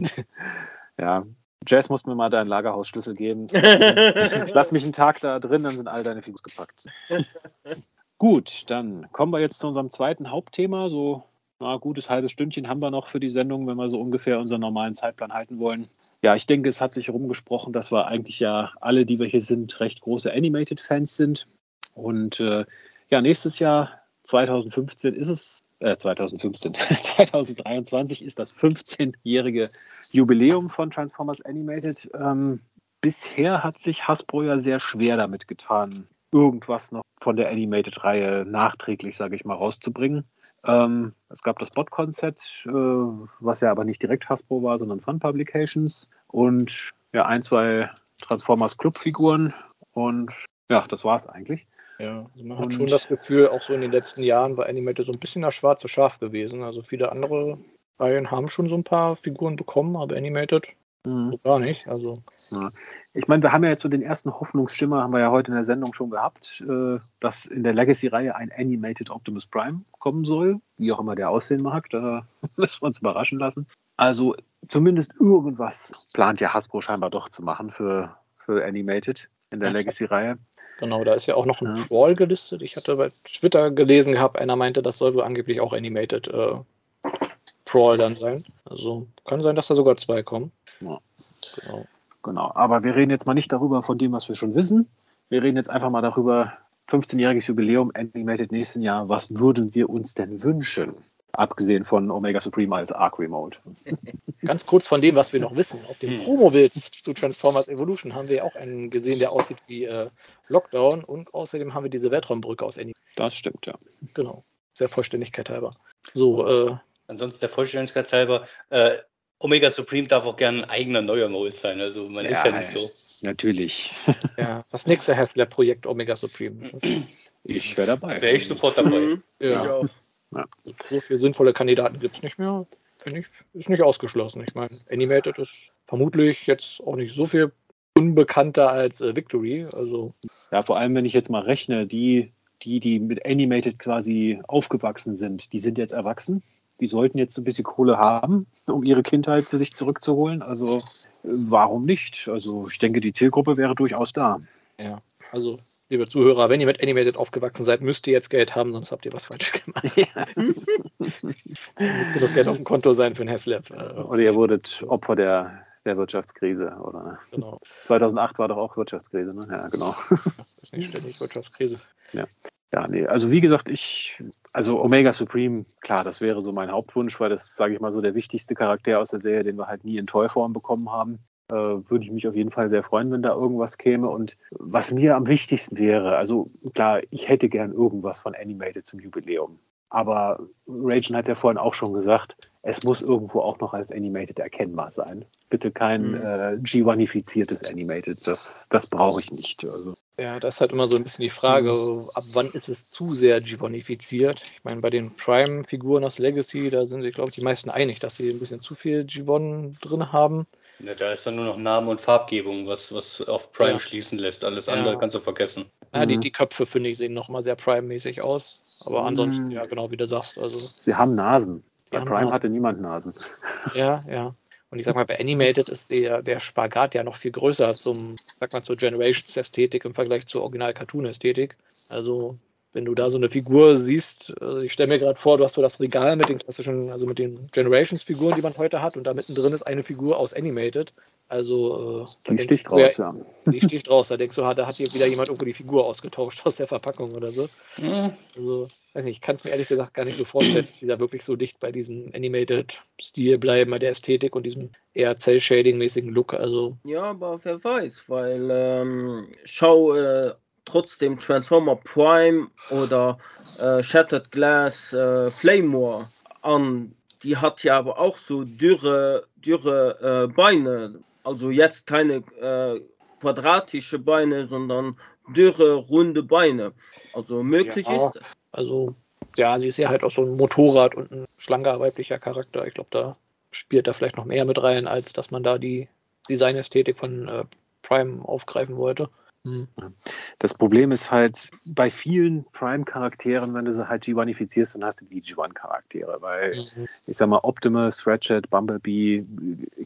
ja, Jazz muss mir mal deinen Lagerhausschlüssel geben. Lass mich einen Tag da drin, dann sind all deine Figurs gepackt. Gut, dann kommen wir jetzt zu unserem zweiten Hauptthema. So ein gutes halbes Stündchen haben wir noch für die Sendung, wenn wir so ungefähr unseren normalen Zeitplan halten wollen ja, ich denke, es hat sich rumgesprochen, dass wir eigentlich ja alle, die wir hier sind, recht große Animated-Fans sind. Und äh, ja, nächstes Jahr, 2015, ist es, äh, 2015, 2023 ist das 15-jährige Jubiläum von Transformers Animated. Ähm, bisher hat sich Hasbro ja sehr schwer damit getan, irgendwas noch von der Animated-Reihe nachträglich, sage ich mal, rauszubringen. Ähm, es gab das Bot-Concept, äh, was ja aber nicht direkt Hasbro war, sondern Fun Publications und ja, ein, zwei Transformers Club-Figuren und ja, das war es eigentlich. Ja, also man und, hat schon das Gefühl, auch so in den letzten Jahren war Animated so ein bisschen das schwarze Schaf gewesen. Also viele andere Reihen haben schon so ein paar Figuren bekommen, aber Animated mhm. gar nicht. Also ja. Ich meine, wir haben ja jetzt so den ersten Hoffnungsschimmer, haben wir ja heute in der Sendung schon gehabt, äh, dass in der Legacy-Reihe ein Animated Optimus Prime kommen soll, wie auch immer der aussehen mag. Da müssen wir uns überraschen lassen. Also zumindest irgendwas plant ja Hasbro scheinbar doch zu machen für, für Animated in der Legacy-Reihe. Genau, da ist ja auch noch ein ja. Troll gelistet. Ich hatte bei Twitter gelesen gehabt, einer meinte, das soll wohl angeblich auch Animated äh, Troll dann sein. Also kann sein, dass da sogar zwei kommen. Ja. Genau. Genau, aber wir reden jetzt mal nicht darüber von dem, was wir schon wissen. Wir reden jetzt einfach mal darüber, 15-jähriges Jubiläum, Animated nächsten Jahr. Was würden wir uns denn wünschen? Abgesehen von Omega Supreme als Arc Remote. Ganz kurz von dem, was wir noch wissen. Auf dem hm. Promo-Bild zu Transformers Evolution haben wir ja auch einen gesehen, der aussieht wie äh, Lockdown und außerdem haben wir diese Weltraumbrücke aus Anime. Das stimmt, ja. Genau. Sehr Vollständigkeit halber. So, äh, Ansonsten der Vollständigkeit halber, äh, Omega Supreme darf auch gerne ein eigener neuer Mold sein. Also man ja, ist ja nicht so. Natürlich. ja, das nächste Haslab-Projekt Omega Supreme. Ich wäre dabei. Wäre ich sofort dabei. Mhm. Ja. Ich auch. Ja. So viele sinnvolle Kandidaten gibt es nicht mehr. Finde ich, ist nicht ausgeschlossen. Ich meine, Animated ist vermutlich jetzt auch nicht so viel unbekannter als äh, Victory. Also. Ja, vor allem, wenn ich jetzt mal rechne, die, die, die mit Animated quasi aufgewachsen sind, die sind jetzt erwachsen die sollten jetzt ein bisschen Kohle haben, um ihre Kindheit zu sich zurückzuholen. Also warum nicht? Also ich denke, die Zielgruppe wäre durchaus da. Ja, also liebe Zuhörer, wenn ihr mit Animated aufgewachsen seid, müsst ihr jetzt Geld haben, sonst habt ihr was falsch gemacht. Ja. muss genug Geld auf dem Konto sein für ein Haslab. Oder ihr wurdet Opfer der, der Wirtschaftskrise. Oder? Genau. 2008 war doch auch Wirtschaftskrise, ne? Ja, genau. Das ist nicht ständig Wirtschaftskrise. Ja. Ja, nee, also wie gesagt, ich, also Omega Supreme, klar, das wäre so mein Hauptwunsch, weil das, sage ich mal, so der wichtigste Charakter aus der Serie, den wir halt nie in Toyform bekommen haben. Äh, würde ich mich auf jeden Fall sehr freuen, wenn da irgendwas käme. Und was mir am wichtigsten wäre, also klar, ich hätte gern irgendwas von Animated zum Jubiläum. Aber Ragen hat ja vorhin auch schon gesagt, es muss irgendwo auch noch als Animated erkennbar sein. Bitte kein mhm. äh, G1-ifiziertes Animated, das, das brauche ich nicht. Also. Ja, das ist halt immer so ein bisschen die Frage, mhm. ab wann ist es zu sehr G1-ifiziert? Ich meine, bei den Prime-Figuren aus Legacy, da sind sich, glaube ich, die meisten einig, dass sie ein bisschen zu viel G1 drin haben. Ja, da ist dann nur noch Name und Farbgebung, was, was auf Prime ja. schließen lässt. Alles ja. andere kannst du vergessen. Ja, die, mhm. die Köpfe, finde ich, sehen nochmal sehr Prime-mäßig aus. Aber ansonsten, ja, genau wie du sagst. Also, Sie haben Nasen. Bei Prime Nasen. hatte niemand Nasen. Ja, ja. Und ich sag mal, bei Animated ist der, der Spagat ja noch viel größer zum, sag mal, zur Generations-Ästhetik im Vergleich zur Original-Cartoon-Ästhetik. Also wenn du da so eine Figur siehst, also ich stelle mir gerade vor, du hast so das Regal mit den klassischen, also mit den Generations-Figuren, die man heute hat, und da mittendrin ist eine Figur aus Animated. Also äh, die sticht raus, ja. Die sticht raus. Da denkst du, da hat hier wieder jemand irgendwo die Figur ausgetauscht aus der Verpackung oder so. Mhm. Also, weiß nicht, ich kann es mir ehrlich gesagt gar nicht so vorstellen, dass die da wirklich so dicht bei diesem Animated-Stil bleiben, bei der Ästhetik und diesem eher Cell-Shading-mäßigen Look. Also. Ja, aber wer weiß, weil ähm, schau äh, trotzdem Transformer Prime oder äh, Shattered Glass äh, Flamemore an. Die hat ja aber auch so dürre, dürre äh, Beine. Also jetzt keine äh, quadratische Beine, sondern dürre, runde Beine. Also möglich ja, ist. Also, ja, sie ist ja halt auch so ein Motorrad und ein schlanker weiblicher Charakter. Ich glaube, da spielt da vielleicht noch mehr mit rein, als dass man da die Designästhetik von äh, Prime aufgreifen wollte. Hm. Das Problem ist halt bei vielen Prime-Charakteren, wenn du sie halt G1-ifizierst, dann hast du die G1-Charaktere, weil mhm. ich sag mal, Optimus, Ratchet, Bumblebee,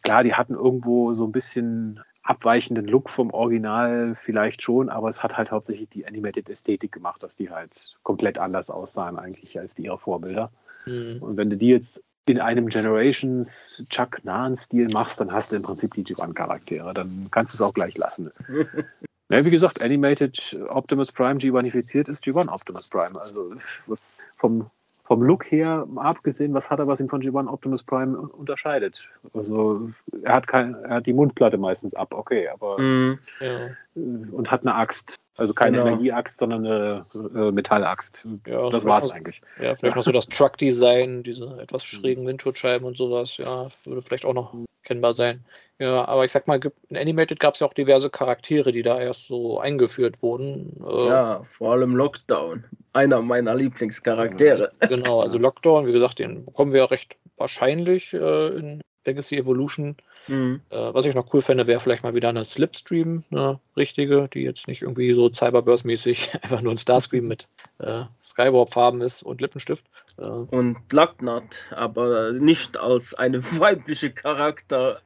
klar, die hatten irgendwo so ein bisschen abweichenden Look vom Original vielleicht schon, aber es hat halt hauptsächlich die Animated Ästhetik gemacht, dass die halt komplett anders aussahen eigentlich als die ihrer Vorbilder. Mhm. Und wenn du die jetzt in einem Generations Chuck nahen Stil machst, dann hast du im Prinzip die G1-Charaktere. Dann kannst du es auch gleich lassen. Ja, wie gesagt, Animated Optimus Prime G1ifiziert ist G1 Optimus Prime. Also was vom, vom Look her, abgesehen, was hat er, was ihn von G1 Optimus Prime unterscheidet? Also er hat kein, er hat die Mundplatte meistens ab, okay, aber mm, ja. und hat eine Axt. Also keine genau. Energieaxt, sondern eine äh, Metallaxt. Ja, das war es eigentlich. Ja, vielleicht noch so das Truck-Design, diese etwas schrägen Windschutzscheiben und sowas, ja, würde vielleicht auch noch kennbar sein. Ja, aber ich sag mal, in Animated gab es ja auch diverse Charaktere, die da erst so eingeführt wurden. Äh, ja, vor allem Lockdown. Einer meiner Lieblingscharaktere. Genau, also Lockdown, wie gesagt, den bekommen wir ja recht wahrscheinlich äh, in Legacy Evolution. Mhm. Äh, was ich noch cool fände, wäre vielleicht mal wieder eine Slipstream, eine richtige, die jetzt nicht irgendwie so Cyberburst-mäßig einfach nur ein Starscream mit äh, Skywarp-Farben ist und Lippenstift. Äh, und Lucknut, aber nicht als eine weibliche Charakter,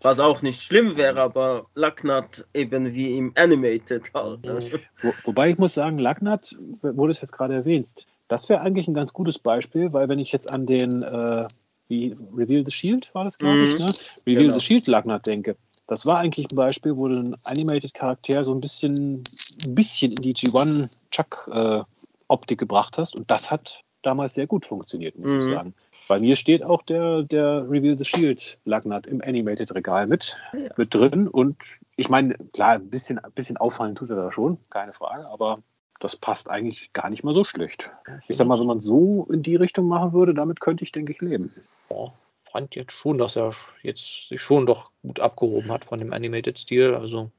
was auch nicht schlimm wäre, aber Lucknut eben wie im Animated halt. Ne? Mhm. Wo, wobei ich muss sagen, Lucknut, wo du es jetzt gerade erwähnst, das wäre eigentlich ein ganz gutes Beispiel, weil wenn ich jetzt an den äh, wie Reveal the Shield war das, glaube ich, mhm. ne? Reveal genau. the Shield Lagner denke. Das war eigentlich ein Beispiel, wo du einen Animated-Charakter so ein bisschen, ein bisschen in die G1 Chuck-Optik äh, gebracht hast. Und das hat damals sehr gut funktioniert, muss mhm. ich sagen. Bei mir steht auch der, der Reveal the Shield Lagnat im Animated-Regal mit, ja. mit drin. Und ich meine, klar, ein bisschen, ein bisschen auffallen tut er da schon, keine Frage, aber das passt eigentlich gar nicht mal so schlecht. Ich sag mal, wenn man so in die Richtung machen würde, damit könnte ich, denke ich, leben. Ja, fand jetzt schon, dass er jetzt sich schon doch gut abgehoben hat von dem Animated-Stil. Also,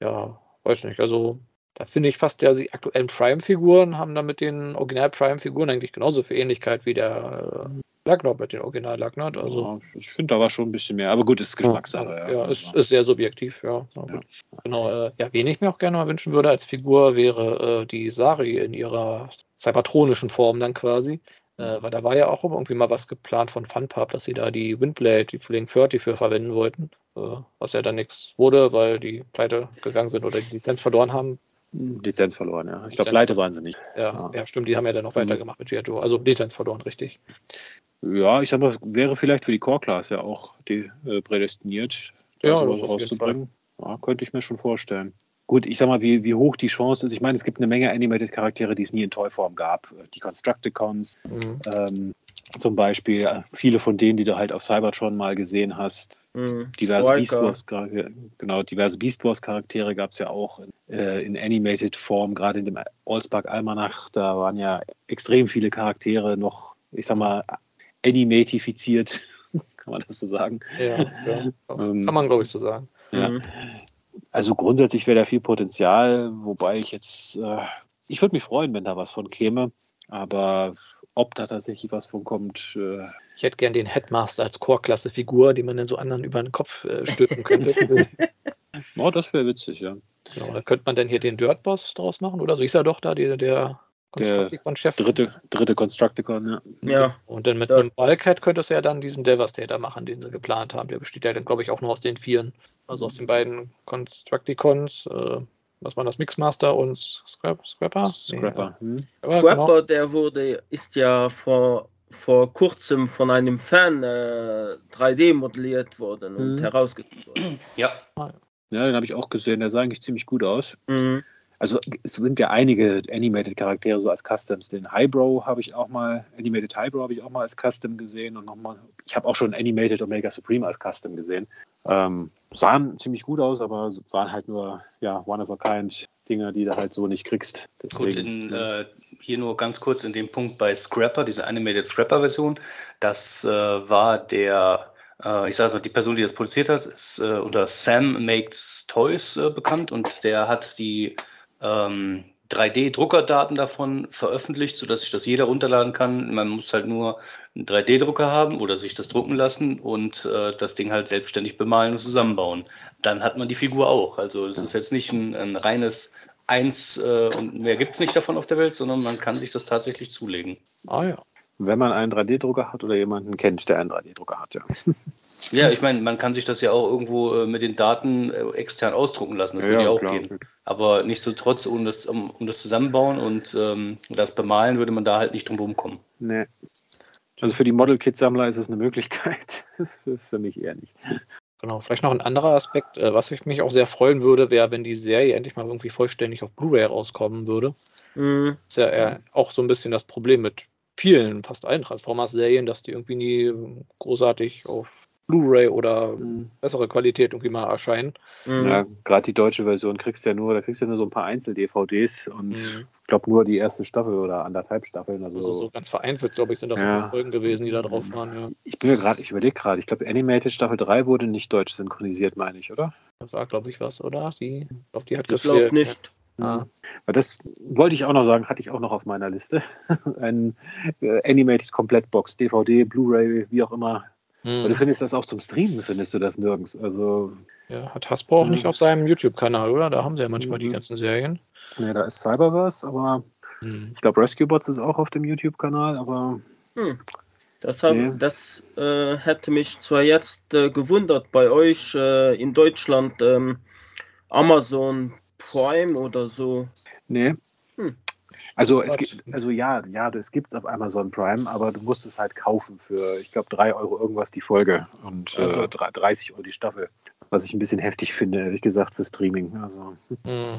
ja, weiß nicht. Also, da finde ich fast, ja, die aktuellen Prime-Figuren haben da mit den Original-Prime-Figuren eigentlich genauso viel Ähnlichkeit wie der äh, Lagnot mit den Original Lagnot. Also, ja, ich finde, da war schon ein bisschen mehr. Aber gut, ist Geschmackssache. Ja, ja, ist, ist, sehr subjektiv, ja. Genau, äh, ja, wen ich mir auch gerne mal wünschen würde als Figur, wäre äh, die Sari in ihrer cybertronischen Form dann quasi. Äh, weil da war ja auch irgendwie mal was geplant von Funpub, dass sie da die Windblade, die Fling 30 für verwenden wollten. Äh, was ja dann nichts wurde, weil die pleite gegangen sind oder die Lizenz verloren haben. Lizenz verloren, ja. Ich glaube, pleite waren sie nicht. Ja, ja, ja. stimmt, die haben ja dann noch weitergemacht mit G.I. Also Lizenz verloren, richtig. Ja, ich sag mal, wäre vielleicht für die Core-Class ja auch die, äh, prädestiniert, ja, sowas rauszubringen. Ja, könnte ich mir schon vorstellen. Gut, ich sag mal, wie, wie hoch die Chance ist. Ich meine, es gibt eine Menge Animated-Charaktere, die es nie in Toyform gab. Die Constructicons mhm. ähm, zum Beispiel. Viele von denen, die du halt auf Cybertron mal gesehen hast. Mhm. Diverse Beast Wars, genau, diverse Beast Wars Charaktere gab es ja auch in, äh, in Animated Form, gerade in dem Allspark Almanach. Da waren ja extrem viele Charaktere noch, ich sag mal, animatifiziert, kann man das so sagen? Ja, ja. Ähm, kann man, glaube ich, so sagen. Ja. Mhm. Also grundsätzlich wäre da viel Potenzial, wobei ich jetzt, äh, ich würde mich freuen, wenn da was von käme, aber ob da tatsächlich was von kommt. Äh, ich hätte gern den Headmaster als Core-Klasse-Figur, die man dann so anderen über den Kopf äh, stülpen könnte. oh, das wäre witzig, ja. Genau, da könnte man dann hier den Dirt-Boss draus machen, oder so ist er doch da, der, der Constructicon-Chef. Dritte, dritte Constructicon, ja. ja. Und dann mit ja. einem Bulkhead könntest du ja dann diesen Devastator machen, den sie geplant haben. Der besteht ja dann, glaube ich, auch nur aus den Vieren. Also aus den beiden Constructicons. Äh, was war das? Mixmaster und Scrap, Scrapper? Scrapper. Nee, hm. Scrapper, genau. der wurde, ist ja vor, vor kurzem von einem Fan äh, 3D modelliert worden und hm. herausgegeben worden. Ja. Ah, ja, den habe ich auch gesehen. Der sah eigentlich ziemlich gut aus. Mhm. Also es sind ja einige Animated Charaktere so als Customs. Den Highbrow habe ich auch mal, Animated Highbrow habe ich auch mal als Custom gesehen und nochmal, ich habe auch schon Animated Omega Supreme als Custom gesehen. Ähm, sahen ziemlich gut aus, aber waren halt nur, ja, one of a kind Dinger, die du halt so nicht kriegst. Deswegen, gut, in, äh, hier nur ganz kurz in dem Punkt bei Scrapper, diese Animated Scrapper Version, das äh, war der äh, ich sage mal, die Person, die das produziert hat, ist äh, unter Sam Makes Toys äh, bekannt und der hat die ähm, 3D-Druckerdaten davon veröffentlicht, sodass sich das jeder runterladen kann. Man muss halt nur einen 3D-Drucker haben oder sich das drucken lassen und äh, das Ding halt selbstständig bemalen und zusammenbauen. Dann hat man die Figur auch. Also es ist jetzt nicht ein, ein reines Eins äh, und mehr gibt es nicht davon auf der Welt, sondern man kann sich das tatsächlich zulegen. Ah ja. Wenn man einen 3D-Drucker hat oder jemanden kennt, der einen 3D-Drucker hat, ja. Ja, ich meine, man kann sich das ja auch irgendwo äh, mit den Daten äh, extern ausdrucken lassen. Das ja, würde ja auch klar. gehen. Aber nichtsdestotrotz, um das, um, um das Zusammenbauen und ähm, das Bemalen, würde man da halt nicht drum rumkommen. Nee. Also für die Model-Kit-Sammler ist es eine Möglichkeit. für, für mich eher nicht. Genau, vielleicht noch ein anderer Aspekt, äh, was ich mich auch sehr freuen würde, wäre, wenn die Serie endlich mal irgendwie vollständig auf Blu-ray rauskommen würde. Mhm. Das ist ja eher auch so ein bisschen das Problem mit vielen, fast allen Transformers-Serien, dass die irgendwie nie großartig auf Blu-ray oder mhm. bessere Qualität irgendwie mal erscheinen. Mhm. Ja, gerade die deutsche Version kriegst du ja nur, da kriegst du ja nur so ein paar Einzel-DVDs und mhm. ich glaube nur die erste Staffel oder anderthalb Staffeln. Also, also so ganz vereinzelt, glaube ich, sind das ja. Folgen gewesen, die da drauf waren. Ja. Ich bin mir gerade, ich überlege gerade, ich glaube Animated Staffel 3 wurde nicht deutsch synchronisiert, meine ich, oder? Das war, glaube ich, was, oder? Die, ich glaube, die hat Ich glaube nicht. Ah. Das wollte ich auch noch sagen, hatte ich auch noch auf meiner Liste. Ein äh, Animated Komplettbox, DVD, Blu-ray, wie auch immer. Hm. Du findest das auch zum Streamen, findest du das nirgends. Also, ja, hat Hasbro auch nicht auf seinem YouTube-Kanal, oder? Da haben sie ja manchmal die ganzen Serien. Ne, da ist Cyberverse, aber hm. ich glaube Rescue Bots ist auch auf dem YouTube-Kanal, aber. Hm. Das, hab, nee. das äh, hätte mich zwar jetzt äh, gewundert bei euch äh, in Deutschland ähm, Amazon Prime oder so. Nee. Hm. Also es gibt, also ja, ja, es gibt es auf Amazon Prime, aber du musst es halt kaufen für, ich glaube, 3 Euro irgendwas die Folge und also. äh, 30 Euro die Staffel. Was ich ein bisschen heftig finde, ehrlich gesagt, für Streaming. Also mhm.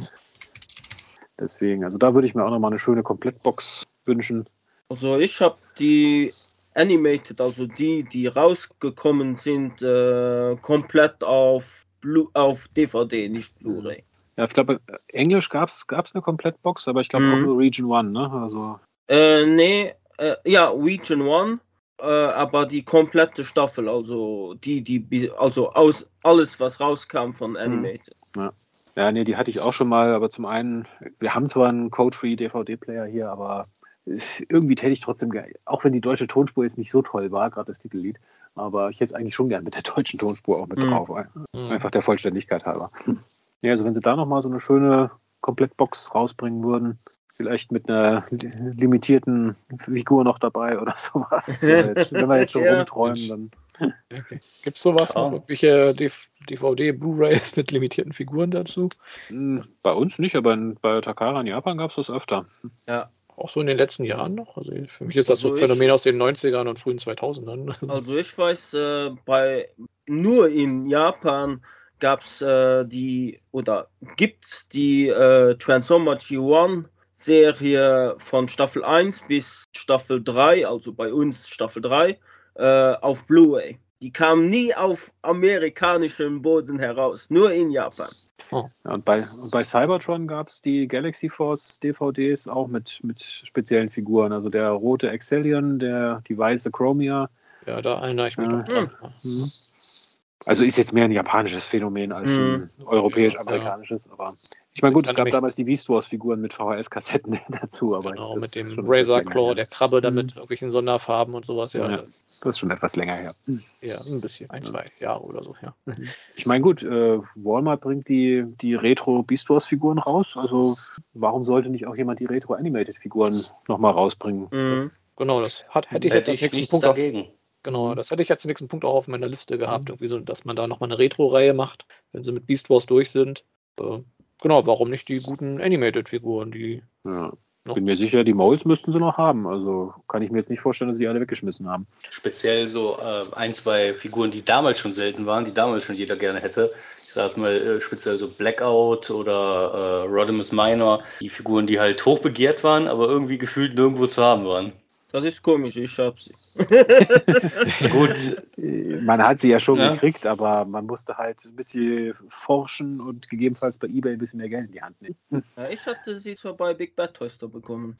deswegen, also da würde ich mir auch nochmal eine schöne Komplettbox wünschen. Also ich habe die Animated, also die, die rausgekommen sind, äh, komplett auf, Blu auf DVD, nicht Blu-ray. Ja, ich glaube, Englisch gab es eine Komplettbox, aber ich glaube mhm. auch nur Region 1, ne? Also. Äh, nee, äh, ja, Region 1, äh, aber die komplette Staffel, also die, die, also aus alles, was rauskam von mhm. Animated. Ja. ja, nee, die hatte ich auch schon mal, aber zum einen, wir haben zwar einen Code-Free DVD-Player hier, aber irgendwie hätte ich trotzdem, auch wenn die deutsche Tonspur jetzt nicht so toll war, gerade das Titellied, aber ich hätte es eigentlich schon gern mit der deutschen Tonspur auch mit mhm. drauf. Mhm. Einfach der Vollständigkeit halber. Ja, also wenn sie da nochmal so eine schöne Komplettbox rausbringen würden, Vielleicht mit einer limitierten Figur noch dabei oder sowas. Wenn wir jetzt schon ja. rumträumen, dann. Okay. Gibt es sowas ja. noch? Irgendwelche DVD, Blu-Rays mit limitierten Figuren dazu? Hm, bei uns nicht, aber bei Takara in Japan gab es das öfter. Ja. Auch so in den letzten Jahren noch? Also für mich ist das also so ein Phänomen aus den 90ern und frühen 2000ern. Also ich weiß, äh, bei nur in Japan gab es äh, die oder gibt es die äh, Transformer G1 Serie von Staffel 1 bis Staffel 3, also bei uns Staffel 3, äh, auf Blu-ray. Die kam nie auf amerikanischem Boden heraus, nur in Japan. Oh. Ja, und, bei, und bei Cybertron gab es die Galaxy Force DVDs auch mit, mit speziellen Figuren. Also der rote Excellion, der, die weiße Chromia. Ja, da erinnere ich mich äh, doch dran. Mhm. Also ist jetzt mehr ein japanisches Phänomen als ein mhm. europäisch-amerikanisches, ja. aber ich meine, gut, es gab damals die Beast Wars-Figuren mit VHS-Kassetten dazu, aber. Genau, mit dem Razor Claw, der Krabbe mhm. mit irgendwelchen Sonderfarben und sowas, ja. ja. Das ist schon etwas länger her. Hm. Ja, ein bisschen, ein, zwei Jahre oder so, ja. Mhm. Ich meine, gut, äh, Walmart bringt die, die Retro Beast Wars-Figuren raus, also warum sollte nicht auch jemand die Retro-Animated-Figuren nochmal rausbringen? Mhm. Genau, das hat, hätte ich hätte jetzt ich nichts Punkt dagegen. Auf, Genau, das hätte ich jetzt nächsten Punkt auch auf meiner Liste gehabt, mhm. irgendwie so, dass man da nochmal eine Retro-Reihe macht, wenn sie mit Beast Wars durch sind. Äh, genau, warum nicht die guten Animated-Figuren, die. Ja. Noch bin mir sicher, die Moles müssten sie noch haben. Also kann ich mir jetzt nicht vorstellen, dass sie die alle weggeschmissen haben. Speziell so äh, ein, zwei Figuren, die damals schon selten waren, die damals schon jeder gerne hätte. Ich sag mal äh, speziell so Blackout oder äh, Rodimus Minor. Die Figuren, die halt hochbegehrt waren, aber irgendwie gefühlt nirgendwo zu haben waren. Das ist komisch, ich hab sie. Gut, man hat sie ja schon ja. gekriegt, aber man musste halt ein bisschen forschen und gegebenenfalls bei eBay ein bisschen mehr Geld in die Hand nehmen. Ja, ich hatte sie zwar bei Big Bad Toy Store bekommen.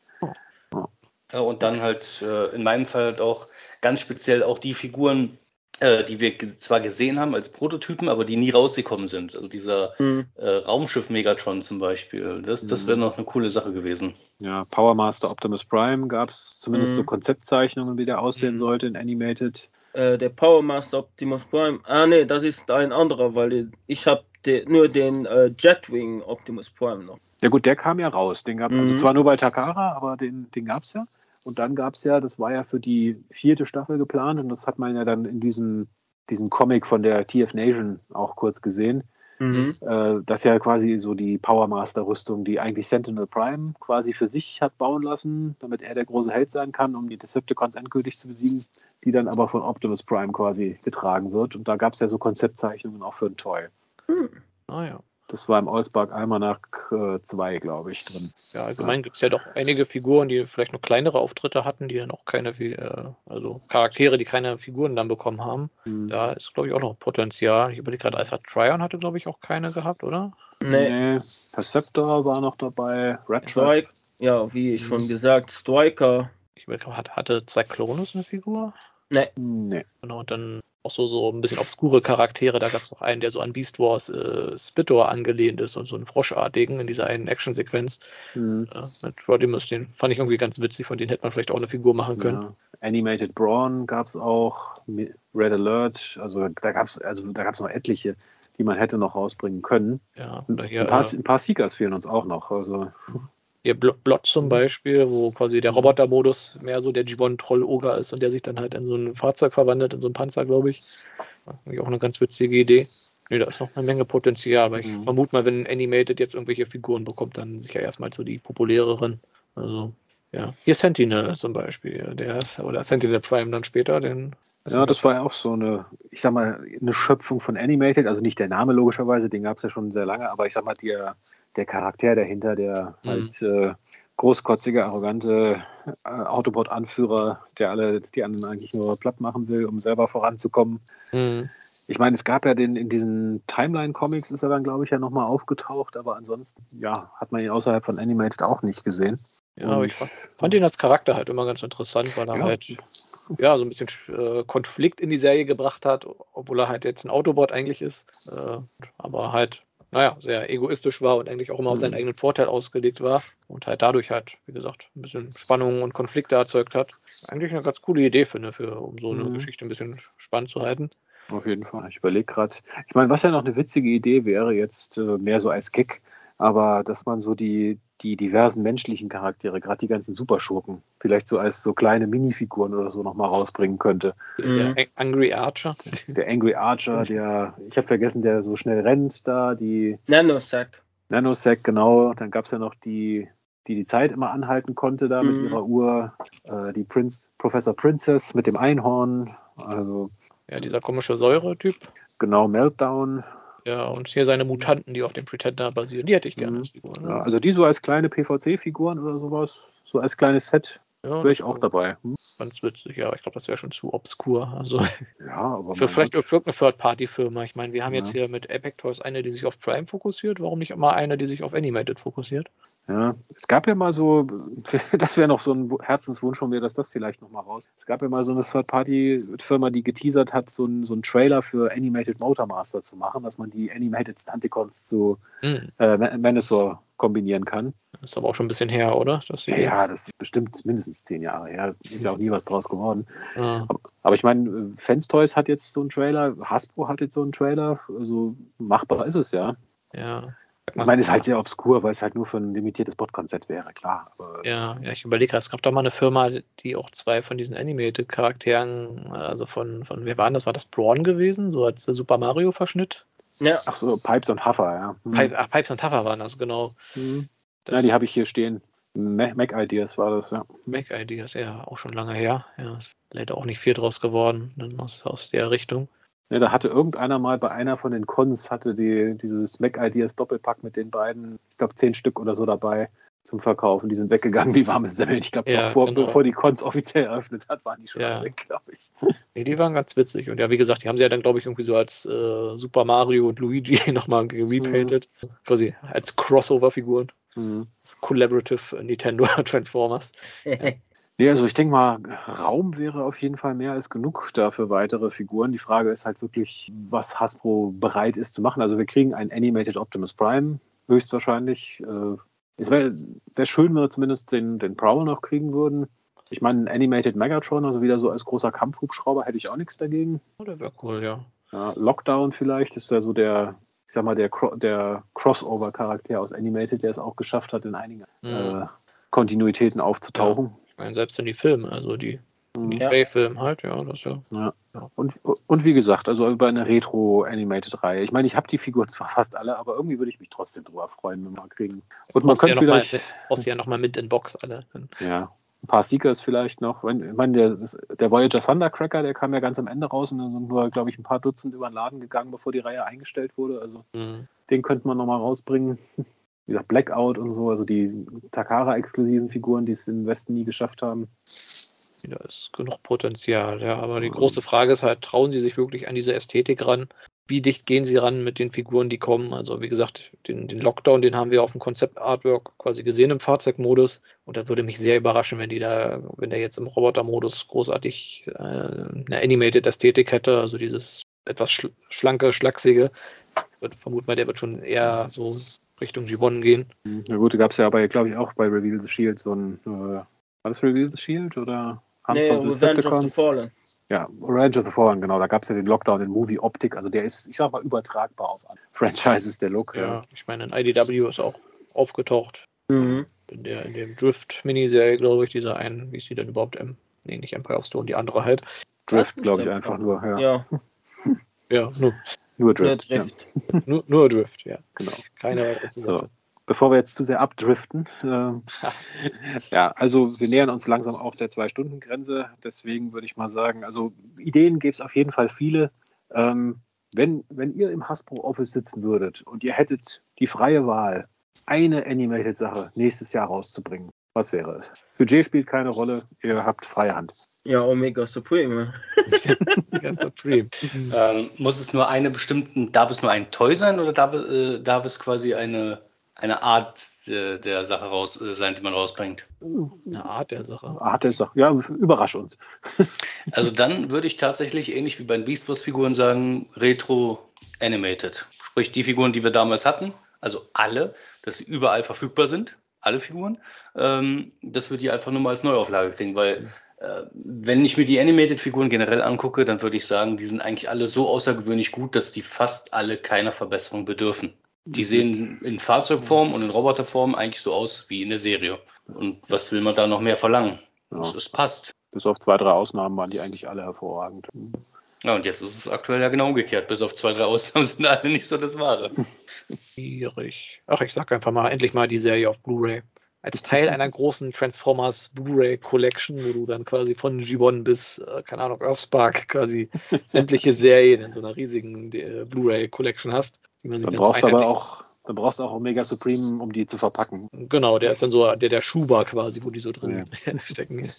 Ja, und dann halt äh, in meinem Fall halt auch ganz speziell auch die Figuren, äh, die wir zwar gesehen haben als Prototypen, aber die nie rausgekommen sind. Also dieser mhm. äh, Raumschiff Megatron zum Beispiel. Das, das wäre mhm. noch eine coole Sache gewesen. Ja, Power Master Optimus Prime gab es zumindest mhm. so Konzeptzeichnungen, wie der aussehen mhm. sollte in Animated. Äh, der Power Master Optimus Prime. Ah, nee, das ist ein anderer, weil ich habe de, nur den äh, Jetwing Optimus Prime noch. Ja, gut, der kam ja raus. Den gab also mhm. zwar nur bei Takara, aber den, den gab es ja. Und dann gab es ja, das war ja für die vierte Staffel geplant und das hat man ja dann in diesem, diesem Comic von der TF Nation auch kurz gesehen. Mhm. Äh, das ja quasi so die Power Master Rüstung, die eigentlich Sentinel Prime quasi für sich hat bauen lassen, damit er der große Held sein kann, um die Decepticons endgültig zu besiegen, die dann aber von Optimus Prime quasi getragen wird. Und da gab es ja so Konzeptzeichnungen auch für ein Toy. Mhm. Ah ja. Das war im Allspark Almanac 2, äh, glaube ich, drin. Ja, allgemein ja. gibt es ja doch einige Figuren, die vielleicht noch kleinere Auftritte hatten, die dann auch keine, äh, also Charaktere, die keine Figuren dann bekommen haben. Mhm. Da ist, glaube ich, auch noch Potenzial. Ich überlege gerade, Alpha Tryon hatte, glaube ich, auch keine gehabt, oder? Nee. nee. Perceptor war noch dabei, Red Ja, wie mhm. schon gesagt, Striker. Ich überlege, hatte Cyclonus eine Figur? Nee. Nee. Genau, und dann auch so, so ein bisschen obskure Charaktere. Da gab es noch einen, der so an Beast Wars äh, Spitor angelehnt ist und so einen Froschartigen in dieser einen Actionsequenz mhm. äh, mit Rodimus. Den fand ich irgendwie ganz witzig, von denen hätte man vielleicht auch eine Figur machen können. Ja. Animated Brawn gab es auch, Red Alert, also da gab es also, noch etliche, die man hätte noch rausbringen können. Ja, hier, ein, paar, äh, ein paar Seekers fehlen uns auch noch. Also. Hier Blot zum mhm. Beispiel, wo quasi der mhm. Roboter-Modus mehr so der Gibbon-Troll-Oger ist und der sich dann halt in so ein Fahrzeug verwandelt, in so ein Panzer, glaube ich. Auch eine ganz witzige Idee. Nee, da ist noch eine Menge Potenzial, aber ich mhm. vermute mal, wenn Animated jetzt irgendwelche Figuren bekommt, dann sicher erstmal so die populäreren. Also, ja. Hier Sentinel zum Beispiel, der ist, oder Sentinel Prime dann später, den ja, das war ja auch so eine, ich sag mal, eine Schöpfung von Animated, also nicht der Name logischerweise, den gab es ja schon sehr lange, aber ich sag mal, der, der Charakter dahinter, der mhm. halt äh, großkotzige, arrogante äh, Autobot-Anführer, der alle die anderen eigentlich nur platt machen will, um selber voranzukommen. Mhm. Ich meine, es gab ja den in diesen Timeline-Comics ist er dann, glaube ich, ja nochmal aufgetaucht, aber ansonsten, ja, hat man ihn außerhalb von Animated auch nicht gesehen. Ja, aber ich fand, fand, ihn als Charakter halt immer ganz interessant, weil er ja. halt ja so ein bisschen äh, Konflikt in die Serie gebracht hat, obwohl er halt jetzt ein Autobot eigentlich ist. Äh, aber halt naja, sehr egoistisch war und eigentlich auch immer auf seinen mhm. eigenen Vorteil ausgelegt war und halt dadurch halt, wie gesagt, ein bisschen Spannungen und Konflikte erzeugt hat. Eigentlich eine ganz coole Idee finde, für, um so eine mhm. Geschichte ein bisschen spannend zu halten. Auf jeden Fall. Ich überlege gerade, ich meine, was ja noch eine witzige Idee wäre, jetzt äh, mehr so als Kick, aber dass man so die, die diversen menschlichen Charaktere, gerade die ganzen Superschurken, vielleicht so als so kleine Minifiguren oder so nochmal rausbringen könnte. Der mhm. Angry Archer. Der Angry Archer, der, ich habe vergessen, der so schnell rennt da, die. Nanosack. Nanosack, genau. Dann gab es ja noch die, die die Zeit immer anhalten konnte da mhm. mit ihrer Uhr. Äh, die Prince, Professor Princess mit dem Einhorn. Also. Ja, dieser komische Säure-Typ. Genau, Meltdown. Ja, und hier seine Mutanten, die auf dem Pretender basieren, die hätte ich gerne mhm. als Figuren. Ne? Ja, also die so als kleine PVC-Figuren oder sowas, so als kleines Set, ja, wäre ich auch dabei. Hm? Ganz witzig, ja, ich glaube, das wäre schon zu obskur. Also ja, aber für, vielleicht für eine Third-Party-Firma. Ich meine, wir haben ja. jetzt hier mit Epic Toys eine, die sich auf Prime fokussiert. Warum nicht immer eine, die sich auf Animated fokussiert? Ja, es gab ja mal so, das wäre noch so ein Herzenswunsch von mir, dass das vielleicht noch mal raus. Es gab ja mal so eine Third-Party-Firma, die geteasert hat, so einen so Trailer für Animated Motormaster zu machen, dass man die Animated Stunticons zu hm. äh, Manasor kombinieren kann. Das ist aber auch schon ein bisschen her, oder? Ja, ja, das ist bestimmt mindestens zehn Jahre her. Ist ja auch nie was draus geworden. Ja. Aber, aber, ich meine, Fans Toys hat jetzt so einen Trailer, Hasbro hat jetzt so einen Trailer. Also machbar ist es ja. Ja. Ich meine, es ist halt sehr obskur, weil es halt nur für ein limitiertes Bot-Konzept wäre, klar. Aber ja, ja, ich überlege gerade, es gab doch mal eine Firma, die auch zwei von diesen Animated-Charakteren, also von, von, wer waren das? War das Braun gewesen, so als Super Mario-Verschnitt? Ja. Ach so, Pipes und Huffer, ja. Hm. Pipe, ach, Pipes und Huffer waren das, genau. Hm. Das ja, die habe ich hier stehen. Mac Ideas war das, ja. Mac Ideas, ja, auch schon lange her. Ja, ist leider auch nicht viel draus geworden aus, aus der Richtung. Ja, da hatte irgendeiner mal bei einer von den Cons hatte die, dieses Mac Ideas Doppelpack mit den beiden, ich glaube zehn Stück oder so dabei zum Verkaufen. Die sind weggegangen wie warme Semmeln. Ich glaube, ja, genau. bevor die Cons offiziell eröffnet hat, waren die schon ja. weg, glaube ich. Nee, die waren ganz witzig. Und ja, wie gesagt, die haben sie ja dann, glaube ich, irgendwie so als äh, Super Mario und Luigi nochmal gerepainted. Mhm. Quasi als Crossover-Figuren. Mhm. Collaborative Nintendo Transformers. ja. Nee, also ich denke mal, Raum wäre auf jeden Fall mehr als genug da für weitere Figuren. Die Frage ist halt wirklich, was Hasbro bereit ist zu machen. Also wir kriegen ein Animated Optimus Prime, höchstwahrscheinlich. Äh, es wäre wär schön, wenn wir zumindest den, den Prowl noch kriegen würden. Ich meine, Animated Megatron, also wieder so als großer Kampfhubschrauber, hätte ich auch nichts dagegen. Oh, der wäre cool, ja. ja. Lockdown vielleicht ist ja so der, ich sag mal, der, der Crossover-Charakter aus Animated, der es auch geschafft hat, in einigen mhm. äh, Kontinuitäten aufzutauchen. Ja. Ich meine, selbst in die Filme, also die mhm. ja. Halt, ja, das ja. ja. Und, und wie gesagt, also über eine Retro-Animated-Reihe. Ich meine, ich habe die Figuren zwar fast alle, aber irgendwie würde ich mich trotzdem drüber freuen, wenn wir mal kriegen. Und man könnte ja vielleicht. Mal, brauchst ja nochmal mit in Box alle. Ja. Ein paar Seekers vielleicht noch. Ich meine, der, der Voyager Thundercracker, der kam ja ganz am Ende raus und dann sind nur, glaube ich, ein paar Dutzend über den Laden gegangen, bevor die Reihe eingestellt wurde. Also mhm. den könnte man nochmal rausbringen. Wie gesagt, Blackout und so, also die Takara-exklusiven Figuren, die es im Westen nie geschafft haben. Da ist genug Potenzial, ja. Aber die große Frage ist halt, trauen sie sich wirklich an diese Ästhetik ran? Wie dicht gehen sie ran mit den Figuren, die kommen? Also wie gesagt, den, den Lockdown, den haben wir auf dem Konzept-Artwork quasi gesehen im Fahrzeugmodus. Und da würde mich sehr überraschen, wenn die da, wenn der jetzt im Roboter-Modus großartig äh, eine Animated-Ästhetik hätte, also dieses etwas schl schlanke, schlachsige. Ich würde vermuten mal, der wird schon eher so Richtung Gibbon gehen. Na gut, da gab es ja aber, glaube ich, auch bei Reveal the Shield so ein, äh, war das Reveal the Shield oder nee, Revenge of the Fallen. Ja, Revenge of the Fallen, genau. Da gab es ja den Lockdown in Movie Optik. Also der ist, ich sag mal, übertragbar auf Franchises, der Look. Ja, ja. ich meine, in IDW ist auch aufgetaucht. Mhm. In, der, in dem Drift-Miniserie, glaube ich, dieser einen, wie ist die denn überhaupt? M nee, nicht Empire of Stone, die andere halt. Drift, glaube ich, einfach nur, ja. Ja, ja nur, nur Drift. Nur Drift, ja. nur, nur Drift, ja. Genau. Keine weitere Zusätze. So bevor wir jetzt zu sehr abdriften. Äh, ja, also wir nähern uns langsam auch der Zwei-Stunden-Grenze. Deswegen würde ich mal sagen, also Ideen gibt es auf jeden Fall viele. Ähm, wenn, wenn ihr im Hasbro Office sitzen würdet und ihr hättet die freie Wahl, eine Animated-Sache nächstes Jahr rauszubringen, was wäre es? Budget spielt keine Rolle, ihr habt freie Hand. Ja, Omega Supreme. Omega Supreme. ähm, muss es nur eine bestimmten, darf es nur ein Toy sein oder darf, äh, darf es quasi eine eine Art der, der Sache raus äh, sein, die man rausbringt. Eine Art der Sache. Art der Sache. Ja, überrasch uns. also dann würde ich tatsächlich ähnlich wie bei den Beast Wars Figuren sagen, Retro Animated. Sprich die Figuren, die wir damals hatten, also alle, dass sie überall verfügbar sind, alle Figuren, ähm, dass wir die einfach nur mal als Neuauflage kriegen, weil äh, wenn ich mir die Animated-Figuren generell angucke, dann würde ich sagen, die sind eigentlich alle so außergewöhnlich gut, dass die fast alle keiner Verbesserung bedürfen. Die sehen in Fahrzeugform und in Roboterform eigentlich so aus wie in der Serie. Und was will man da noch mehr verlangen? Ja. Es passt. Bis auf zwei, drei Ausnahmen waren die eigentlich alle hervorragend. Ja, und jetzt ist es aktuell ja genau umgekehrt. Bis auf zwei, drei Ausnahmen sind alle nicht so das Wahre. Schwierig. Ach, ich sag einfach mal, endlich mal die Serie auf Blu-ray. Als Teil einer großen Transformers Blu-ray Collection, wo du dann quasi von G1 bis, äh, keine Ahnung, Earthspark quasi sämtliche Serien in so einer riesigen äh, Blu-ray Collection hast. Die man sich Dann dann brauchst du aber auch, dann brauchst du auch Omega Supreme, um die zu verpacken. Genau, der ist dann so der, der Schuber quasi, wo die so drin stecken.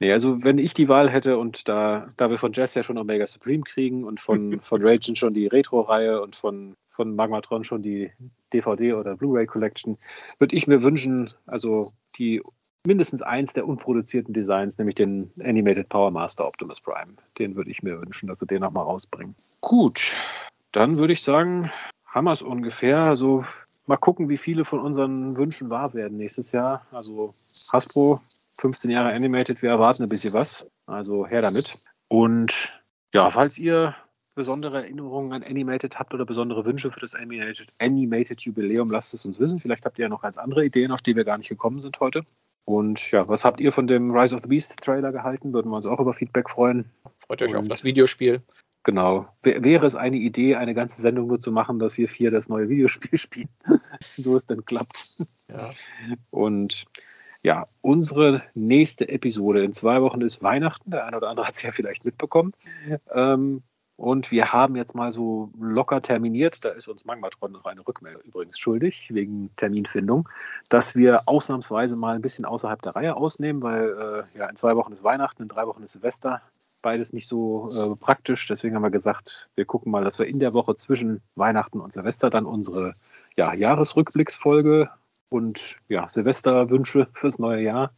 Nee, also wenn ich die Wahl hätte und da, da wir von Jazz ja schon Omega Supreme kriegen und von, von Raging schon die Retro-Reihe und von, von Magmatron schon die DVD oder Blu-ray Collection, würde ich mir wünschen, also die mindestens eins der unproduzierten Designs, nämlich den Animated Power Master Optimus Prime. Den würde ich mir wünschen, dass sie den nochmal rausbringen. Gut, dann würde ich sagen, haben wir es ungefähr. Also mal gucken, wie viele von unseren Wünschen wahr werden nächstes Jahr. Also Hasbro, 15 Jahre Animated, wir erwarten ein bisschen was. Also her damit. Und ja, falls ihr besondere Erinnerungen an Animated habt oder besondere Wünsche für das Animated, Animated Jubiläum, lasst es uns wissen. Vielleicht habt ihr ja noch ganz andere Ideen, auf die wir gar nicht gekommen sind heute. Und ja, was habt ihr von dem Rise of the Beast Trailer gehalten? Würden wir uns auch über Feedback freuen. Freut euch auf Und- das Videospiel. Genau. Wäre es eine Idee, eine ganze Sendung nur zu machen, dass wir vier das neue Videospiel spielen, so es denn klappt. Ja. Und ja, unsere nächste Episode in zwei Wochen ist Weihnachten. Der eine oder andere hat es ja vielleicht mitbekommen. Ähm, und wir haben jetzt mal so locker terminiert, da ist uns Magmatron noch eine Rückmeldung übrigens schuldig, wegen Terminfindung, dass wir ausnahmsweise mal ein bisschen außerhalb der Reihe ausnehmen, weil äh, ja, in zwei Wochen ist Weihnachten, in drei Wochen ist Silvester. Beides nicht so äh, praktisch. Deswegen haben wir gesagt, wir gucken mal, dass wir in der Woche zwischen Weihnachten und Silvester dann unsere ja, Jahresrückblicksfolge und ja, Silvesterwünsche fürs neue Jahr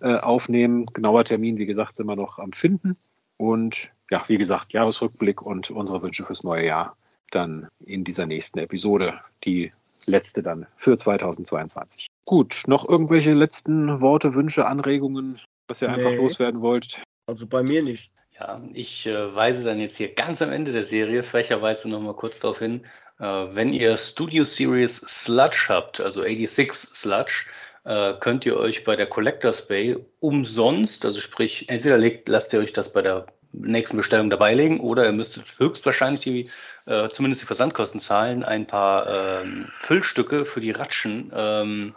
äh, aufnehmen. Genauer Termin, wie gesagt, sind wir noch am Finden. Und ja, wie gesagt, Jahresrückblick und unsere Wünsche fürs neue Jahr dann in dieser nächsten Episode. Die letzte dann für 2022. Gut, noch irgendwelche letzten Worte, Wünsche, Anregungen, was ihr einfach Nee. loswerden wollt? Also bei mir nicht. Ja, ich äh, weise dann jetzt hier ganz am Ende der Serie frecherweise nochmal kurz darauf hin, wenn ihr Studio Series Sludge habt, also 86 Sludge, äh, könnt ihr euch bei der Collectors Bay umsonst, also sprich, entweder legt, lasst ihr euch das bei der nächsten Bestellung dabeilegen oder ihr müsstet höchstwahrscheinlich die, äh, zumindest die Versandkosten zahlen, ein paar ähm, Füllstücke für die Ratschen ähm,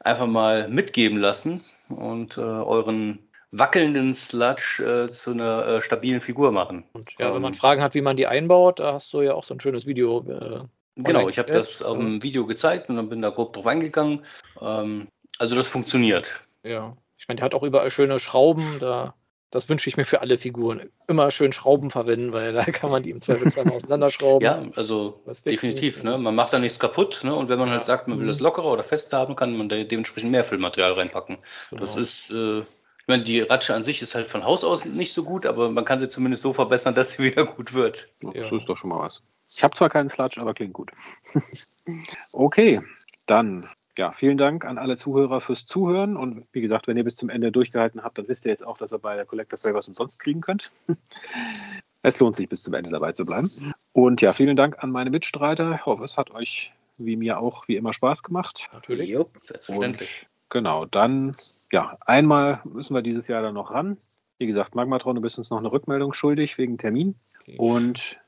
einfach mal mitgeben lassen und äh, euren wackelnden Sludge äh, zu einer äh, stabilen Figur machen. Und ja, wenn man Ähm, Fragen hat, wie man die einbaut, da hast du ja auch so ein schönes Video. Äh, Genau, ich habe das auf dem Video gezeigt und dann bin da grob drauf eingegangen. Ähm, also das funktioniert. ja. Ich meine, der hat auch überall schöne Schrauben. Da, das wünsche ich mir für alle Figuren. Immer schön Schrauben verwenden, weil da kann man die im Zweifel zweimal auseinanderschrauben. Ja, also definitiv. Ne? Man macht da nichts kaputt. Ne? Und wenn man halt Ja. sagt, man will Mhm. das lockerer oder fester haben, kann man da dementsprechend mehr Füllmaterial reinpacken. Das Genau. ist, äh, ich meine, die Ratsche an sich ist halt von Haus aus nicht so gut, aber man kann sie zumindest so verbessern, dass sie wieder gut wird. Das Ja. ist doch schon mal was. Ich habe zwar keinen Sludge, aber klingt gut. okay, dann ja, vielen Dank an alle Zuhörer fürs Zuhören. Und wie gesagt, wenn ihr bis zum Ende durchgehalten habt, dann wisst ihr jetzt auch, dass ihr bei der Collector Play was umsonst kriegen könnt. es lohnt sich, bis zum Ende dabei zu bleiben. Und ja, vielen Dank an meine Mitstreiter. Ich hoffe, es hat euch wie mir auch wie immer Spaß gemacht. Natürlich. Jupp. Selbstverständlich. Genau, dann, ja, einmal müssen wir dieses Jahr dann noch ran. Wie gesagt, Magmatron, du bist uns noch eine Rückmeldung schuldig wegen Termin. Und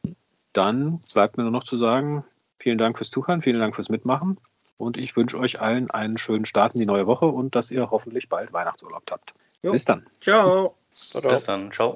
dann bleibt mir nur noch zu sagen, vielen Dank fürs Zuhören, vielen Dank fürs Mitmachen. Und ich wünsche euch allen einen schönen Start in die neue Woche und dass ihr hoffentlich bald Weihnachtsurlaub habt. Jo. Bis dann. Ciao. Bis dann. Ciao.